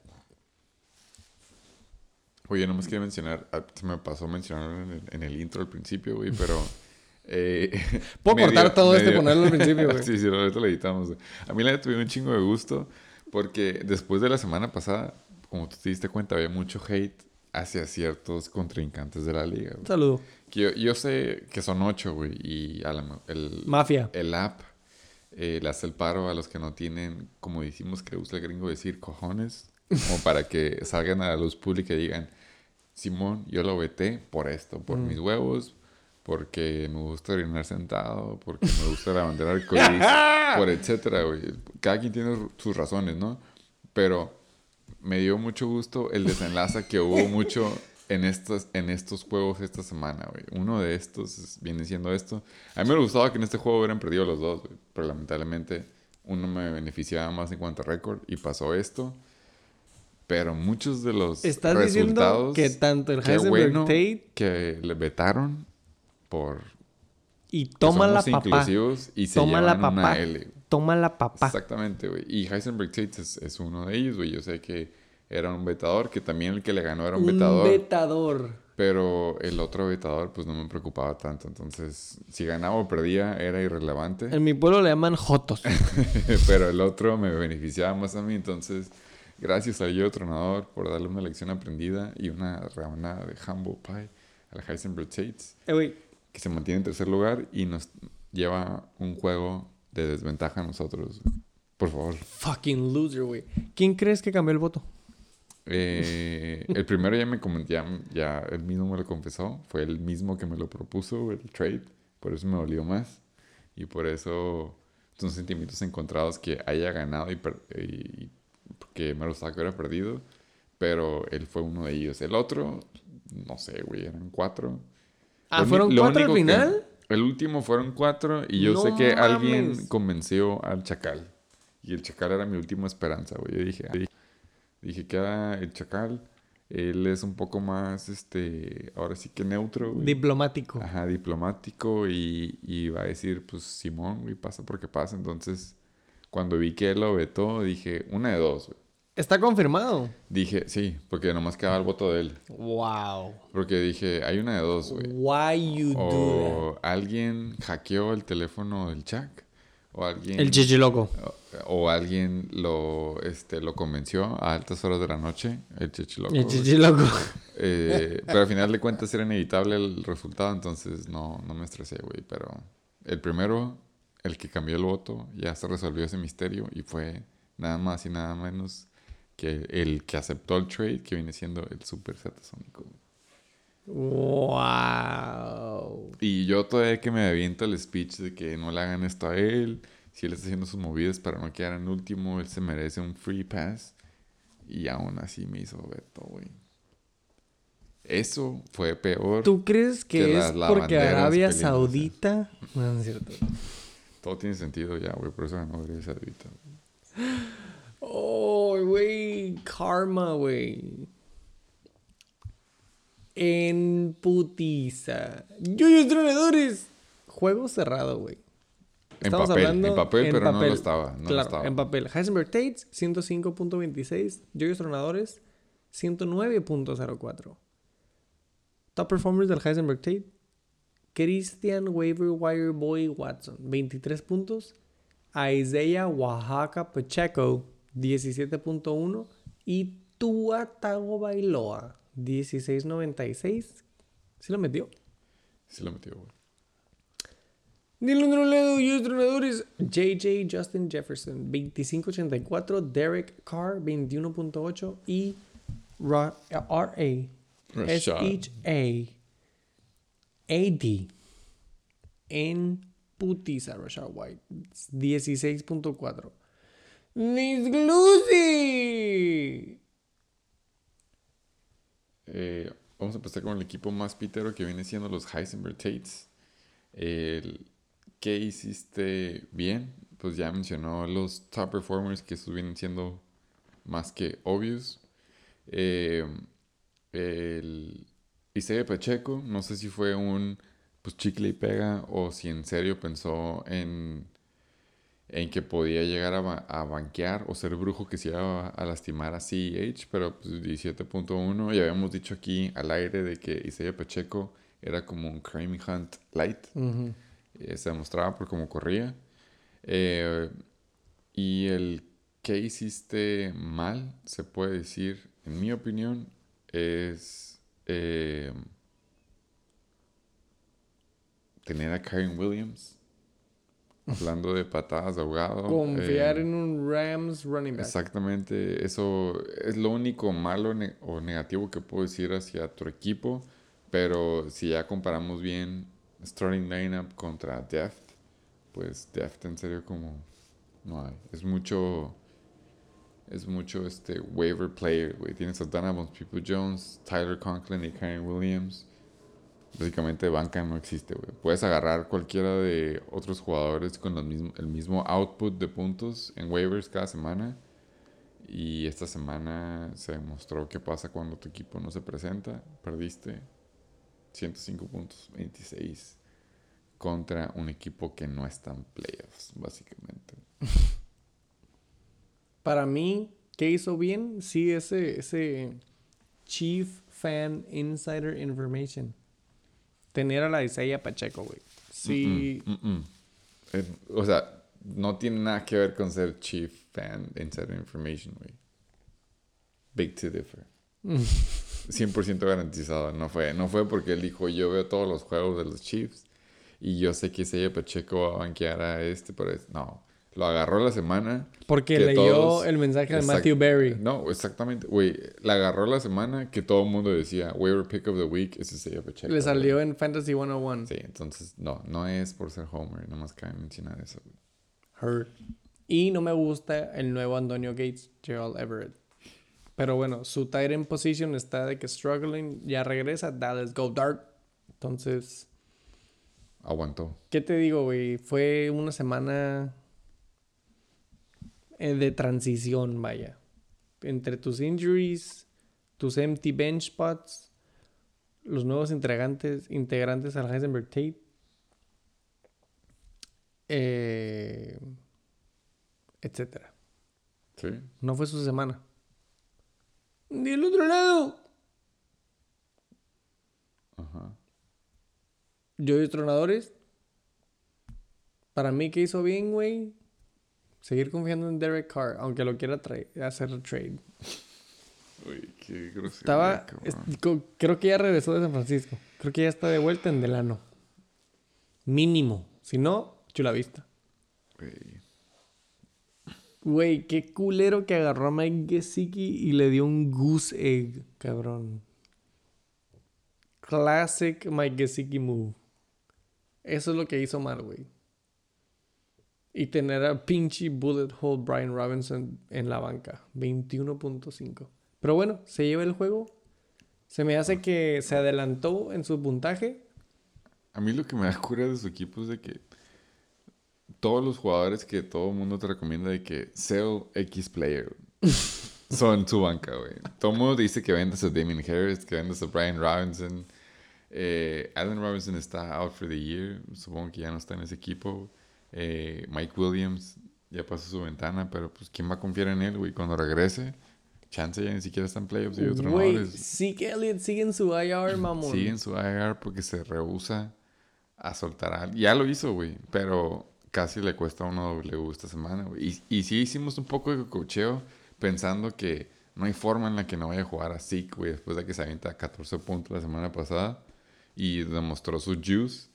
Oye, nomás quería mencionar, ah, se me pasó mencionar en el intro al principio, güey, pero... eh, Puedo cortar todo me esto y ponerlo al principio, güey. sí, sí, ahorita lo editamos. A mí la tuve un chingo de gusto porque después de la semana pasada, como tú te diste cuenta, había mucho hate hacia ciertos contrincantes de la liga, güey. Saludo. Que yo, yo sé que son ocho, güey, y a la el, Mafia. el app eh, le hace el paro a los que no tienen, como decimos que gusta el gringo decir, cojones, como para que salgan a la luz pública y digan, Simón, yo lo veté por esto, por mis huevos, porque me gusta orinar sentado, porque me gusta la bandera arcoíris, por etcétera, güey. Cada quien tiene sus razones, ¿no? Pero me dio mucho gusto el desenlace que hubo mucho en estos, en estos juegos esta semana, güey. Uno de estos es- viene siendo esto. A mí me gustaba que en este juego hubieran perdido los dos, güey. Pero lamentablemente uno me beneficiaba más en cuanto a récord y pasó esto. Pero muchos de los Estás diciendo resultados... que tanto el Heisenberg bueno Tate que le vetaron por... y toma la papá. inclusivos y se Toma la una papá. L. Toma la papá. Exactamente, güey. Y Heisenberg Tate es, es uno de ellos, güey. Yo sé que era un vetador, que también el que le ganó era un, Un vetador. vetador. Pero el otro vetador, pues no me preocupaba tanto. Entonces, si ganaba o perdía, era irrelevante. En mi pueblo le llaman Jotos. pero el otro me beneficiaba más a mí. Entonces, Gracias al yo tronador por darle una lección aprendida y una rebanada de humble pie al Heisenberg Tates, Eh, güey, que se mantiene en tercer lugar y nos lleva un juego de desventaja a nosotros. Por favor. fucking loser, güey. ¿Quién crees que cambió el voto? Eh, el primero ya me comen- ya, ya él mismo me lo confesó. Fue el mismo que me lo propuso, el trade. Por eso me dolió más. Y por eso son sentimientos encontrados que haya ganado y, y que me lo que hubiera perdido. Pero él fue uno de ellos. El otro, no sé, güey, eran cuatro. Ah, Lo ¿fueron lo cuatro al final? el último fueron cuatro y yo No sé que alguien convenció al Chacal. Y el Chacal era mi última esperanza, güey. Yo dije, "Ay". dije que era el Chacal. Él es un poco más, este, ahora sí que neutro, güey. Diplomático. Ajá, diplomático y, y va a decir, pues Simón, güey, pasa porque pasa. Entonces, cuando vi que él lo vetó, dije, una de dos, güey. Está confirmado. Dije, sí, porque nomás quedaba el voto de él. Wow. Porque dije, hay una de dos, güey. Why you do O alguien hackeó el teléfono del Chuck. O alguien. that? El chichi loco. o, o alguien lo, este, lo convenció a altas horas de la noche. El chichiloco. El chichi loco. Eh, pero al final de cuentas era inevitable el resultado. Entonces no, no me estresé, güey. Pero el primero, el que cambió el voto, ya se resolvió ese misterio. Y fue nada más y nada menos que el que aceptó el trade, que viene siendo el Super Satasónico. Wow. Y yo todavía que me aviento el speech de que no le hagan esto a él, si él está haciendo sus movidas para no quedar en último, él se merece un free pass. Y aún así me hizo veto, güey. Eso fue peor. ¿Tú crees que, Que es porque Arabia peleándose. Saudita? No, no es cierto. Todo tiene sentido ya, güey. Por eso ganó Arabia Saudita. Karma, güey. En putiza. Yuyos Tronadores. Juego cerrado, güey. En papel, hablando en papel, en pero no lo estaba. No lo estaba. en papel. Heisenberg Tates, 105.26. Joyos Tronadores, 109.04. Top performers del Heisenberg Tate. Christian Waiver Wire Boy Watson, 23 puntos. Isaiah Oaxaca Pacheco, 17.1. Y Tua Tagovailoa, 16.96. ¿Sí lo metió? Sí lo metió, güey. Roledo y entrenadores. JJ Justin Jefferson, 25.84. Derek Carr, 21.8. Y Ra-. S-H-A. AD. En putiza, Rashad White. 16.4. Miss Lucy. Eh, vamos a empezar con el equipo más pitero que viene siendo los Heisenberg Tates. El, ¿Qué hiciste bien? Pues ya mencionó los top performers que estos vienen siendo más que obvios. Eh, el Isaiah Pacheco, no sé si fue un pues chicle y pega o si en serio pensó en, en que podía llegar a, ba- a banquear o ser brujo que se iba a, a lastimar a CEH, pero pues 17.1 y habíamos dicho aquí al aire de que Isaiah Pacheco era como un Crime Hunt light. Eh, se demostraba por cómo corría. Eh, y el que hiciste mal, se puede decir, en mi opinión, es eh, tener a Karen Williams. Hablando de patadas de ahogado. Confiar eh, en un Rams running back. Exactamente, eso es lo único malo ne- o negativo que puedo decir hacia tu equipo, pero si ya comparamos bien starting lineup contra Deft, pues Deft en serio como no hay, es mucho es mucho este waiver player, güey, tienes a Donovan People Jones, Tyler Conklin y Karen Williams. Básicamente banca no existe, güey. Puedes agarrar cualquiera de otros jugadores con el mismo output de puntos en waivers cada semana. Y esta semana se demostró qué pasa cuando tu equipo no se presenta. Perdiste 105 puntos, 26 contra un equipo que no está en playoffs, básicamente. Para mí, ¿qué hizo bien? Sí, ese, ese Chief Fan Insider Information. Tener a la Isaiah Pacheco, güey. Sí. Mm, mm, mm. Eh, o sea, no tiene nada que ver con ser chief fan insider information, güey. Big to differ. 100% garantizado. No fue, no fue porque él dijo, yo veo todos los juegos de los Chiefs y yo sé que Isaiah Pacheco va a banquear a este, pero es, no. Lo agarró la semana. Porque que leyó todos- el mensaje de Matthew Berry. No, exactamente. Güey, la agarró la semana que todo el mundo decía, waiver pick of the week es Isaiah Pacheco. Le güey. salió en Fantasy 101. Sí, entonces, no, no es por ser Homer, nomás cabe mencionar eso. güey. Hurt. Y no me gusta el nuevo Antonio Gates, Gerald Everett. Pero bueno, su tight end position está de que struggling. Ya regresa. Dallas Go Dark. Entonces, Aguantó. ¿qué te digo, güey? Fue una semana de transición, vaya. Entre tus injuries, tus empty bench spots, los nuevos integrantes, integrantes al Heisenberg Tape. eh, etcétera. Sí. No fue su semana. Del otro lado. Ajá. Yo y tronadores. Para mí que hizo bien, güey. Seguir confiando en Derek Carr, aunque lo quiera hacer trade. Uy, qué grosería, Estaba, es- creo que ya regresó de San Francisco. Creo que ya está de vuelta en Delano. Mínimo. Si no, chula vista. Güey. Güey, qué culero que agarró a Mike Gesicki y le dio un goose egg, cabrón. Classic Mike Gesicki move. Eso es lo que hizo mal, güey. Y tener a pinche bullet hole Brian Robinson en la banca. 21.5. Pero bueno, se lleva el juego. Se me hace que se adelantó en su puntaje. A mí lo que me da cura de su equipo es de que todos los jugadores que todo el mundo te recomienda de que sell X player son su banca, güey. Todo el mundo dice que vendas a Damien Harris, que vendas a Brian Robinson. Eh, Allen Robinson está out for the year. Supongo que ya no está en ese equipo. Eh, Mike Williams ya pasó su ventana, pero pues ¿quién va a confiar en él, güey? Cuando regrese, chance ya ni siquiera está en playoffs y otros Güey, jugadores. Zeke Elliott sigue en su IR, mamón. Sigue en su IR porque se rehúsa a soltar a. Ya lo hizo, güey, pero casi le cuesta una W esta semana, güey. Y, y sí hicimos un poco de cocheo pensando que no hay forma en la que no vaya a jugar a Zeke, güey, después de que se avienta 14 puntos la semana pasada y demostró su juice.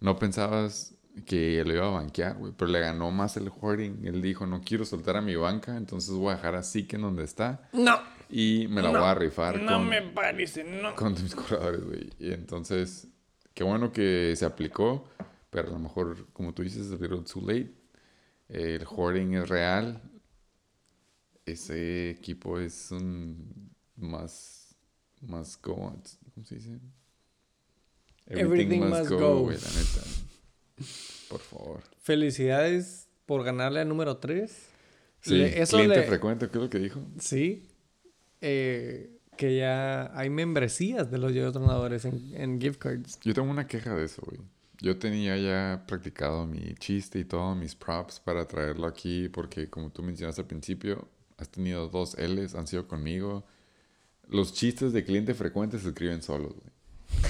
No pensabas que lo iba a banquear, güey, pero le ganó más el hoarding. Él dijo, no quiero soltar a mi banca, entonces voy a dejar a en donde está No. y me la voy a rifar No con me parece, no. con mis corredores, güey. Y entonces, qué bueno que se aplicó, pero a lo mejor, como tú dices, a little too late. El hoarding es real. Ese equipo es un más, más go, ¿cómo se dice? Everything must go. güey, la neta. Por favor. Felicidades por ganarle al número 3. Sí, eso cliente le- frecuente, ¿qué es lo que dijo? Sí. Eh, que ya hay membresías de los yo tronadores en, en gift cards. Yo tengo una queja de eso, güey. Yo tenía ya practicado mi chiste y todos mis props para traerlo aquí porque como tú mencionaste al principio, has tenido dos L's, han sido conmigo. Los chistes de cliente frecuente se escriben solos, güey.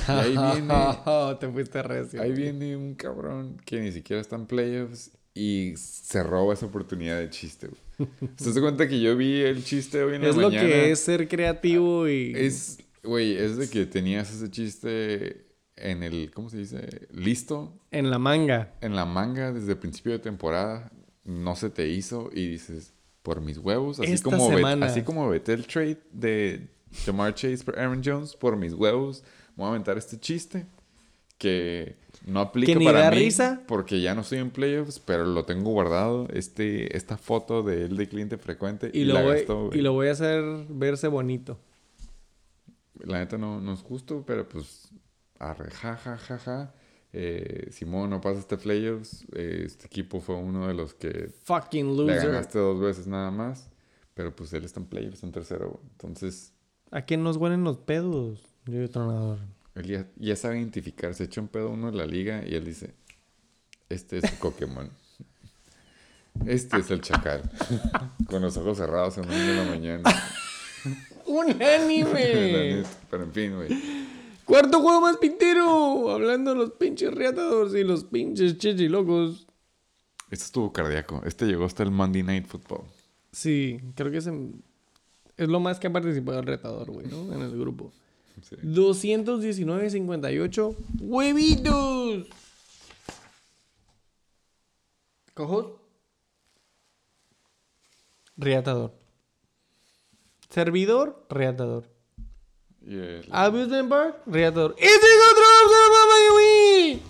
Y ahí viene, Te fuiste recio. ahí viene un cabrón que ni siquiera está en playoffs y se roba esa oportunidad de chiste, güey. ¿Se das cuenta que yo vi el chiste hoy en la Es lo mañana? que es ser creativo y... Es, güey, es de que tenías ese chiste en el, ¿cómo se dice? Listo, En la manga. en la manga desde el principio de temporada, no se te hizo y dices, por mis huevos, así, Esta como, semana. así como vete el trade de Jamar Chase por Aaron Jones, por mis huevos, voy a aventar este chiste que no aplica Que ni para da mí risa. porque ya no estoy en playoffs, pero lo tengo guardado, este, esta foto de él de cliente frecuente Y, y, lo la voy, y lo voy a hacer verse bonito. La neta no, no es justo, pero pues, arre, ja, ja, ja, ja. Eh, Simón no pasa este playoffs. eh, este equipo fue uno de los que Fucking le loser. ganaste dos veces nada más. Pero pues él está en playoffs, en tercero. Entonces, ¿A quién nos huelen los pedos? Yo tronador. él ya, ya sabe identificar. Se echa un pedo uno en la liga y él dice: Este es Pokémon. Este es el chacal. Con los ojos cerrados en una de la mañana. ¡Un anime! Pero en fin, güey. ¡Cuarto juego más pintero! Hablando de los pinches riatados y los pinches chichilocos. Este estuvo cardíaco. Este llegó hasta el Monday Night Football. Sí, creo que se... Es lo más que ha participado el retador, güey, ¿no? En el grupo. Sí. 219.58 huevitos. Cojos. Reatador. Servidor, reatador. Y el- Abusement Park, reatador. ¡Ese es otro güey!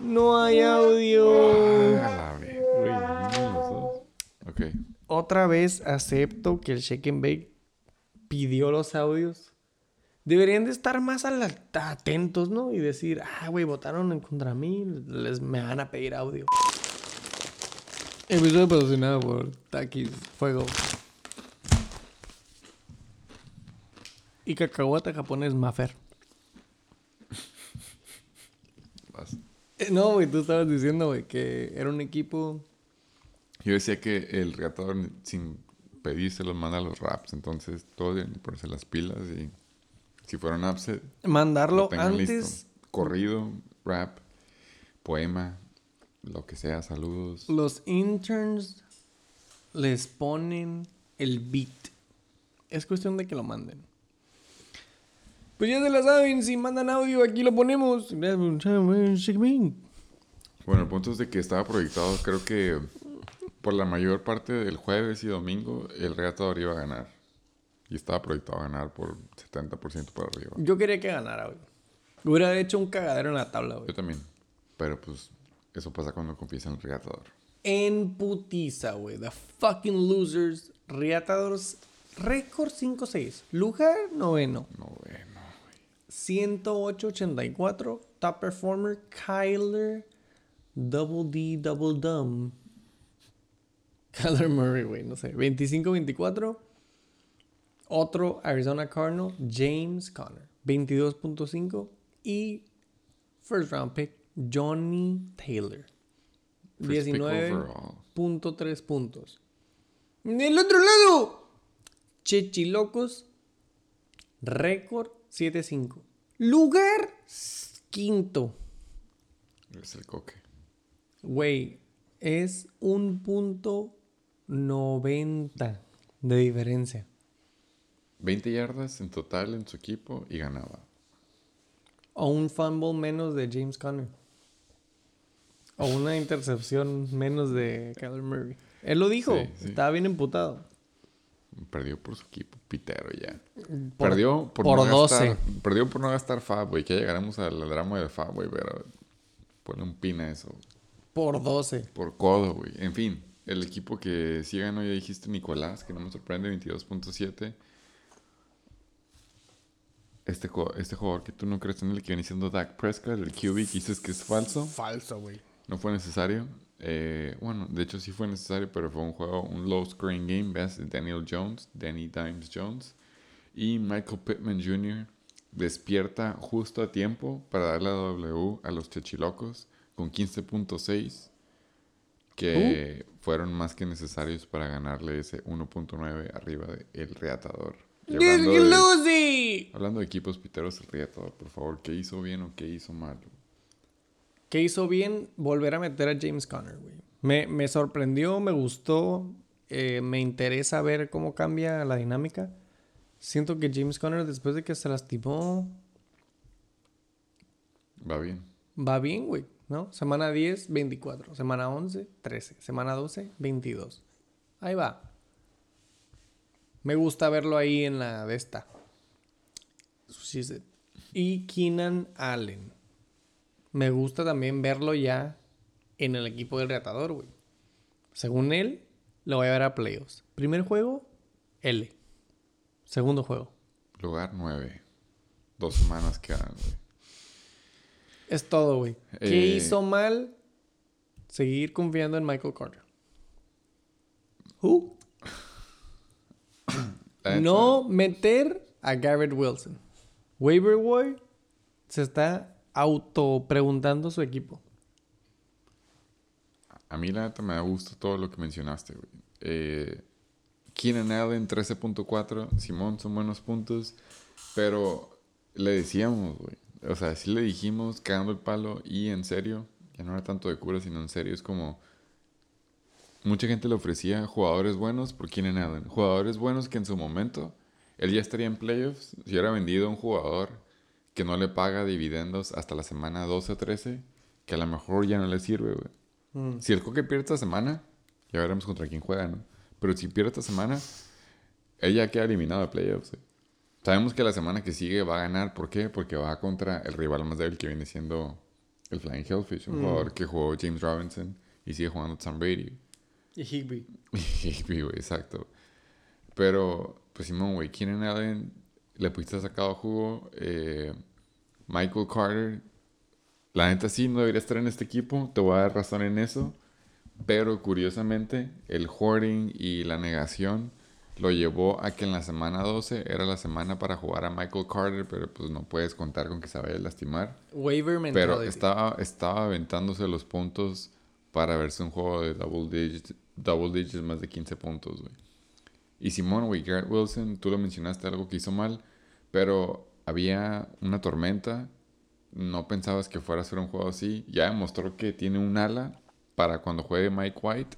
No hay audio. Ah, la. Otra vez acepto que el Shake and Bake pidió los audios. Deberían de estar más atentos, ¿no? Y decir, ah, güey, votaron en contra mí, les me van a pedir audio. Episodio patrocinado por Takis Fuego. Y cacahuate japonés Mafer. Eh, No, güey, tú estabas diciendo, güey, que era un equipo. Yo decía que el reatador sin pedirse los manda a los raps, entonces todos deben de ponerse las pilas y si fueron upset, Mandarlo lo antes. listo. Corrido, rap, poema, lo que sea, saludos. Los interns les ponen el beat. Es cuestión de que lo manden. Pues ya se la saben, si mandan audio, aquí lo ponemos. Bueno, el punto es de que estaba proyectado, creo que por la mayor parte del jueves y domingo, el reatador iba a ganar. Y estaba proyectado a ganar por 70% para arriba. Yo quería que ganara, güey. Hubiera hecho un cagadero en la tabla, güey. Yo también. Pero pues eso pasa cuando confías en el reatador. En putiza, güey. The fucking losers. Reatadores. Récord 5-6. Lugar noveno. No, bueno. 108-84. Top performer Kyler Double D Double Dumb. Kyler Murray, güey, no sé. 25-24. Otro Arizona Cardinal, James Conner. 22.5. Y first round pick, Johnny Taylor. First pick 19.3 overall. puntos. Del otro lado, Chechilocos, récord 7-5. Lugar quinto. Es el coque. Güey, es un punto 90 de diferencia. 20 yardas en total en su equipo y ganaba. O un fumble menos de James Conner. O una intercepción menos de Kyler Murray. Él lo dijo. Sí, sí. Estaba bien emputado. Perdió por su equipo, pitero ya. Por- perdió por, por no 12. gastar. Perdió por no gastar Fab, güey. Que ya llegaremos al drama de Fab, güey. Pero ponle un pin a eso. Por 12. Por codo, güey. En fin, el equipo que sí ganó, ya dijiste Nicolás, que no me sorprende, 22.7. Este, este jugador que tú no crees en él, que viene siendo Dak Prescott, el QB, que dices que es falso. Falso, güey. No fue necesario. Eh, bueno, de hecho sí fue necesario, pero fue un juego, un low scoring game. Ves, Daniel Jones, Danny Dimes Jones y Michael Pittman Jr. despierta justo a tiempo para dar la W a los Chechilocos con 15.6 que fueron más que necesarios para ganarle ese 1.9 arriba de El Reatador. Hablando de, hablando de equipos piteros, El Reatador, por favor, ¿qué hizo bien o qué hizo mal? que hizo bien volver a meter a James Conner, güey. Me, me sorprendió, me gustó, eh, me interesa ver cómo cambia la dinámica. Siento que James Conner, después de que se lastimó, Va bien. va bien, güey, ¿no? Semana 10, 24. Semana 11, 13. Semana 12, 22. Ahí va. Me gusta verlo ahí en la de esta. Y Keenan Allen. Me gusta también verlo ya en el equipo del retador, güey. Según él, lo voy a ver a playoffs. Primer juego, L. Segundo juego. Lugar 9. Dos semanas quedan, güey. Es todo, güey. ¿Qué Eh, hizo mal? Seguir confiando en Michael Carter. Who? No meter a Garrett Wilson. Waiver Boy se está auto preguntando su equipo. A mí la neta me da gusto todo lo que mencionaste, güey. Eh, Keenan Allen 13.4, Simón son buenos puntos, pero le decíamos, güey. O sea, sí le dijimos cagando el palo y en serio, ya no era tanto de cura, sino en serio, es como mucha gente le ofrecía jugadores buenos por Keenan Allen. Jugadores buenos que en su momento él ya estaría en playoffs. Si hubiera vendido a un jugador que no le paga dividendos hasta la semana 12 o 13, que a lo mejor ya no le sirve, güey. Mm. Si el Coque pierde esta semana, ya veremos contra quién juega, ¿no? Pero si pierde esta semana, él ya queda eliminado de playoffs. güey. Sabemos que la semana que sigue va a ganar. ¿Por qué? Porque va contra el rival más débil que viene siendo el Flying Hellfish, un Mm. jugador que jugó James Robinson y sigue jugando Tom Brady. Y Higby. Higby, güey, exacto. Pero, pues Simón, güey, Keenan Allen le pudiste sacado jugo. eh, Michael Carter, la neta sí no debería estar en este equipo. Te voy a dar razón en eso. Pero curiosamente, el hoarding y la negación lo llevó a que en la semana 12 era la semana para jugar a Michael Carter, pero pues no puedes contar con que se vaya a lastimar. Waiver Pero estaba, estaba aventándose los puntos para verse un juego de double digits, double digits más de 15 puntos, güey. Y Simón, güey, Garrett Wilson, tú lo mencionaste algo que hizo mal, pero había una tormenta. No pensabas que fuera a ser un juego así. Ya demostró que tiene un ala para cuando juegue Mike White.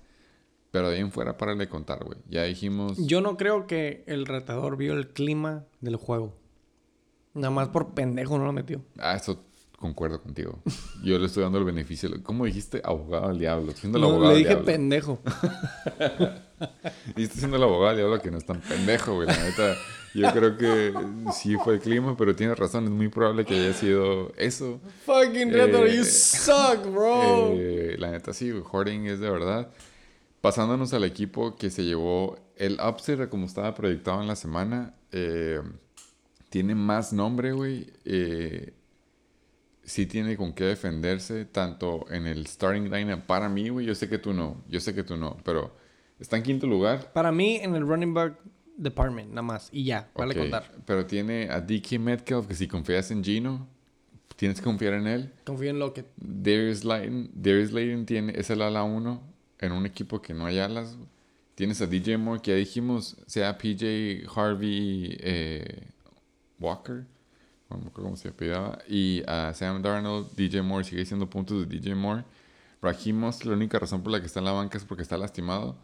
Pero de ahí en fuera, para de contar, güey. Ya dijimos. Yo no creo que el retador vio el clima del juego. Nada más por pendejo no lo metió. Ah, eso concuerdo contigo. Yo le estoy dando el beneficio. ¿Cómo dijiste abogado al diablo? Siendo el No, abogado le al dije diablo. pendejo. Y está siendo el abogado del diablo que no es tan pendejo, güey. La neta, yo creo que sí fue el clima, pero tienes razón. Es muy probable que haya sido eso. Fucking retador, you suck, bro. Eh, la neta, sí. Hoarding es de verdad. Pasándonos al equipo que se llevó el upset, como estaba proyectado en la semana, eh, tiene más nombre, güey. Eh, sí tiene con qué defenderse, tanto en el starting lineup para mí, güey. Yo sé que tú no, yo sé que tú no, pero está en quinto lugar. Para mí, en el running back department, nada más. Y ya, vale contar. Pero tiene a DK Metcalf, que si confías en Gino, tienes que confiar en él. Confío en Lockett. Darius Layton, Darius Layton tiene, es el ala 1 en un equipo que no hay alas. Tienes a DJ Moore, que ya dijimos, sea PJ Harvey eh, Walker, no cómo se apellidaba, y a Sam Darnold, DJ Moore sigue siendo puntos de DJ Moore. Raheem la única razón por la que está en la banca es porque está lastimado.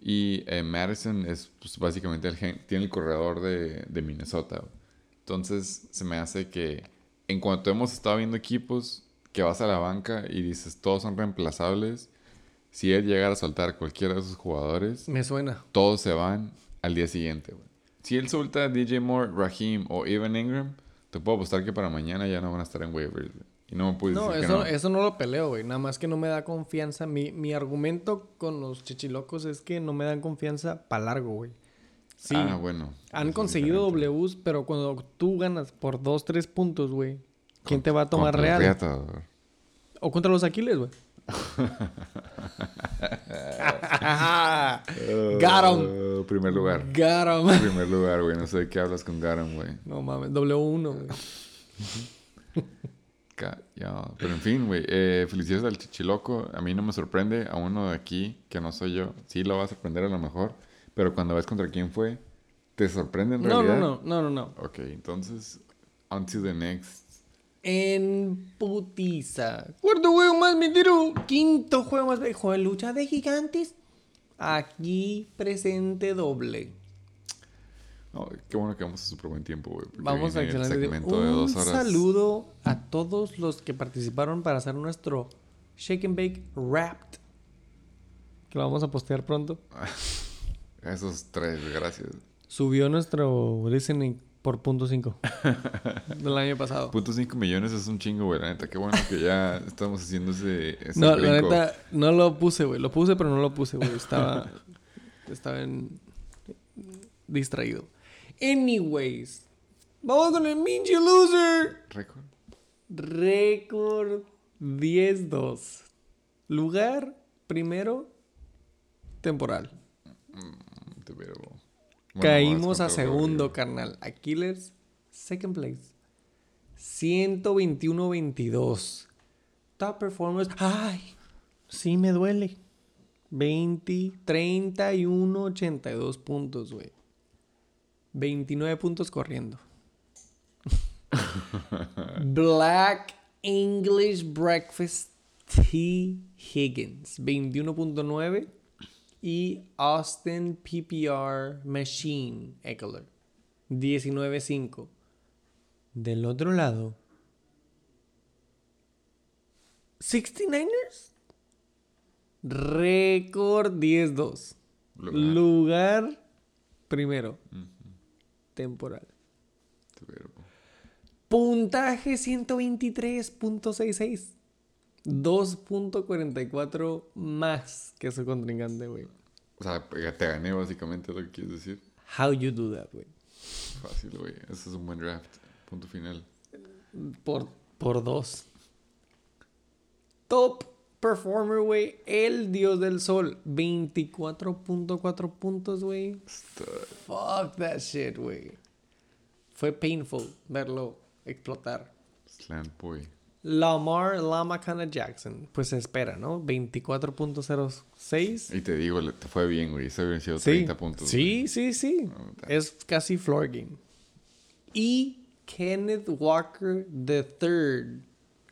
Y eh, Madison es pues, básicamente el tiene el corredor de, de Minnesota. Entonces se me hace que en cuanto hemos estado viendo equipos que vas a la banca y dices todos son reemplazables, si él llegara a soltar cualquiera de esos jugadores, Me suena. todos se van al día siguiente. güey. Si él suelta a DJ Moore, Raheem o Evan Ingram, te puedo apostar que para mañana ya no van a estar en waivers. Y no me puedes No, decir que eso, no. eso no lo peleo, güey. Nada más que no me da confianza. Mi, mi argumento con los chichilocos es que no me dan confianza para largo, güey. Sí, Ah, bueno. han conseguido diferente. Ws, pero cuando tú ganas por 2, 3 puntos, güey, ¿quién te va a tomar real? O contra los Aquiles, güey. Got 'em. Uh, primer lugar. Got 'em. primer lugar, güey. No sé de qué hablas con Garam, güey. No mames, W1, güey. Pero en fin, güey. Eh, felicidades al Chichiloco. A mí no me sorprende. A uno de aquí, que no soy yo. Sí lo va a sorprender a lo mejor. Pero cuando ves contra quién fue, ¿te sorprende en No, realidad? no, no, no, no, no. Ok, entonces, on to the next. En putiza. Cuarto juego más mentiro. Quinto juego más viejo de lucha de gigantes. Aquí presente doble. No, qué bueno que vamos a súper buen tiempo, güey. Vamos a excelente. segmento de Un dos horas. saludo a todos los que participaron para hacer nuestro Shake and Bake Wrapped. Que lo vamos a postear pronto. Esos tres, gracias. Subió nuestro listening por punto 5 del año pasado. Punto 5 millones es un chingo, güey. La neta, qué bueno que ya estamos haciendo ese, ese No, la neta, no lo puse, güey. Lo puse, pero no lo puse, güey. Estaba. estaba en. distraído. Anyways. Vamos con el Minji Loser. Récord. Récord 10-2. Lugar primero temporal. Mm, te veo. Bueno, Caímos a segundo, carnal. A Killers, second place. 121-22. Top performance. Ay, sí me duele. 20, 31, 82 puntos, güey. 29 puntos corriendo. Black English Breakfast T. Higgins. 21.9. y Austin PPR Machine Eckler. 19-5. Del otro lado, 69ers. Récord 10-2. Lugar. Lugar primero. Temporal. Pero, Puntaje 123.66. 2.44 más que su contrincante, güey. O sea, te gané básicamente lo que quieres decir. How you do that, güey. Fácil, güey. Ese es un buen draft. Punto final. Por, por dos. Top performer, güey. El dios del sol. 24.4 puntos, güey. Fuck that shit, güey. Fue painful verlo explotar. Slant boy. Lamar Lamacana Jackson. Pues se espera, ¿no? 24.06. Y te digo, te fue bien, güey. Se habían sido Sí. 30 puntos. Sí, sí, sí. Oh, Es casi floor game. Y Kenneth Walker III,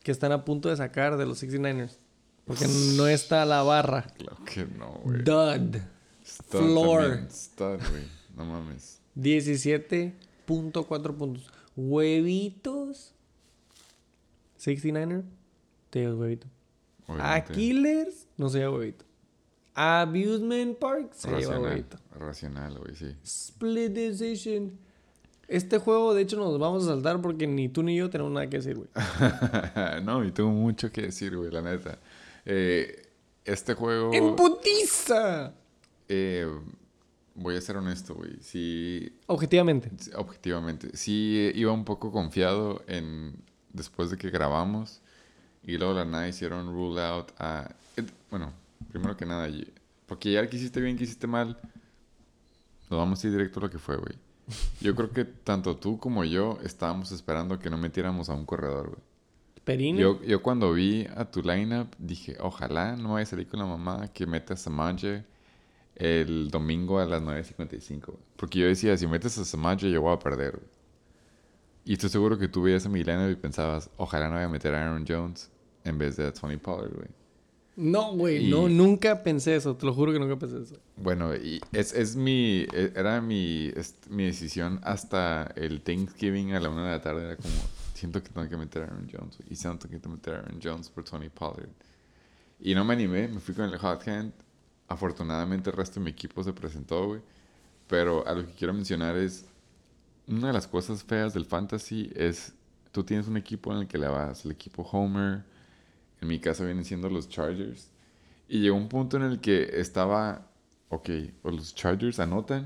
que están a punto de sacar de los 69ers. Porque no está a la barra. Claro que no, güey. Dud. Stud floor. Stud, güey. No mames. 17.4 puntos. Huevitos. 69er. Te llevas huevito. Obviamente. A Killers. No se lleva huevito. Abusement Park. Se lleva Racional. huevito. Racional, güey, sí. Split Decision. Este juego, de hecho, nos vamos a saltar porque ni tú ni yo tenemos nada que decir, güey. no, y tengo mucho que decir, güey, la neta. Eh, este juego. ¡En putiza! eh, voy a ser honesto, güey. Sí, Objetivamente. objetivamente. Sí, iba un poco confiado en. Después de que grabamos. Y luego la nada hicieron rule out a. eh, bueno, primero que nada, porque ya que hiciste bien, que hiciste mal. Nos vamos a ir directo a lo que fue, güey. Yo creo que tanto tú como yo estábamos esperando que no metiéramos a un corredor, güey. Perine. Yo, yo cuando vi a tu lineup dije, ojalá no vaya a salir con la mamá que meta a Samaje el domingo a las 9.55. güey. Porque yo decía, si metes a Samaje yo voy a perder. güey. Y estoy seguro que tú veías a mi lineup y pensabas, ojalá no vaya a meter a Aaron Jones en vez de a Tony Pollard, güey. No, güey. Y- No, nunca pensé eso. Te lo juro que nunca pensé eso. Bueno, y es, es mi, e- era mi, es- mi decisión hasta el Thanksgiving a la una de la tarde. Era como, siento que tengo que meter a Aaron Jones. güey, Y siento que tengo que meter a Aaron Jones por Tony Pollard. Y no me animé, me fui con el hot hand. Afortunadamente el resto de mi equipo se presentó, güey. Pero a lo que quiero mencionar es, una de las cosas feas del fantasy es, tú tienes un equipo en el que le vas, el equipo Homer, en mi caso vienen siendo los Chargers. Y llegó un punto en el que estaba, ok, o los Chargers anotan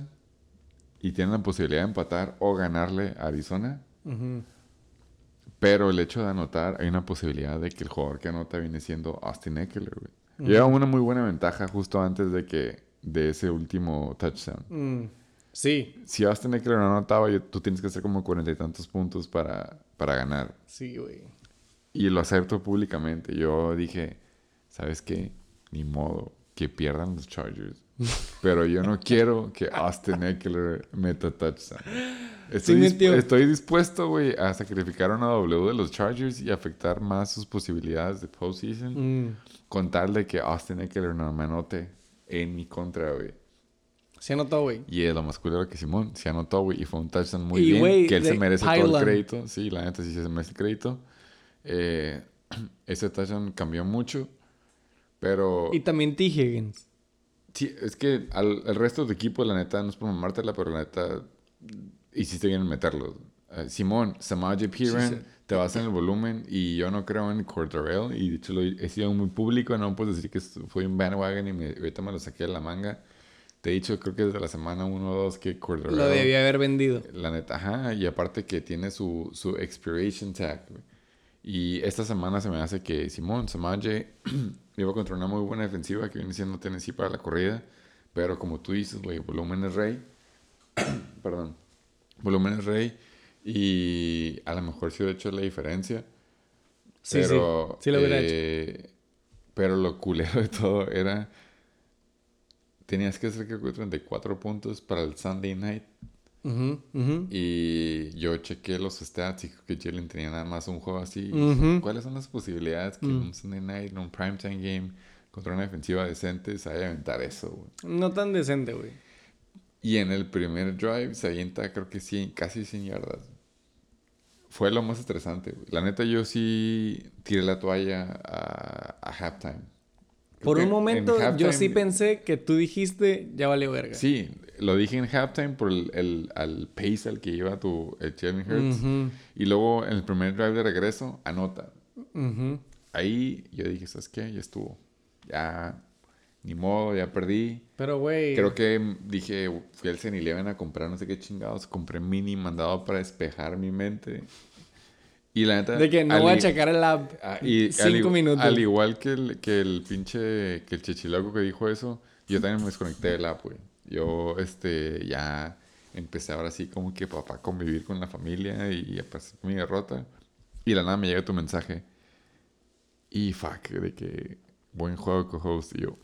y tienen la posibilidad de empatar o ganarle a Arizona. Pero el hecho de anotar, hay una posibilidad de que el jugador que anota viene siendo Austin Eckler, güey. Lleva una muy buena ventaja justo antes de que, de ese último touchdown. Mm, Sí, Si Austin Eckler no anotaba, yo- tú tienes que hacer como cuarenta y tantos puntos para, para ganar. sí, güey. Y lo acepto públicamente. Yo dije, ¿sabes qué? Ni modo que pierdan los Chargers. Pero yo no quiero que Austin Eckler meta touchdown. Estoy, Sí, estoy dispuesto, güey, a sacrificar una W de los Chargers y afectar más sus posibilidades de postseason Mm. con tal de que Austin Eckler no me anote en mi contra, güey. Se anotó, güey. Y es lo más culero que Simón se anotó, güey, y fue un touchdown muy Y, bien, que él se de merece todo el crédito. Sí, la neta sí se merece el crédito. Eh, ese touchdown cambió mucho, pero Y también T. Higgins. sí, es que al, resto del equipo, la neta, no es por mamártela, pero la neta, hiciste bien en meterlos. Eh, Simón, Samaje Piran, sí. te vas en el volumen y yo no creo en Cordarrelle y de hecho lo he sido muy público, no puedo decir que fue un bandwagon y me, ahorita me lo saqué de la manga. Te he dicho, creo que desde la semana 1 o 2 que Cordarrelle... Lo debía haber vendido. La neta, ajá, y aparte que tiene su, su expiration tag. güey. Y esta semana se me hace que Simón Samaje iba contra una muy buena defensiva que viene siendo Tennessee para la corrida. Pero como tú dices, güey, volumen es rey. Perdón. Volumen es rey. Y a lo mejor sí hubiera hecho la diferencia. Sí, pero, sí. Sí lo hubiera hecho. eh, Pero lo culero de todo era... Tenías que hacer creo que 34 puntos para el Sunday night. Y yo chequé los stats y creo que Jalen tenía nada más un juego así. ¿Cuáles son las posibilidades que en un Sunday night, en un primetime game, contra una defensiva decente, se vaya a aventar eso, güey. No tan decente, güey. Y en el primer drive se avienta, creo que sí, casi 100 yardas. Fue lo más estresante, güey. La neta, yo sí tiré la toalla a, a halftime. Por un en momento yo sí pensé que tú dijiste, ya vale verga. Sí, lo dije en halftime por el, el- al pace al que iba tu el Jalen Hurts. Ujú, Y luego en el primer drive de regreso, anota. ujú. Ahí yo dije, ¿sabes qué? Ya estuvo. Ya, ni modo, ya perdí. Pero, güey. Creo que dije, fui al 7-Eleven a comprar no sé qué chingados. Compré mini mandado para despejar mi mente. Y la neta... De que no al voy a checar el app. Y al, cinco i- minutos. al igual que el, que el pinche, que el chichiloco que dijo eso, yo también me desconecté del app, güey. Yo, este, ya empecé ahora sí como que papá convivir con la familia y a pasar mi derrota. Y de la nada me llega tu mensaje. Y fuck, de que buen juego co-host. Y yo,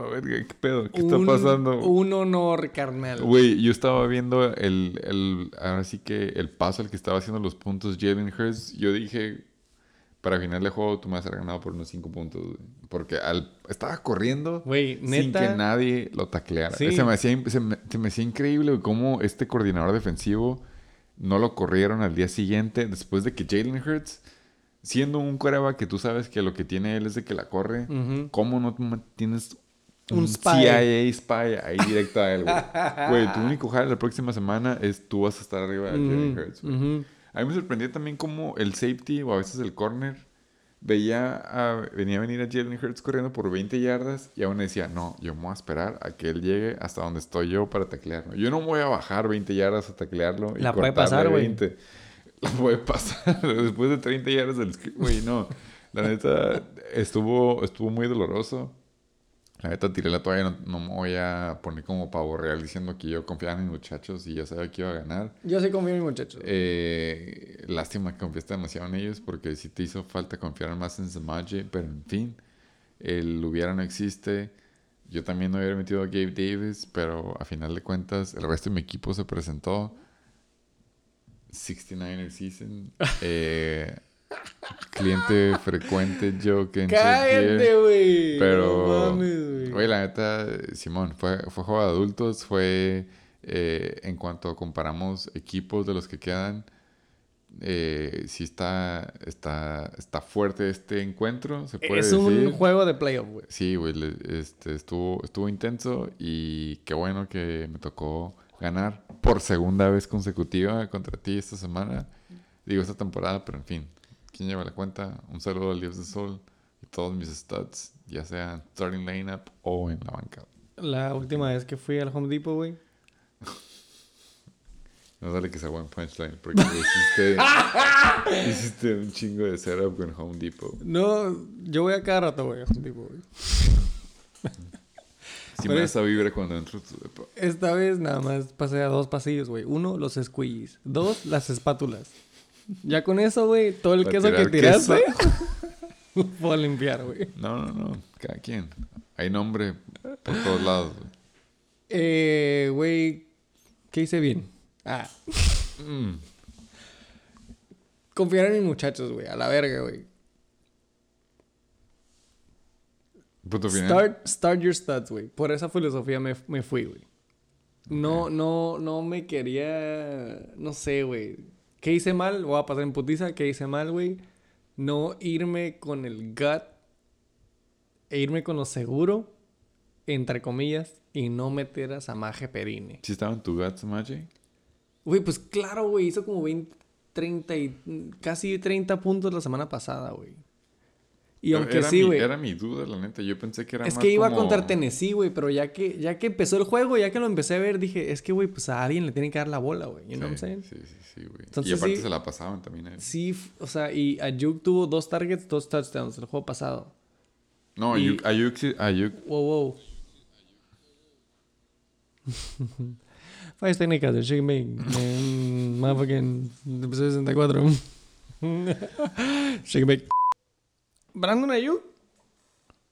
a ver, ¿qué pedo? ¿Qué está Un- pasando? Un honor, carnal. Güey, yo estaba viendo el, el, ahora sí que el paso al que estaba haciendo los puntos Jalen Hurts. Yo dije, para final de juego tú me vas a haber ganado por unos 5 puntos, güey. Porque al, estaba corriendo Güey, sin que nadie lo tacleara. Sí. Se, me hacía, se, me, se me hacía increíble güey, cómo este coordinador defensivo no lo corrieron al día siguiente después de que Jalen Hurts, siendo un quarterback que tú sabes que lo que tiene él es de que la corre. ¿Cómo no tienes Un un, spy. CIA spy ahí directo a él, güey? Güey, tu único jale la próxima semana es tú vas a estar arriba de Jalen Ujú, Hurts, güey. ujú. A mí me sorprendía también cómo el safety o a veces el corner veía a, venía a venir a Jalen Hurts corriendo por 20 yardas y aún decía, no, yo me voy a esperar a que él llegue hasta donde estoy yo para taclearlo. Yo no voy a bajar 20 yardas a taclearlo y La puede pasar, güey. 20. La puede pasar después de 30 yardas del güey, no. La neta estuvo, estuvo muy doloroso. La neta tiré la toalla, no, no me voy a poner como pavo real diciendo que yo confiaba en mis muchachos y yo sabía que iba a ganar. Yo sí confío en mi muchacho. Eh, lástima que confiaste demasiado en ellos porque sí te hizo falta confiar más en Samaje, pero en fin, el hubiera no existe. Yo también no hubiera metido a Gabe Davis, pero a final de cuentas el resto de mi equipo se presentó. 69er season. Eh, cliente frecuente Joe que ¡Cállate, güey! pero, No mames, güey. Oye, la neta, Simón, fue, fue juego de adultos, fue eh, en cuanto comparamos equipos de los que quedan, eh, sí está, está, está fuerte este encuentro, se puede Es decir. un juego de playoff, güey. Sí, güey, este, estuvo, estuvo intenso y qué bueno que me tocó ganar por segunda vez consecutiva contra ti esta semana. Digo, esta temporada, pero en fin. ¿Quién lleva la cuenta? Un saludo al Dios del Sol y todos mis stats, ya sean starting lineup o en la banca. La última vez que fui al Home Depot, güey. No sale que sea buen punchline porque hiciste, hiciste un chingo de setup con Home Depot. No, yo voy a cada rato, güey, al Home Depot, güey. Si Pero me da es- esa vibra cuando entro tu depa. Esta vez nada más pasé a dos pasillos, güey. Uno, los squeegees. Dos, las espátulas. Ya con eso, güey, todo el queso que queso. tiraste, lo puedo limpiar, güey. No, no, no. Cada quien. Hay nombre por todos lados. güey. Eh, güey, ¿qué hice bien? Ah, Mm. confiar en mis muchachos, güey, a la verga, güey. Start, start your stats, güey. Por esa filosofía me, me fui, güey. No, no, no me quería. No sé, güey. ¿Qué hice mal? Voy a pasar en putiza. ¿Qué hice mal, güey? No irme con el gut. E irme con lo seguro. Entre comillas. Y no meter a Samaje Perine. ¿Sí estaba en tu Guts Magic? Güey, pues claro, güey. Hizo como 20, 30 y. Casi 30 puntos la semana pasada, güey. Y aunque era sí, güey. Era mi duda, la neta. Yo pensé que era Es más que iba como- contra Tennessee, güey, pero ya que, ya que empezó el juego, ya que lo empecé a ver, dije, es que, güey, pues a alguien le tienen que dar la bola, güey. You know what I'm Sí, saying? sí, sí, sí, güey. Y aparte sí- se la pasaban también a él. Sí, o sea, y Ayuk tuvo dos targets, dos touchdowns el juego pasado. No, y- Ayuk, Ayuk, sí- Ayuk- Wow, wow. Fallas técnicas de Shake Bake. Motherfucking episodio 64. Shake Bake. Brandon Ayuk.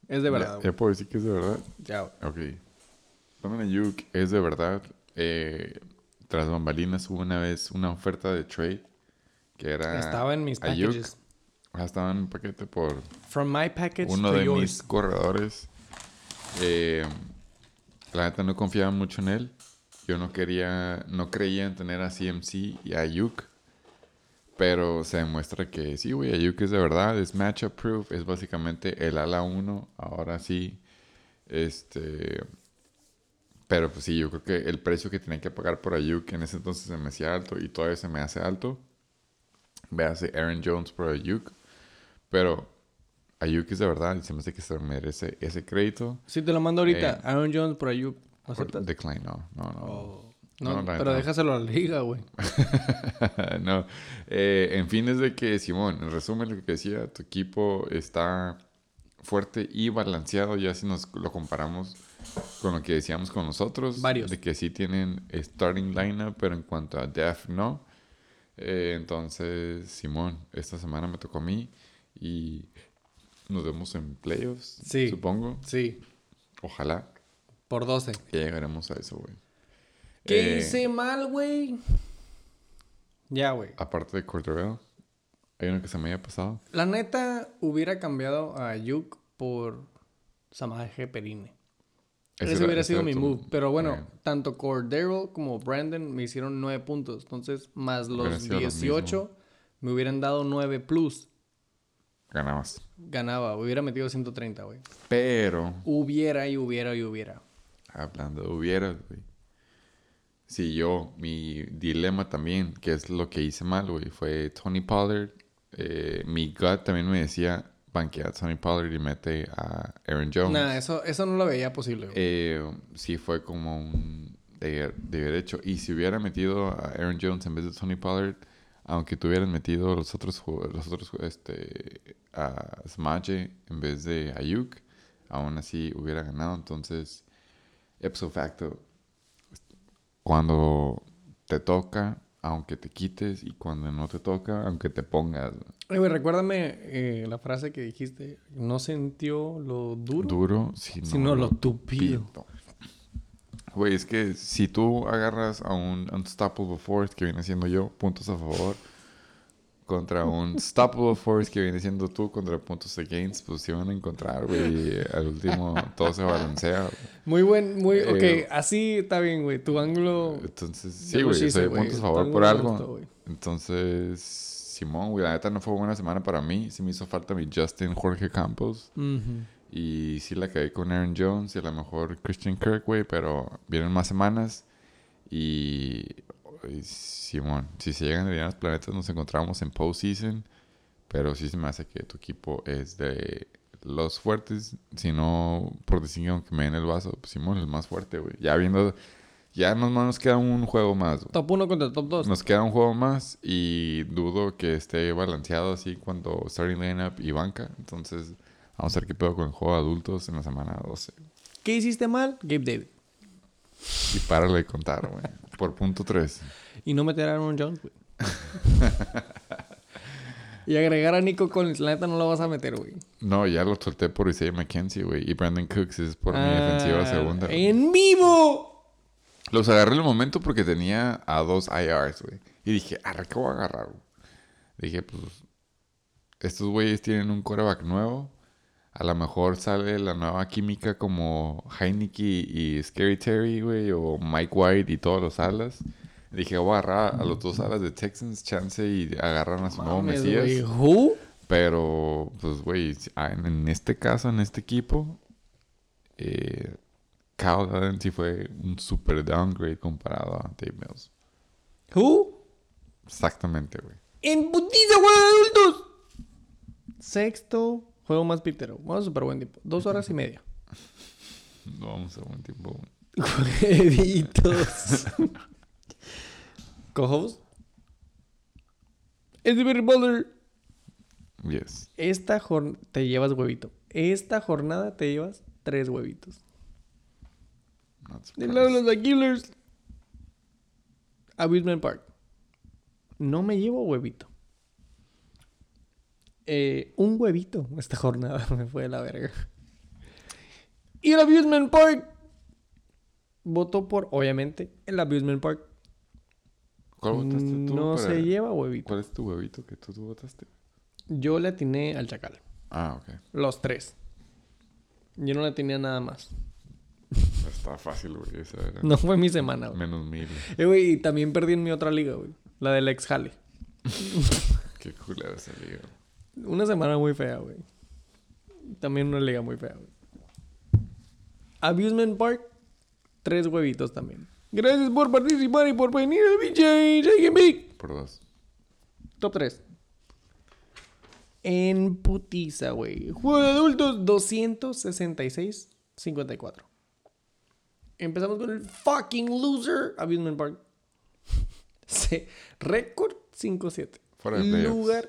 Es de verdad, Ya, ya puedo decir que es de verdad. Ya. Ok. Brandon Ayuk es de verdad. Eh, tras bambalinas hubo una vez una oferta de trade que era. Estaba en mis packages. Estaba en un paquete por From my package uno to de yours. mis corredores. Eh, la neta no confiaba mucho en él. Yo no quería, no creía en tener a CMC y a Ayuk. Pero se demuestra que sí, güey, Ayuk es de verdad, es matchup proof, es básicamente el ala 1, ahora sí. Este. Pero pues sí, yo creo que el precio que tenía que pagar por Ayuk en ese entonces se me hacía alto y todavía se me hace alto. Véase Aaron Jones por Ayuk. Pero Ayuk es de verdad y se me hace que se merece ese crédito. Si te lo mando ahorita, Eh, Aaron Jones por Ayuk. ¿Aceptas? decline, no, no, no. Oh, No, pero déjaselo a la liga, güey. no. Eh, en fin, es de que, Simón, en resumen, lo que decía, tu equipo está fuerte y balanceado. Ya si nos lo comparamos con lo que decíamos con nosotros. Varios. De que sí tienen starting lineup, pero en cuanto a depth, no. Eh, entonces, Simón, esta semana me tocó a mí y nos vemos en playoffs, Sí. supongo. Sí, Ojalá. por 12. Ya llegaremos a eso, güey. ¿Qué Eh, hice mal, güey? Ya, güey. Aparte de Cordero, hay uno que se me haya pasado. La neta, hubiera cambiado a Ayuk por Samaje Perine. Ese, era- hubiera sido mi move. Pero bueno, tanto Cordero como Brandon me hicieron 9 puntos. Entonces, más Hubiera los sido lo 18, me hubieran dado 9 plus. Ganabas. Ganaba, hubiera metido 130, güey. Pero, Hubiera y hubiera y hubiera. hablando de hubieras, güey. Si yo, mi dilema también, que es lo que hice mal, güey, fue Tony Pollard. Eh, mi gut también me decía, banquea a Tony Pollard y mete a Aaron Jones. Nah, eso, eso no lo veía posible, güey. Eh, sí fue como un de, de derecho. Y si hubiera metido a Aaron Jones en vez de Tony Pollard, aunque tuvieran metido los otros los otros este a Smaje en vez de Ayuk, aún así hubiera ganado. Entonces, ipso facto, cuando te toca, aunque te quites, y cuando no te toca, aunque te pongas Ay, güey, recuérdame eh, la frase que dijiste. No sintió lo duro. duro, sino, Sino lo tupido. tupido. Güey, es que si tú agarras a un Unstoppable Force que viene siendo yo, puntos a favor, contra un Stoppable Force que viene siendo tú contra puntos against, pues se van a encontrar, güey. Al último todo se balancea. Muy buen, muy... Eh, ok, así está bien, güey. Tu ángulo... Entonces, sí, güey, soy puntos a favor por algo. gustó. Entonces, Simón, güey, la neta no fue buena semana para mí. Sí me hizo falta mi Justin Jorge Campos. Ujú. Y sí la caí con Aaron Jones y a lo mejor Christian Kirk, güey, pero vienen más semanas. Y, y Simón, si se llegan a alinear los planetas, nos encontramos en postseason. Pero sí se me hace que tu equipo es de los fuertes. Si no, por decir aunque me den el vaso, pues Simón es el más fuerte, güey. Ya viendo, ya nos, nos queda un juego más, güey. Top 1 contra top 2. Nos queda un juego más y dudo que esté balanceado así cuando starting lineup y banca. Entonces, vamos a ver qué pedo con el juego de adultos en la semana 12. ¿Qué hiciste mal? Gabe David. Y párale de contar, güey. Por punto 3. Y no meter a Aaron Jones, güey. y agregar a Nico Collins. La neta no lo vas a meter, güey. No, ya lo solté por Isaiah McKenzie, güey. Y Brandon Cooks es por mi defensiva Ah, segunda. güey. ¡En vivo! Los agarré en el momento porque tenía a dos IRs, güey. Y dije, arre, ¿qué voy a agarrar? güey? Dije, pues, estos güeyes tienen un coreback nuevo. A lo mejor sale la nueva química como Heineke y Scary Terry, güey, o Mike White y todos los alas. Dije, voy a agarrar a los dos alas de Texans, chance y agarran a su nuevo Mesías. güey. Pero, pues, güey, ah, en, este caso, en este equipo, eh, Kyle Allen sí fue un super downgrade comparado a Dave Mills. ¿Who? Exactamente, güey. ¡En putiza, de adultos! Sexto juego más pitero. Bueno, súper buen tiempo. Dos horas y media. No vamos a buen tiempo, güey. Jueguitos. Co-host. Es de. Yes. Esta jornada te llevas huevito. Esta jornada te llevas tres huevitos. Del lado de los Aguilers. Abusement Park. No me llevo huevito. Eh, un huevito esta jornada me fue de la verga. Y el Abusement Park votó por, obviamente, el Abusement Park. ¿Cuál votaste tú? No para- se lleva huevito. ¿Cuál es tu huevito que tú, tú votaste? Yo le atiné al Chacal. Ah, ok. Los tres. Yo no le tenía nada más. Está fácil, güey. Esa era No fue mi semana, güey. menos mil. Eh, güey, y también perdí en mi otra liga, güey. La del ex Jale. Qué culera esa liga. Una semana muy fea, güey. También una liga muy fea, güey. Abusement Park, tres huevitos también. Gracias por participar y por venir al BJ Big. Por dos. Top 3. En putiza, güey. Juego de adultos 266-54. Empezamos con el fucking loser Abusement Park. Se- Récord 5-7. Fuera de playoffs. Lugar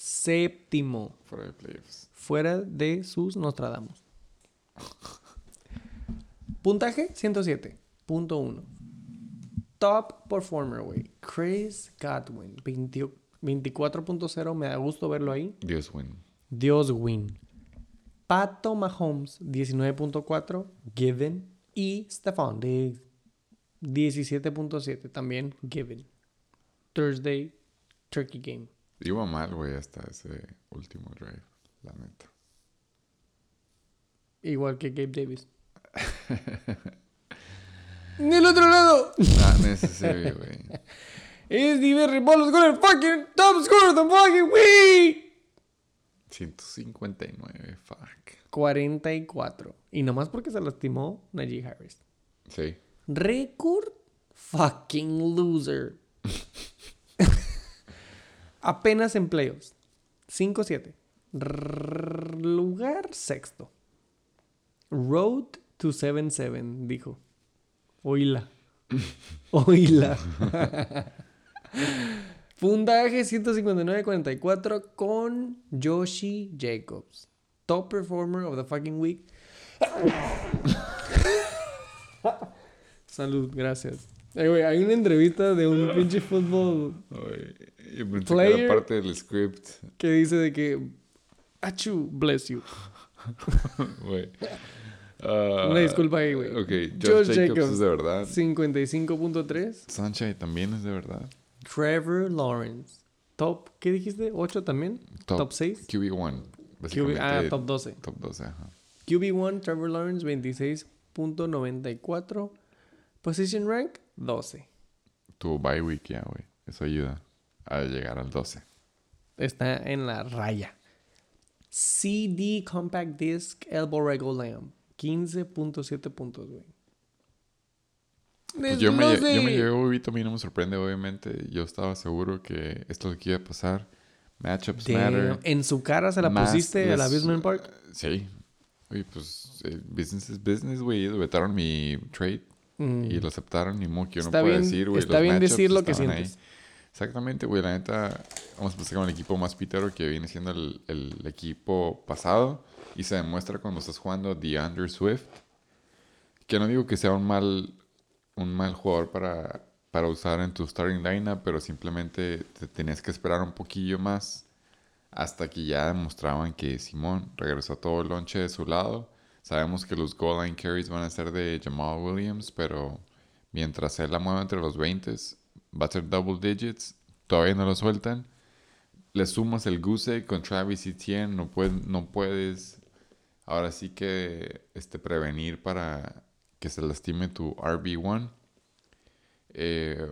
séptimo. Fuera de playoffs. Fuera de sus Nostradamus. Puntaje 107.1. Top performer, güey. Chris Godwin. 20 24.0. Me da gusto verlo ahí. Dios win. Dios win. Pato Mahomes, 19.4. Given. Y Diggs, 17.7. También given. Thursday, Turkey Game. Iba mal, güey, hasta ese último drive. La neta. Igual que Gabe Davis. Del otro lado, Not necessary, güey. es Diverry Bolos con el fucking top score the fucking week. 159, fuck. 44. Y nomás porque se lastimó Najee Harris. Sí. Record fucking loser. Apenas en playoffs. 5-7. Rrrr, Lugar sexto. Road to 7-7, dijo. Oíla. Oíla. Puntaje 159-44 con Yoshi Jacobs. Top performer of the fucking week. Salud, gracias. Eh, güey, hay una entrevista de un pinche fútbol Ay, yo pensé que Player- era parte del script, que dice de que Achu, bless you. güey. Ah, Una disculpa ahí, güey. Ok, Josh Josh Jacobs, Jacobs. es de verdad. 55.3. Sunshine también es de verdad. Trevor Lawrence. Top, ¿qué dijiste? ¿8 también? Top, Top 6. QB1. QB, ah, top 12. top 12, ajá. QB1, Trevor Lawrence, 26.94. Position rank, 12. Tuvo bye week ya, güey. Eso ayuda a llegar al 12. Está en la raya. CD Compact Disc Elbow Rego Lamb. 15.7 puntos, güey. Pues yo, me, yo me llevé huevito, a mí no me sorprende, obviamente. Yo estaba seguro que esto es lo que iba a pasar. Matchups Damn. matter. En su cara se la Más pusiste a la Abusement Park. Sí. Oye, pues eh, business is business, güey. Vetaron mi trade Mm. y lo aceptaron. Ni modo que yo no Está puedo bien- decir, güey. está los bien decir lo que ahí. Exactamente, güey. La neta, vamos a empezar con el equipo más pitero que viene siendo el, el equipo pasado. Y se demuestra cuando estás jugando DeAndre Swift. Que no digo que sea un mal, un mal jugador para, para usar en tu starting lineup, pero simplemente te tenías que esperar un poquillo más hasta que ya demostraban que Simón regresó todo el lonche de su lado. Sabemos que los goal line carries van a ser de Jamal Williams, pero mientras él la mueva entre los 20 va a ser double digits. Todavía no lo sueltan. Le sumas el goose egg con Travis no puedes, no puedes ahora sí que este, prevenir para que se lastime tu RB1. Eh,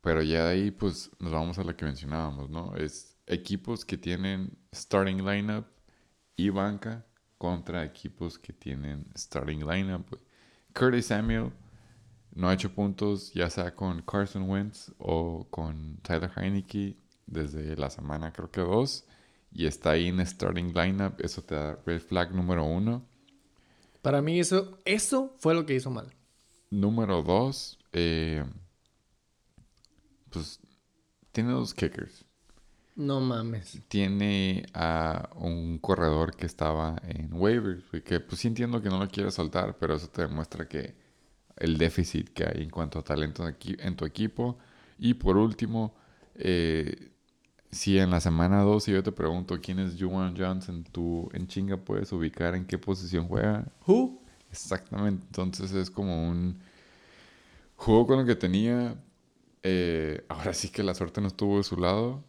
pero ya de ahí, pues nos vamos a lo que mencionábamos, ¿no? Es equipos que tienen starting lineup y banca contra equipos que tienen starting lineup. Curtis Samuel no ha hecho puntos, ya sea con Carson Wentz o con Tyler Heineke desde la semana, creo que dos. Y está ahí en starting lineup. Eso te da red flag número uno. Para mí eso, eso fue lo que hizo mal. Número dos, eh, pues tiene dos kickers. No mames. Tiene a un corredor que estaba en waivers, que pues sí entiendo que no lo quiere soltar, pero eso te demuestra que el déficit que hay en cuanto a talento en tu equipo. Y por último, eh, si en la semana 2 yo te pregunto quién es Juwan Johnson, tú en chinga puedes ubicar en qué posición juega. Who? Exactamente, entonces es como un juego con lo que tenía. eh, ahora sí que la suerte no estuvo de su lado.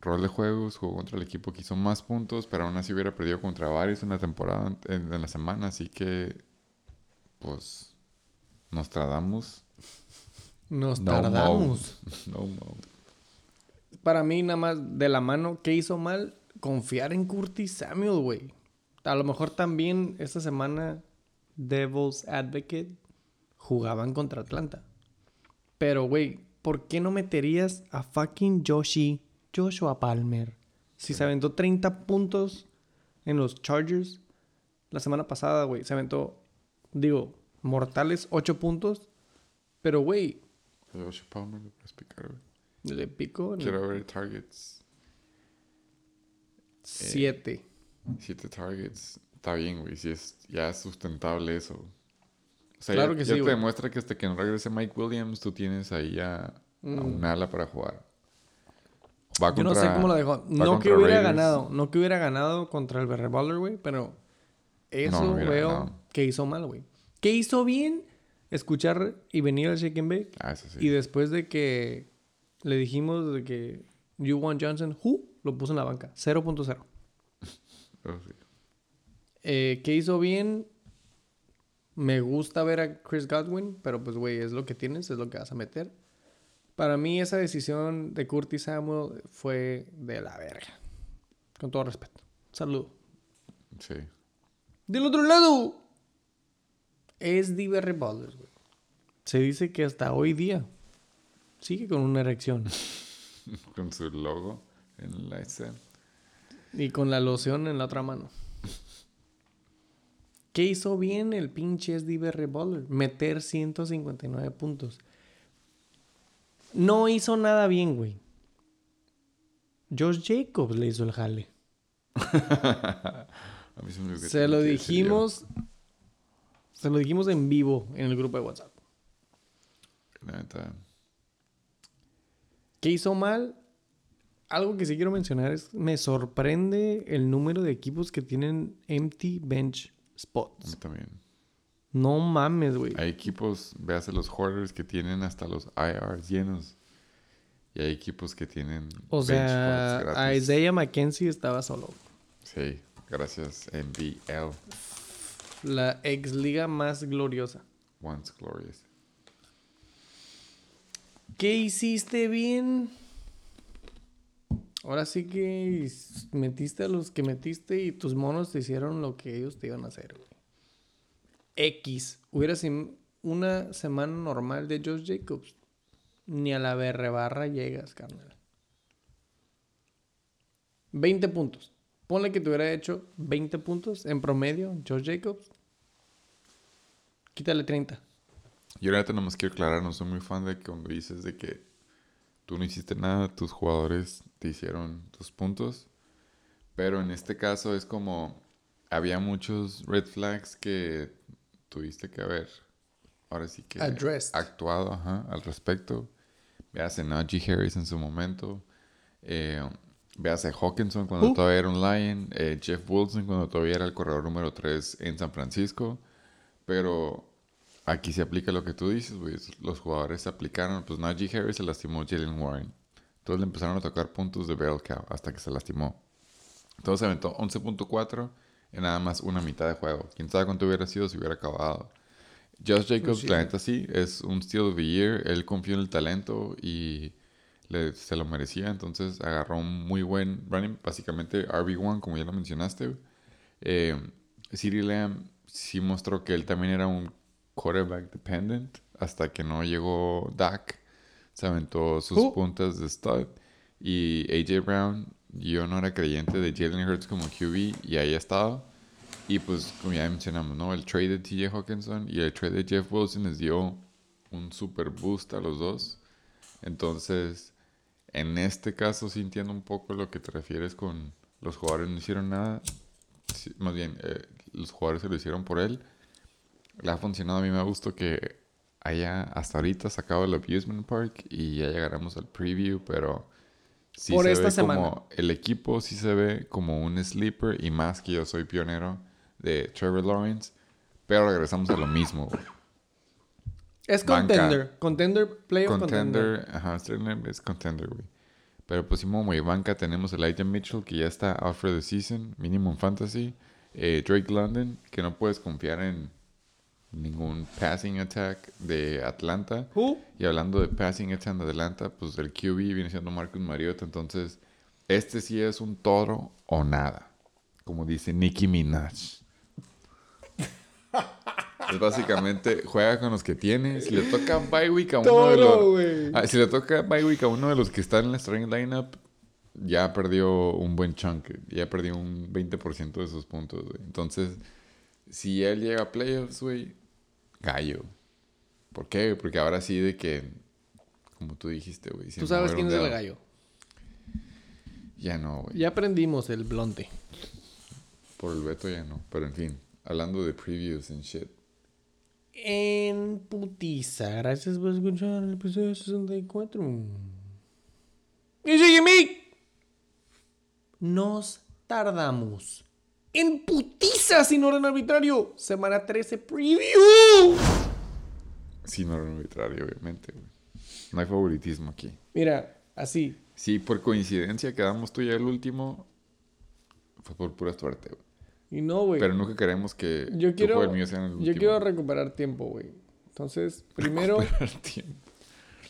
rol de juegos, jugó contra el equipo que hizo más puntos, pero aún así hubiera perdido contra varios en la temporada, en, en la semana, así que, pues, nos tardamos. Nos No tardamos. No, no. Para mí, nada más de la mano, ¿qué hizo mal? Confiar en Curtis Samuel, güey. A lo mejor también esta semana Devil's Advocate jugaban contra Atlanta. Pero, güey, ¿por qué no meterías a fucking Joshi, Joshua Palmer? Si se aventó 30 puntos en los Chargers la semana pasada, güey. Se aventó, digo, mortales 8 puntos. Pero, güey, Josh Palmer, lo puedes picar, güey. le pico Quiero ver targets. 7. Siete targets. Está bien, güey. Si es, ya es sustentable eso. O sea, Claro ya, que ya sí, te güey. demuestra que hasta que no regrese Mike Williams, tú tienes ahí a, a Mm. un ala para jugar. Va Yo no sé cómo lo dejó. No que hubiera Raiders. ganado. No que hubiera ganado contra el Berre Baller, güey. Pero eso No, no veo ganado. que hizo mal, güey. Que hizo bien escuchar y venir al Shake and Bake. Ah, eso sí. Y después de que le dijimos de que You Want Johnson, who lo puso en la banca. 0.0. Eso sí. Eh, ¿Qué hizo bien? Me gusta ver a Chris Godwin, pero pues, güey, es lo que tienes, es lo que vas a meter. Para mí, esa decisión de Curtis Samuel fue de la verga. Con todo respeto. Saludo. Sí. Del otro lado, es Diverre Ballers, güey. Se dice que hasta hoy día sigue con una erección. Con su logo en la escena. Y con la loción en la otra mano. ¿Qué hizo bien el pinche SDB Baller? Meter 159 puntos. No hizo nada bien, güey. Josh Jacobs le hizo el jale. A mí se me Se lo dijimos. Se lo dijimos en vivo en el grupo de WhatsApp. Neta, ¿Qué hizo mal? Algo que sí quiero mencionar es, me sorprende el número de equipos que tienen empty bench a mí spots. también. No mames, güey. Hay equipos, veas a los hoarders que tienen hasta los IRs llenos. Y hay equipos que tienen O bench sea, spots gratis. Isaiah McKenzie estaba solo. Sí, gracias NBL. La ex liga más gloriosa. Once glorious. ¿Qué hiciste bien? Ahora sí que metiste a los que metiste y tus monos te hicieron lo que ellos te iban a hacer, güey. X. Hubiera sido una semana normal de Josh Jacobs. Ni a la berrebarra llegas, carnal. 20 puntos. Ponle que te hubiera hecho 20 puntos en promedio, Josh Jacobs. Quítale 30. Yo neta nomás quiero aclarar, no soy muy fan de que cuando dices de que tú no hiciste nada, tus jugadores te hicieron tus puntos. Pero en este caso es como había muchos red flags que tuviste que haber. Ahora sí que Addressed. actuado ajá, al respecto. Veas a Najee Harris en su momento. Eh, veas a Hawkinson cuando todavía era un Lion. eh, Jeff Wilson cuando todavía era el corredor número 3 en San Francisco. Pero aquí se aplica lo que tú dices, güey. Los jugadores se aplicaron. Pues Najee Harris se lastimó Jalen Warren. Entonces le empezaron a tocar puntos de bell cow hasta que se lastimó. Entonces se aventó 11.4 en nada más una mitad de juego. Quién sabe cuánto hubiera sido si hubiera acabado. Josh Jacobs, sí. la neta sí, es un steal of the year. Él confió en el talento y le- se lo merecía. Entonces agarró un muy buen running, básicamente RB1, como ya lo mencionaste. Eh, CeeDee Lamb sí mostró que él también era un quarterback dependent hasta que no llegó Dak. Se aventó sus Who? puntas de stud. Y AJ Brown, yo no era creyente de Jalen Hurts como QB y ahí ha estado. Y pues, como ya mencionamos, ¿no? El trade de TJ Hawkinson y el trade de Jeff Wilson les dio un super boost a los dos. Entonces, en este caso sí entiendo un poco lo que te refieres con los jugadores no hicieron nada. Sí, más bien, eh, los jugadores se lo hicieron por él. Le ha funcionado. A mí me gustó que haya hasta ahorita sacado el Abusement Park y ya llegaremos al preview, pero sí Por se esta ve semana. como el equipo sí se ve como un sleeper y más que yo soy pionero de Trevor Lawrence, pero regresamos a lo mismo. güey. Es Banca. contender. Contender, playoff contender. Contender, ajá, es contender, güey. Pero pues Simón y banca tenemos Elijah Mitchell que ya está out for the season, minimum fantasy. Eh, Drake London, que no puedes confiar en ningún passing attack de Atlanta. Who? Y hablando de passing attack de Atlanta, pues el QB viene siendo Marcus Mariota. Entonces, este sí es un toro o nada. Como dice Nicki Minaj. Es básicamente juega con los que tiene. Si le toca bye week a uno de los. Ah, si le toca bye week a uno de los que están en la starting lineup, ya perdió un buen chunk. Ya perdió un 20% de sus puntos, güey. Entonces, si él llega a playoffs, güey, gallo. ¿Por qué? Porque ahora sí de que, como tú dijiste, güey. Tú sabes quién es el gallo. Ya no, güey. Ya aprendimos el blonde. Por el veto ya no. Pero en fin, hablando de previews and shit. En putiza. Gracias por escuchar el episodio 64. Y sígueme. Nos tardamos. En putiza sin orden arbitrario. Semana 13 preview. Sin orden arbitrario, obviamente, güey. No hay favoritismo aquí. Mira, así. Sí, por coincidencia quedamos tú y el último. Fue por pura suerte, güey. Y no, güey. Pero nunca queremos que Yo quiero, el mío sean el último. yo quiero recuperar tiempo, güey. Entonces, primero, Recuperar tiempo.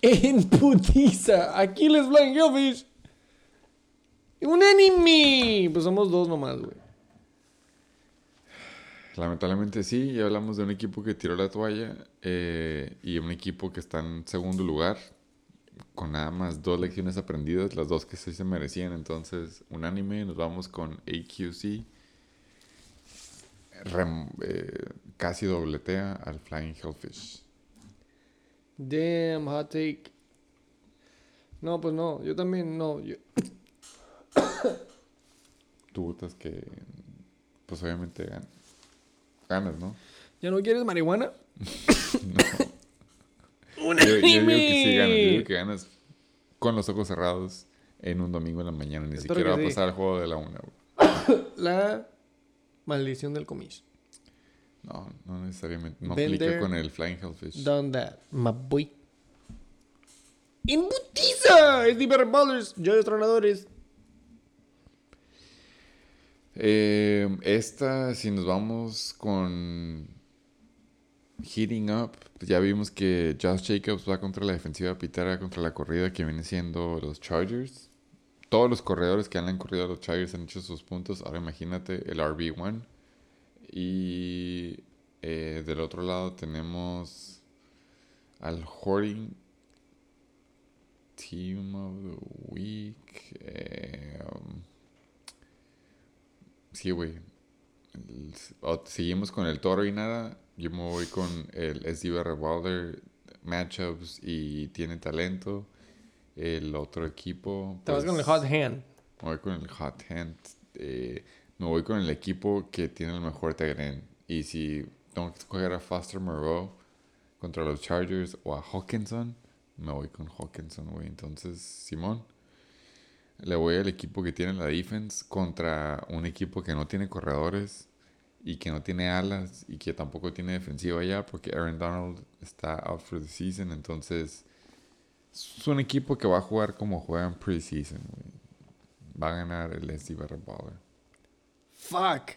en putiza, Aquiles Blind Hellfish. Un enemy. Pues somos dos nomás, güey. Lamentablemente sí, ya hablamos de un equipo que tiró la toalla eh, y un equipo que está en segundo lugar con nada más dos lecciones aprendidas, las dos que sí se merecían. Entonces, unánime, nos vamos con AQC. Rem- eh, casi dobletea al Flying Hellfish. Damn, hot take. No, pues no, yo también no. yo- Tú votas que, pues obviamente gan- ganas, ¿no? ¿Ya no quieres marihuana? No. Yo, yo digo que sí ganas. Yo digo que ganas con los ojos cerrados en un domingo en la mañana. Ni Espero siquiera va a sí. pasar el juego de la una. La maldición del comis. No, no necesariamente. No Been aplica con el Flying Hellfish. Done that, my boy. Es Diver Ballers, Joyos Tronadores. Eh, esta, si nos vamos con Heating Up, ya vimos que Josh Jacobs va contra la defensiva pitara contra la corrida que viene siendo los Chargers. Todos los corredores que han corrido a los Chargers han hecho sus puntos. Ahora imagínate el RB1. Y eh, del otro lado tenemos al Hoarding Team of the Week. eh, Sí, güey. El- o- Seguimos con el toro y nada. Yo me voy con el SDB Revolver matchups y tiene talento. El otro equipo. Te vas con el pues, hot hand. Me voy con el Hot Hand. eh, me voy con el equipo que tiene el mejor Tyrant. Y si tengo que escoger a Foster Moreau contra los Chargers o a Hawkinson, me voy con Hawkinson, güey. Entonces, Simón, le voy al equipo que tiene la defense contra un equipo que no tiene corredores y que no tiene alas y que tampoco tiene defensiva ya porque Aaron Donald está out for the season. Entonces, es un equipo que va a jugar como juega en preseason. Va a ganar el SD Barra Baller. Fuck.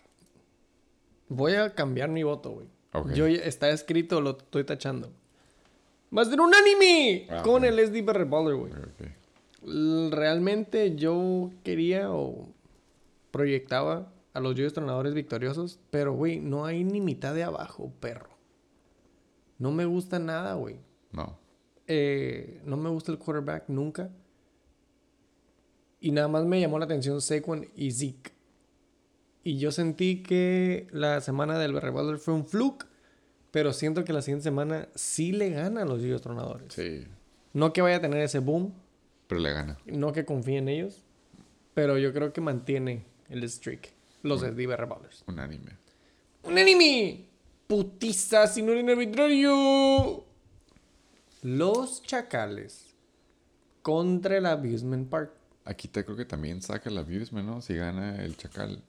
Voy a cambiar mi voto, güey. Yo está escrito, lo estoy tachando. Va a ser un anime Ah, con el SD Barrel Baller, güey. Realmente yo quería o proyectaba a los Joyos Tronadores victoriosos, pero güey, no hay ni mitad de abajo, perro. No me gusta nada, güey. No. Eh, no me gusta el quarterback nunca. Y nada más me llamó la atención Saquon y Zeke. Y yo sentí que la semana del Revolver fue un fluke, pero siento que la siguiente semana sí le gana a los Joyos Tronadores. Sí. No que vaya a tener ese boom, Pero le gana. no que confíe en ellos, pero yo creo que mantiene el streak. Los SD Revolvers. Un anime. ¡Un enemy! ¡Putiza sin un arbitrario! Los chacales contra el Abusement Park. Aquí te creo que también saca el abusement, ¿no? Si gana el Chacal.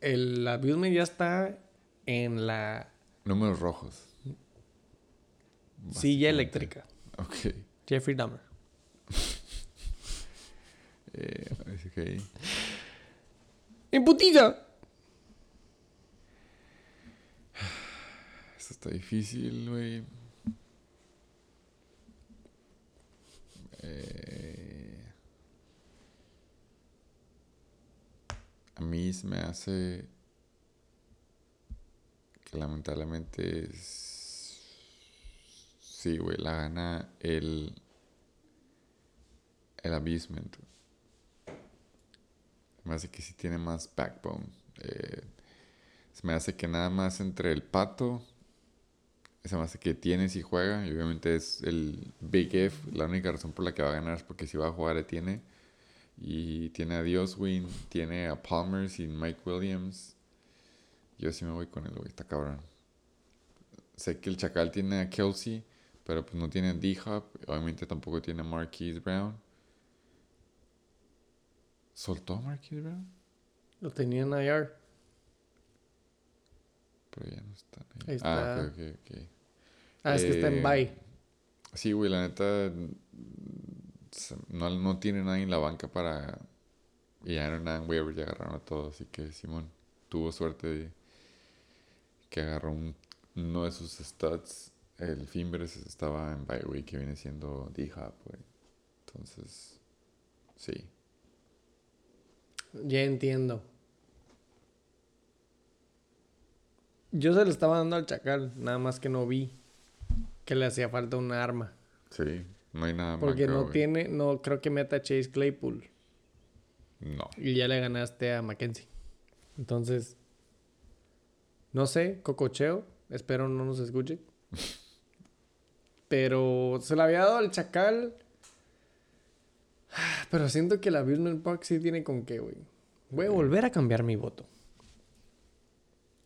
El Abusement ya está en la Números rojos. silla eléctrica. Ok. Jeffrey Dahmer. Eh. ¡En putilla! Esto está difícil, güey. Eh, a mí se me hace que lamentablemente es... Sí, güey, la gana el... El Abusement. Se me hace que sí tiene más backbone. Eh, se me hace que nada más entre el pato me hace que tiene si juega. Y obviamente es el Big F. La única razón por la que va a ganar es porque si va a jugar, tiene. Y tiene a Dioswin, tiene a Palmer sin Mike Williams. Yo sí me voy con él, güey. Está cabrón. Sé que el Chacal tiene a Kelsey, pero pues no tiene a D-Hop. Obviamente tampoco tiene a Marquise Brown. ¿Soltó a Marquise Brown? Lo tenía en IR. Pero ya no está. Ahí Ahí. Ah, está. ok, ok, ok. Ah, es que está en Eh, bye. Sí, güey, la neta. No, no tiene nadie en la banca para. Y Aaron and Weaver ya agarraron a todos. Así que Simón tuvo suerte de que agarró un- uno de sus stats. El Fimbres estaba en bye, güey, que viene siendo D-Hop, güey. Entonces, sí. Ya entiendo. Yo se lo estaba dando al chacal, nada más que no vi que le hacía falta un arma. Sí, no hay nada Porque banca, no güey. tiene, no creo que meta a Chase Claypool. No. Y ya le ganaste a Mackenzie. Entonces, no sé, cococheo. Espero no nos escuche. Pero se la había dado al chacal. Pero siento que el Abusement Park sí tiene con qué, güey. Voy a volver a cambiar mi voto.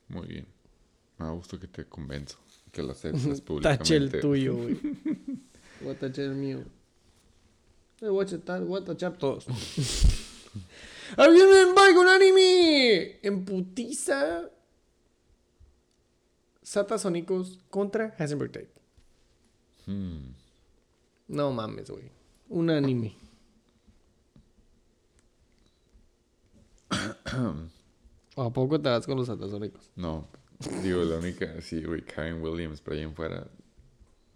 Muy bien. Me gusto que te convenzo. Que lo aceptes públicamente. Tache el tuyo, güey. Voy a tachar el mío. Eh, Voy a tachar, voy a tachar todos. ¡Abusement Park Unánime! En putiza. Satasónicos contra Heisenberg Tape. Hmm. No mames, güey. Unánime. ¿O a poco te vas con los satasónicos? No, digo, la única, sí, güey, Karen Williams, pero ahí en fuera,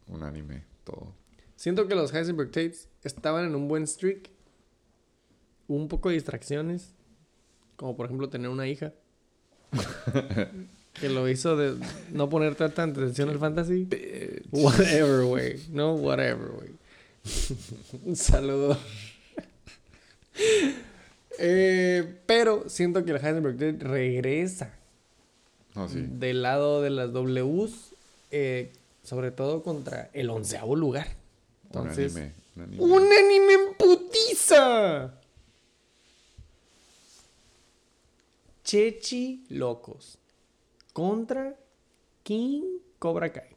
un anime, todo. Siento que los Heisenberg Tapes estaban en un buen streak. Hubo un poco de distracciones. Como por ejemplo tener una hija. que lo hizo de no poner tanta atención al fantasy. Whatever, güey. No, whatever, güey. un saludo. Eh, pero siento que el Heisenberg Tape regresa Sí. del lado de las Ws. eh, sobre todo contra el onceavo lugar. Entonces, un anime. Un anime. ¡Un anime en putiza! Chechi Locos contra King Cobra Kai.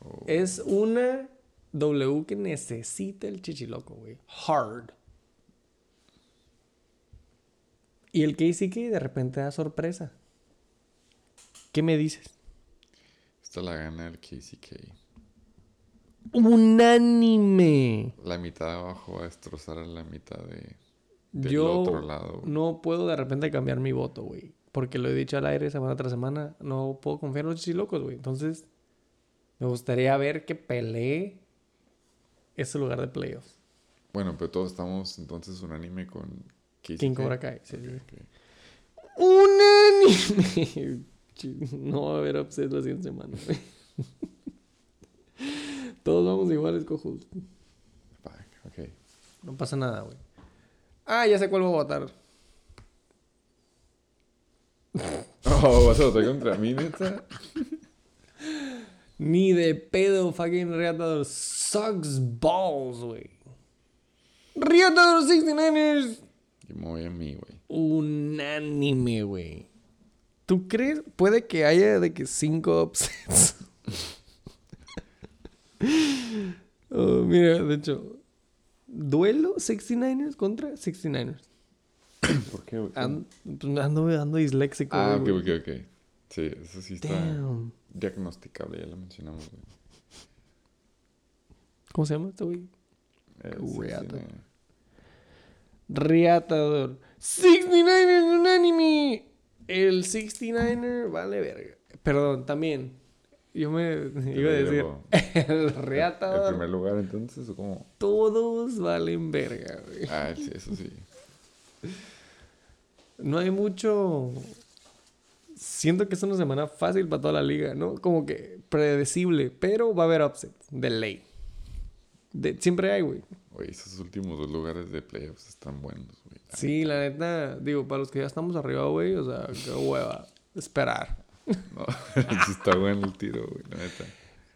Oh, Es una W que necesita el Chechi Loco, güey. Hard. Y el KCK de repente da sorpresa. ¿Qué me dices? Esta la gana el KCK. Unánime. La mitad de abajo va a destrozar a la mitad de, del Yo otro lado. güey. no puedo de repente cambiar mi voto, güey. Porque lo he dicho al aire semana tras semana. No puedo confiar en los chichilocos, güey. Entonces, me gustaría ver que pelee ese lugar de playoffs. Bueno, pero todos estamos entonces un anime con KCK. King Cobra Kai. sí. Unánime. No va a haber upset la siguiente semana, güey. Todos vamos iguales, cojos. Ok. No pasa nada, güey. Ah, ya sé cuál voy a votar. Oh, ¿vas a votar contra mí, neta? Ni de pedo, fucking Riata sucks balls, güey. Los 69ers. Yo me voy a mí, güey. Unánime, güey. ¿Tú crees? Puede que haya de que cinco upsets. oh, mira, de hecho, duelo 69ers contra 69ers. ¿Por qué, güey? Ando, pues, ando, ando disléxico. Ah, ok, güey. ok, ok. Sí, eso sí está Damn. diagnosticable, ya lo mencionamos, güey. ¿Cómo se llama este güey? Eh, sí, sí, Reata. no. Reatador. 69er Unanime. El 69er vale verga. Perdón, también. Yo me iba a decir. El ¿En Reatador. primer lugar, entonces? ¿O cómo? Todos valen verga, güey. Ah, sí, eso sí. No hay mucho. Siento que es una semana fácil para toda la liga, ¿no? Como que predecible, pero va a haber upsets de ley. De- siempre hay, güey. Oye, esos últimos dos lugares de playoffs están buenos, güey. Sí, la neta, digo, para los que ya estamos arriba, güey, o sea, qué hueva. Esperar. No, está bueno el tiro, güey, la neta.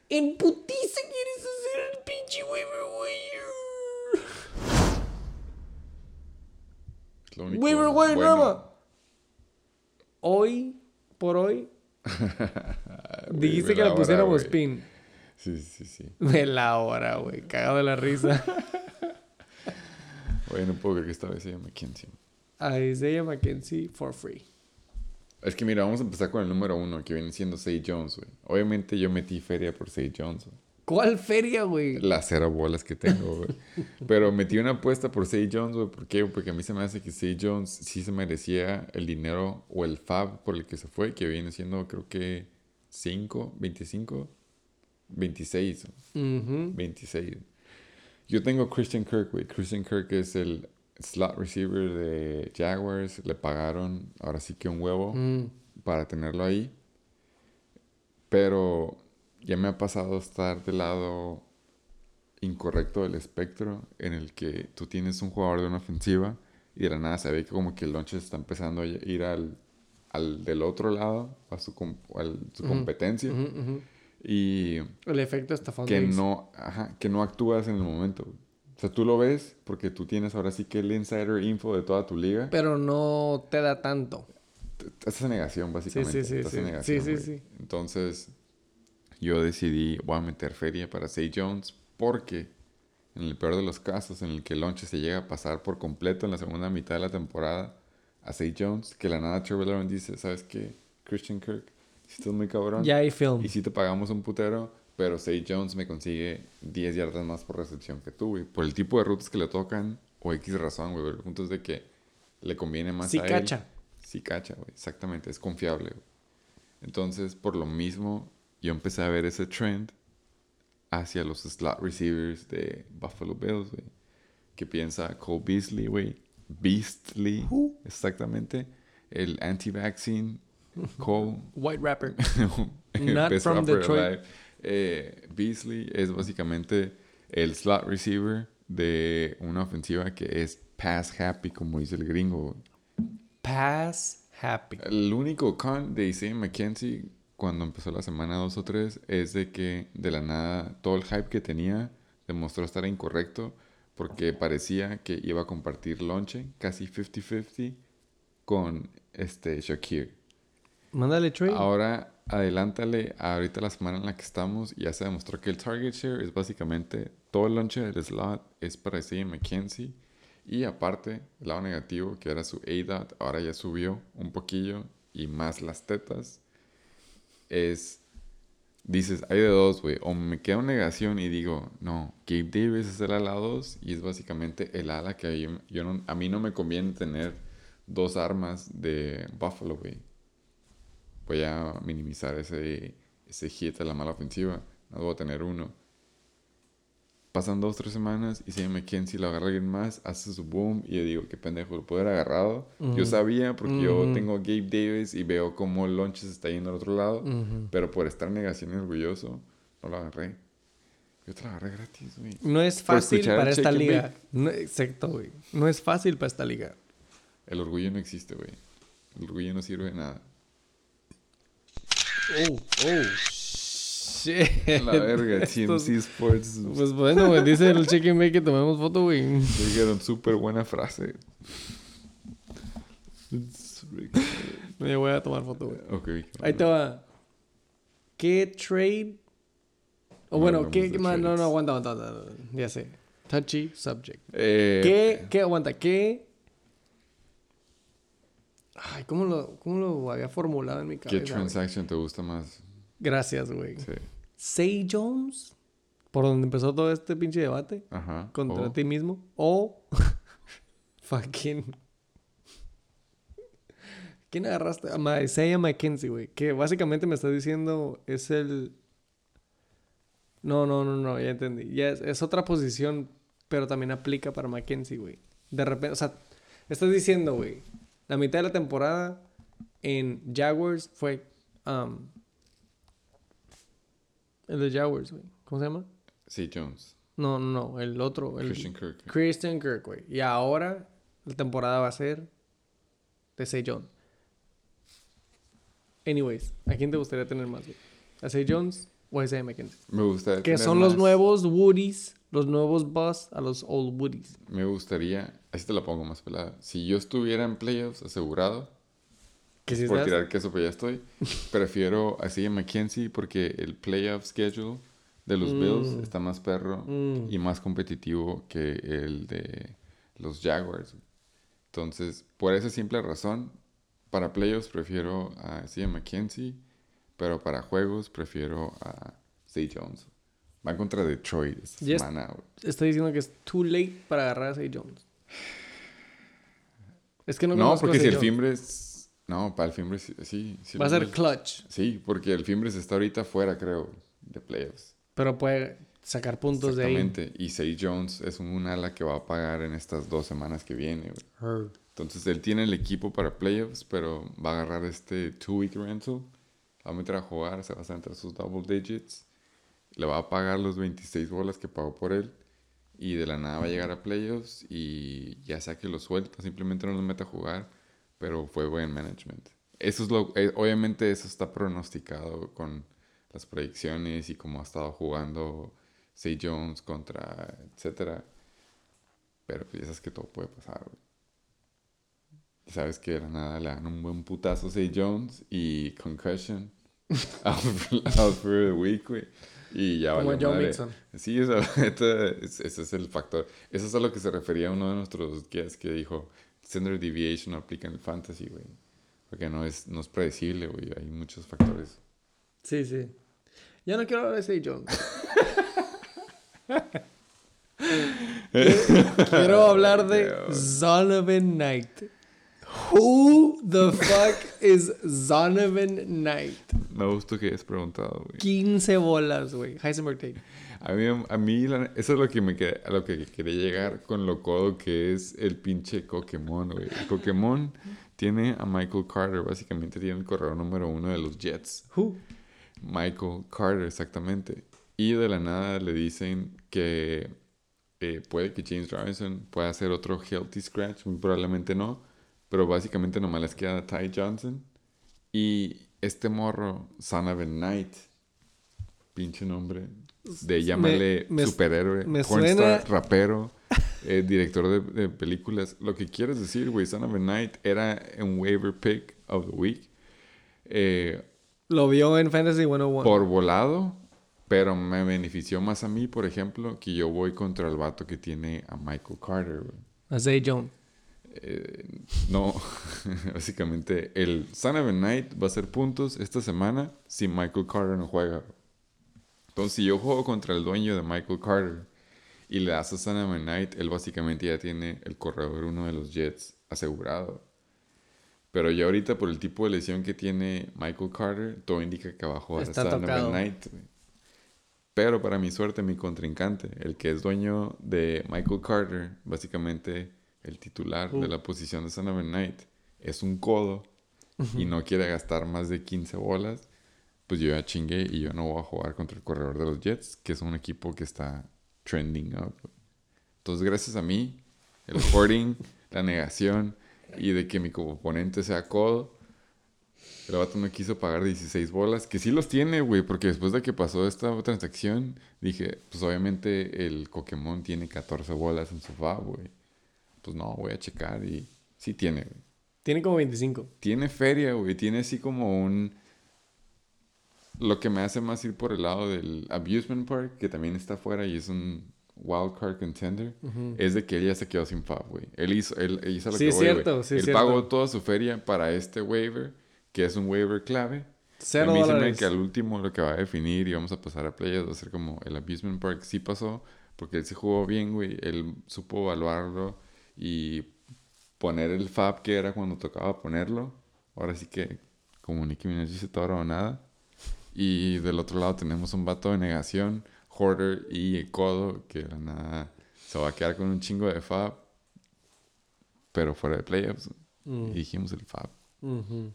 En putiza quieres hacer el pinche waiver wire. Es lo único Waiver wire bueno. nueva. Hoy, por hoy, dijiste que la hora, pusiéramos güey. pin. Sí, sí, sí. De la hora, güey. Cagado de la risa. Oye, no puedo creer que esta vez se llama McKenzie. A Isaiah McKenzie for free. Es que mira, vamos a empezar con el número uno, que viene siendo Say Jones, güey. Obviamente yo metí feria por Say Jones, güey. ¿Cuál feria, güey? Las cero bolas que tengo, güey. Pero metí una apuesta por Say Jones, güey. ¿Por qué? Porque a mí se me hace que Say Jones sí se merecía el dinero o el fab por el que se fue, que viene siendo creo que 5, 25, 26. Ujú. 26. Yo tengo Christian Kirk, güey. Christian Kirk es el slot receiver de Jaguars. Le pagaron ahora sí que un huevo Mm. para tenerlo ahí. Pero ya me ha pasado estar del lado incorrecto del espectro en el que tú tienes un jugador de una ofensiva y de la nada se ve que como que el lonche está empezando a ir al, al del otro lado, a su, al- su competencia. Ujú. Y El efecto estafón. que no, ajá, que no actúas en el momento. O sea, tú lo ves porque tú tienes ahora sí que el insider info de toda tu liga. Pero no te da tanto. Estás en negación, básicamente. sí, sí, Estás sí. en negación, Sí, sí, güey. sí. Entonces, yo decidí, voy a meter feria para Say Jones porque en el peor de los casos, en el que lonche se llega a pasar por completo en la segunda mitad de la temporada a Say Jones, que la nada Trevor Lawrence dice, ¿sabes qué? Christian Kirk, si estás muy cabrón. Ya hay film. Y si te pagamos un putero, pero Say Jones me consigue 10 yardas más por recepción que tú, güey. Por el tipo de rutas que le tocan, o X razón, güey. El punto es de que le conviene más Sí a él. cacha. Sí cacha, güey. Exactamente, es confiable, güey. Entonces, por lo mismo, yo empecé a ver ese trend hacia los slot receivers de Buffalo Bills, güey. Que piensa Cole Beasley, güey. Beastly, exactamente. El anti-vaccine Cole White rapper. Not best from rapper Detroit. alive. Eh, Beasley es básicamente el slot receiver de una ofensiva que es pass happy, como dice el gringo. Pass happy. El único con de Isaiah McKenzie cuando empezó la semana 2 o 3 es de que de la nada todo el hype que tenía demostró estar incorrecto porque parecía que iba a compartir lonche casi 50-50 con este Shakir. Mándale trade. Ahora, adelántale ahorita la semana en la que estamos ya se demostró que el target share es básicamente todo el launcher del slot es para Isaiah McKenzie y aparte, el lado negativo que era su ADOT, ahora ya subió un poquillo y más las tetas, es, dices, hay de dos, güey, o me quedo en negación y digo, no, Gabe Davis es el ala 2 y es básicamente el ala que yo, yo a mí no me conviene tener dos armas de Buffalo, güey voy a minimizar ese, ese hit a la mala ofensiva. No voy a tener uno. Pasan dos, tres semanas y si McKenzie lo agarra alguien más, hace su boom y yo digo, qué pendejo, lo puedo haber agarrado. Yo Ujú. sabía porque yo Ujú. tengo a Gabe Davis y veo cómo se está yendo al otro lado, Ujú. pero por estar negación y orgulloso, no lo agarré. Yo te lo agarré gratis, güey. No es fácil para esta liga. No, exacto, güey. No es fácil para esta liga. El orgullo no existe, güey. El orgullo no sirve de nada. Oh, oh, shit. La verga, TMC Sports. Pues bueno, güey, dice el check and make que tomemos foto, güey. Dijeron súper buena frase. Ya voy a tomar foto, güey. Ok. Ahí te va. ¿Qué trade? O No bueno, ¿qué? más? No, no, aguanta, aguanta, aguanta. Ya sé. Touchy subject. Eh, ¿Qué? ¿Qué? Aguanta, ¿qué? Ay, ¿cómo lo, cómo lo había formulado en mi ¿Qué cabeza? güey? transaction te gusta más? Gracias, güey. Sí. Say Jones, por donde empezó todo este pinche debate Ajá. contra ti mismo, o Fucking. ¿Quién agarraste? A Isaiah McKenzie, güey. Que básicamente me está diciendo es el. No, no, no, no, ya entendí. Ya es, es otra posición, pero también aplica para McKenzie, güey. De repente, o sea, estás diciendo, güey, la mitad de la temporada en Jaguars fue. um, el de Jaguars, güey. ¿Cómo se llama? Sí, Jones. No, no, no, el otro. El Christian Kirk. Christian Kirk, güey. Y ahora la temporada va a ser de Say Jones. Anyways, ¿a quién te gustaría tener más, güey? ¿A Say Jones o a Isaiah McKenzie? Me gustaría Que tener son los nuevos Woodies, los nuevos Buzz a los Old Woodies. Me gustaría, así te la pongo más pelada. Si yo estuviera en playoffs asegurado, Que si por estás- tirar queso, pues ya estoy. Prefiero así a McKenzie porque el playoff schedule de los Bills Mm. está más perro Mm. y más competitivo que el de los Jaguars. Entonces, por esa simple razón, para playoffs prefiero a a McKenzie, pero para juegos prefiero a Zay Jones. Va contra Detroit esta Yes. semana. Estoy diciendo que es too late para agarrar a Say Jones. Es que no No, porque si Zay el. Fimbres... No, para el Fimbres sí. sí, sí Va a ser clutch, Sí, porque el Fimbres está ahorita fuera, creo, de playoffs. pero puede sacar puntos de ahí. Exactamente. Y Say Jones es un ala que va a pagar en estas dos semanas que viene. güey. Entonces él tiene el equipo para playoffs, pero va a agarrar este two-week rental. Va a meter a jugar, se va a centrar sus double digits. Le va a pagar los 26 bolas que pagó por él. Y de la nada va a llegar a playoffs y ya sea que lo suelta, simplemente no lo mete a jugar, pero fue buen management. Eso es lo, eh, obviamente eso está pronosticado con las predicciones y cómo ha estado jugando Say Jones contra, etcétera. Pero pues ya sabes que todo puede pasar, güey. Y sabes que de la nada le dan un buen putazo a Say Jones y concussion. out, out for the week, güey. Y ya Como valió Joe madre. Mixon. Sí, esa- neta, es- ese es el factor. Eso es a lo que se refería uno de nuestros guests que dijo, standard deviation no aplica en el fantasy, güey. Porque no es, no es predecible, güey. Hay muchos factores. Sí, sí. Ya no quiero hablar de Say Jones. quiero hablar de Zonovan Knight. Who the fuck is Zonovan Knight? Me gustó que hayas preguntado, güey. 15 bolas, güey. Heisenberg Tate. A mí, a mí la- eso es lo que me queda- a lo que quería llegar con lo codo que es el pinche Pokémon, güey. El Pokémon tiene a Michael Carter, básicamente tiene el corredor número uno de los Jets. Who? Michael Carter, exactamente. Y de la nada le dicen que eh, puede que James Robinson pueda hacer otro healthy scratch, muy probablemente no, pero básicamente nomás les queda Ty Johnson. Y este morro, Son of a Knight, pinche nombre, de llamarle me- superhéroe, me pornstar, suena- rapero, eh, director de, de películas. Lo que quieres decir, güey, Son of a Knight era un waiver pick of the week. Eh, Lo vio en Fantasy 101. por volado, pero me benefició más a mí, por ejemplo, que yo voy contra el vato que tiene a Michael Carter. güey. A Zay Jones. Eh, no, básicamente el Son of a Night va a hacer puntos esta semana si Michael Carter no juega. Entonces, si yo juego contra el dueño de Michael Carter y le das a Son of a Night, él básicamente ya tiene el corredor uno de los Jets asegurado. Pero ya ahorita por el tipo de lesión que tiene Michael Carter, todo indica que abajo va a estar Son of a. Night. Pero para mi suerte, mi contrincante, el que es dueño de Michael Carter, básicamente el titular de la posición de a Knight, es un codo y no quiere gastar más de 15 bolas, pues yo ya chingué y yo no voy a jugar contra el corredor de los Jets, que es un equipo que está trending up. Entonces, gracias a mí, el hoarding, la negación y de que mi oponente sea codo, el vato me quiso pagar 16 bolas, que sí los tiene, güey, porque después de que pasó esta transacción, dije, pues obviamente el Pokémon tiene 14 bolas en su FAB, güey. Pues no, voy a checar y sí tiene, güey. Tiene como 25. Tiene feria, güey, tiene así como un... Lo que me hace más ir por el lado del Abusement Park, que también está afuera y es un wild card contender, es de que él ya se quedó sin FAB, güey. Él hizo, él, él hizo lo Sí, que es voy, cierto, sí, es Él cierto. pagó toda su feria para este waiver, que es un waiver clave. Cero me dólares. que al último lo que va a definir y vamos a pasar a playas va a ser como el Abusement Park sí pasó porque él se jugó bien, güey. Él supo evaluarlo y poner el fab que era cuando tocaba ponerlo. Ahora sí que, como Nicki Minaj dice, todo o nada. Y del otro lado tenemos un vato de negación, Hoarder y Codo, que de la nada se va a quedar con un chingo de fab, pero fuera de playoffs. Mm. Y dijimos el fab. Ujú.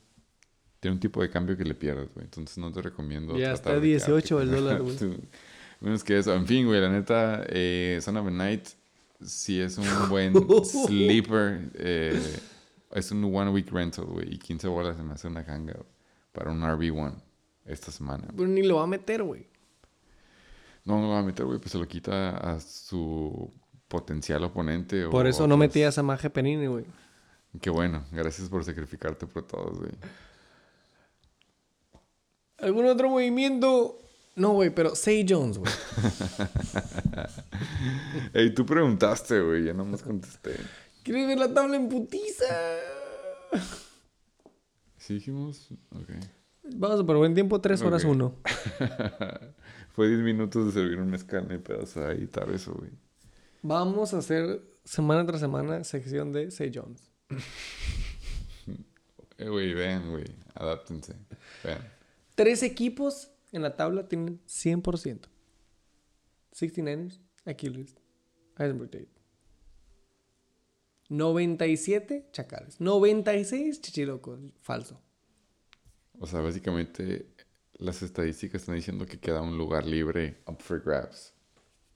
Tiene un tipo de cambio que le pierdes, güey. Entonces no te recomiendo. Ya está de 18 quedarte el dólar, güey. Menos que eso. En fin, güey, la neta, eh, Son of a Night sí es un buen sleeper. eh, es un one week rental, güey. Y 15 bolas se me hace una ganga para un RB1 esta semana. Pero ni lo va a meter, güey. No, no lo va a meter, güey, pues se lo quita a su potencial oponente. Por o eso no metías a Maje Penini, güey. Qué bueno. Gracias por sacrificarte por todos, güey. ¿Algún otro movimiento? No, güey, pero Say Jones, güey. Ey, tú preguntaste, güey. Ya no más contesté. ¿Quieres ver la tabla en putiza? ¿Sí dijimos? Ok. Vamos por buen tiempo, 3 horas Ok. 1. Fue 10 minutos de servir un mezcal, no hay pedazo de editar eso, güey. Vamos a hacer semana tras semana sección de Say Jones. Eh, güey, vean, güey. Adáptense. Vean. Tres equipos en la tabla tienen 100%. 69ers, Achilles, Heisenberg Tate. 97 Chacales. 96 Chichilocos. Falso. O sea, básicamente las estadísticas están diciendo que queda un lugar libre up for grabs.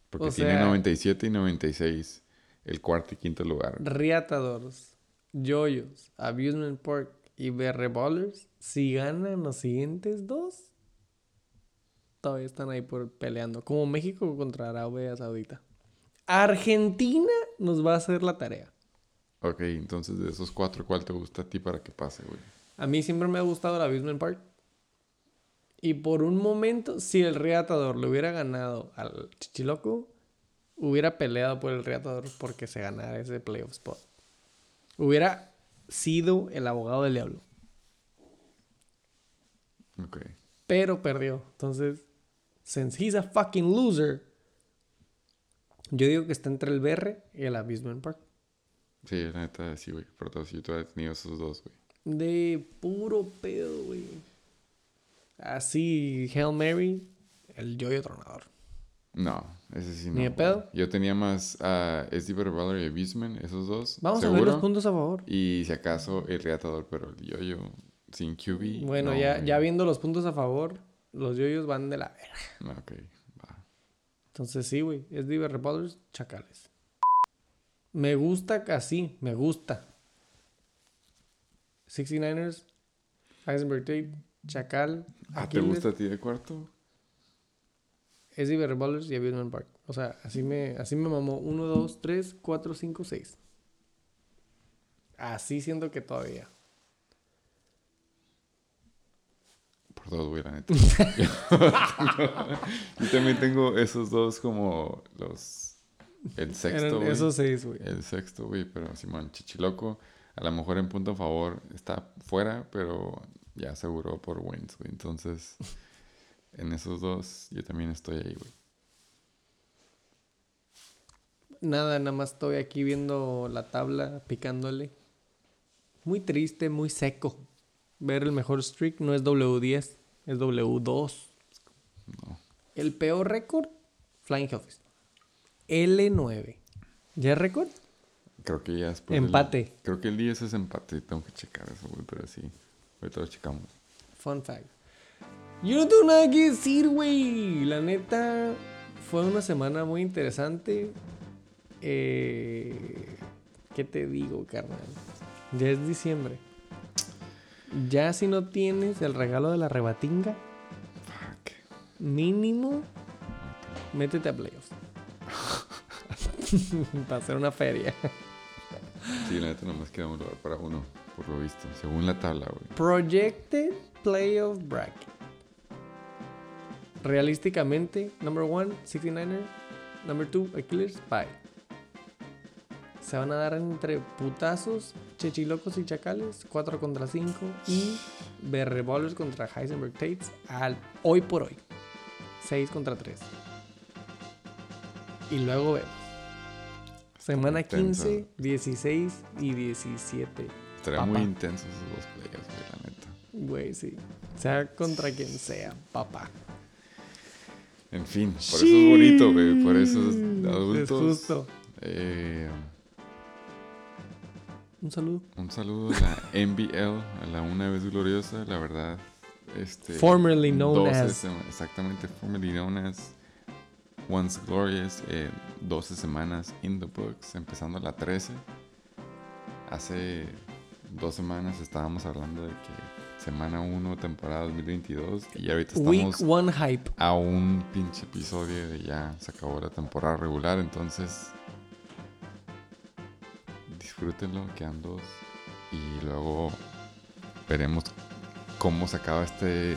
Porque O tiene sea- 97 y 96 el cuarto y quinto lugar. Riatadores, Yoyos, Abusement Park y BR Ballers, si ganan los siguientes dos, todavía están ahí por peleando. Como México contra Arabia Saudita. Argentina nos va a hacer la tarea. Ok, entonces de esos cuatro, ¿cuál te gusta a ti para que pase, güey? A mí siempre me ha gustado el Abusement Park. Y por un momento, si el Riatador le hubiera ganado al Chichiloco, hubiera peleado por el Riatador porque se ganara ese playoff spot. Hubiera sido el abogado del diablo. Ok. pero perdió. Entonces, since he's a fucking loser, yo digo que está entre el BR y el Abusement Park. Sí, la neta, sí, güey. Tú has tenido esos dos, güey. De puro pedo, güey. Así, Hail Mary, el yoyo tronador. No, ese sí no. ¿Ni de pedo? Yo tenía más a SD Baller y Abusement, esos dos. Vamos a ver los puntos a favor. Y si acaso el reatador, pero el yo-yo sin QB. Bueno, no, ya, güey. ya viendo los puntos a favor, los yoyos van de la verga. Ok, va. Entonces sí, güey. Es Diver Repollers, chacales. Me gusta casi, me gusta. 69ers, Heisenberg Tate, Chacal. Ah, ¿te gusta a ti de cuarto? Es Diver Repollers y Abusement Park. O sea, así me, así me mamó. 1, 2, 3, 4, 5, 6. Así siento que todavía. Dos, güey, la neta. Yo también tengo esos dos como los... El sexto, Eran güey. esos seis, güey. El sexto, güey, pero Simón Chichiloco, a lo mejor en punto a favor está fuera, pero ya aseguró por wins, güey. Entonces, en esos dos, yo también estoy ahí, güey. Nada, nada más estoy aquí viendo la tabla, picándole. Muy triste, muy seco. Ver el mejor streak no es W10, es W2. No. El peor récord, Flying Hellfish. L9. ¿Ya es récord? Creo que ya después. del- Empate. creo que el 10 es empate. Tengo que checar eso, güey, pero sí. Ahorita lo checamos. Fun fact. Yo no tengo nada que decir, güey. La neta, fue una semana muy interesante. Eh, ¿Qué te digo, carnal? Ya es diciembre. Ya si no tienes el regalo de la rebatinga, Fuck. mínimo, métete a playoffs. Para hacer una feria. Sí, la neta nomás queda un lugar para uno, por lo visto. Según la tabla, güey. Projected Playoff Bracket. Realísticamente, number one, 69er. Number two, Achilles, bye. Se van a dar entre putazos, chechilocos y chacales, 4 contra 5 y BR Ballers contra Heisenberg Tates al hoy por hoy, 6 contra 3. Y luego vemos. Semana Intenso. 15, 16 y 17. Estaría Papá. muy intensos esos dos players, güey, la neta. Güey, sí. Sea contra quien sea, papá. En fin, por eso es bonito, güey. Por eso es Sí, adultos. Es justo. Eh, Un saludo. un saludo a la NBL, a la una vez gloriosa, la verdad. Este, Formerly known 12 as. exactamente, formerly known as Once Glorious. eh, 12 semanas in the books, empezando la 13. Hace dos semanas estábamos hablando de que semana 1, temporada 2022. Y ahorita Week estamos one hype. a un pinche episodio de ya se acabó la temporada regular, entonces disfrútenlo, quedan dos y luego veremos cómo se acaba este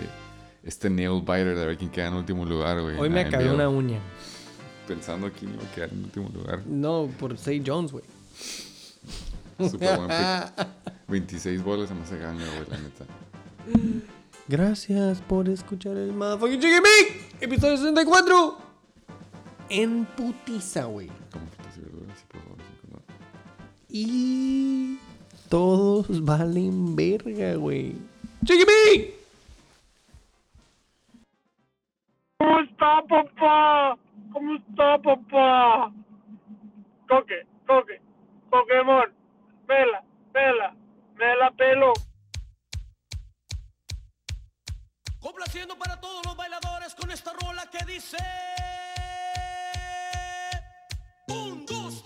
este nail biter de ver quién queda en último lugar, güey. Hoy me acabé una uña. pensando quién iba a quedar en último lugar. No, por Say Jones, güey. Super buen pick. 26 bolas se me hace ganga, güey, la neta. Gracias por escuchar el Motherfucking Chicken Bake, episodio 64. En putiza, güey. Como frutas y verduras, sí, por. Y todos valen verga, güey. Bake. ¿Cómo está, papá? ¿Cómo está, papá? Coque, coque, Pokémon, vela, vela, vela, pelo. Complaciendo para todos los bailadores con esta rola que dice... Un, dos,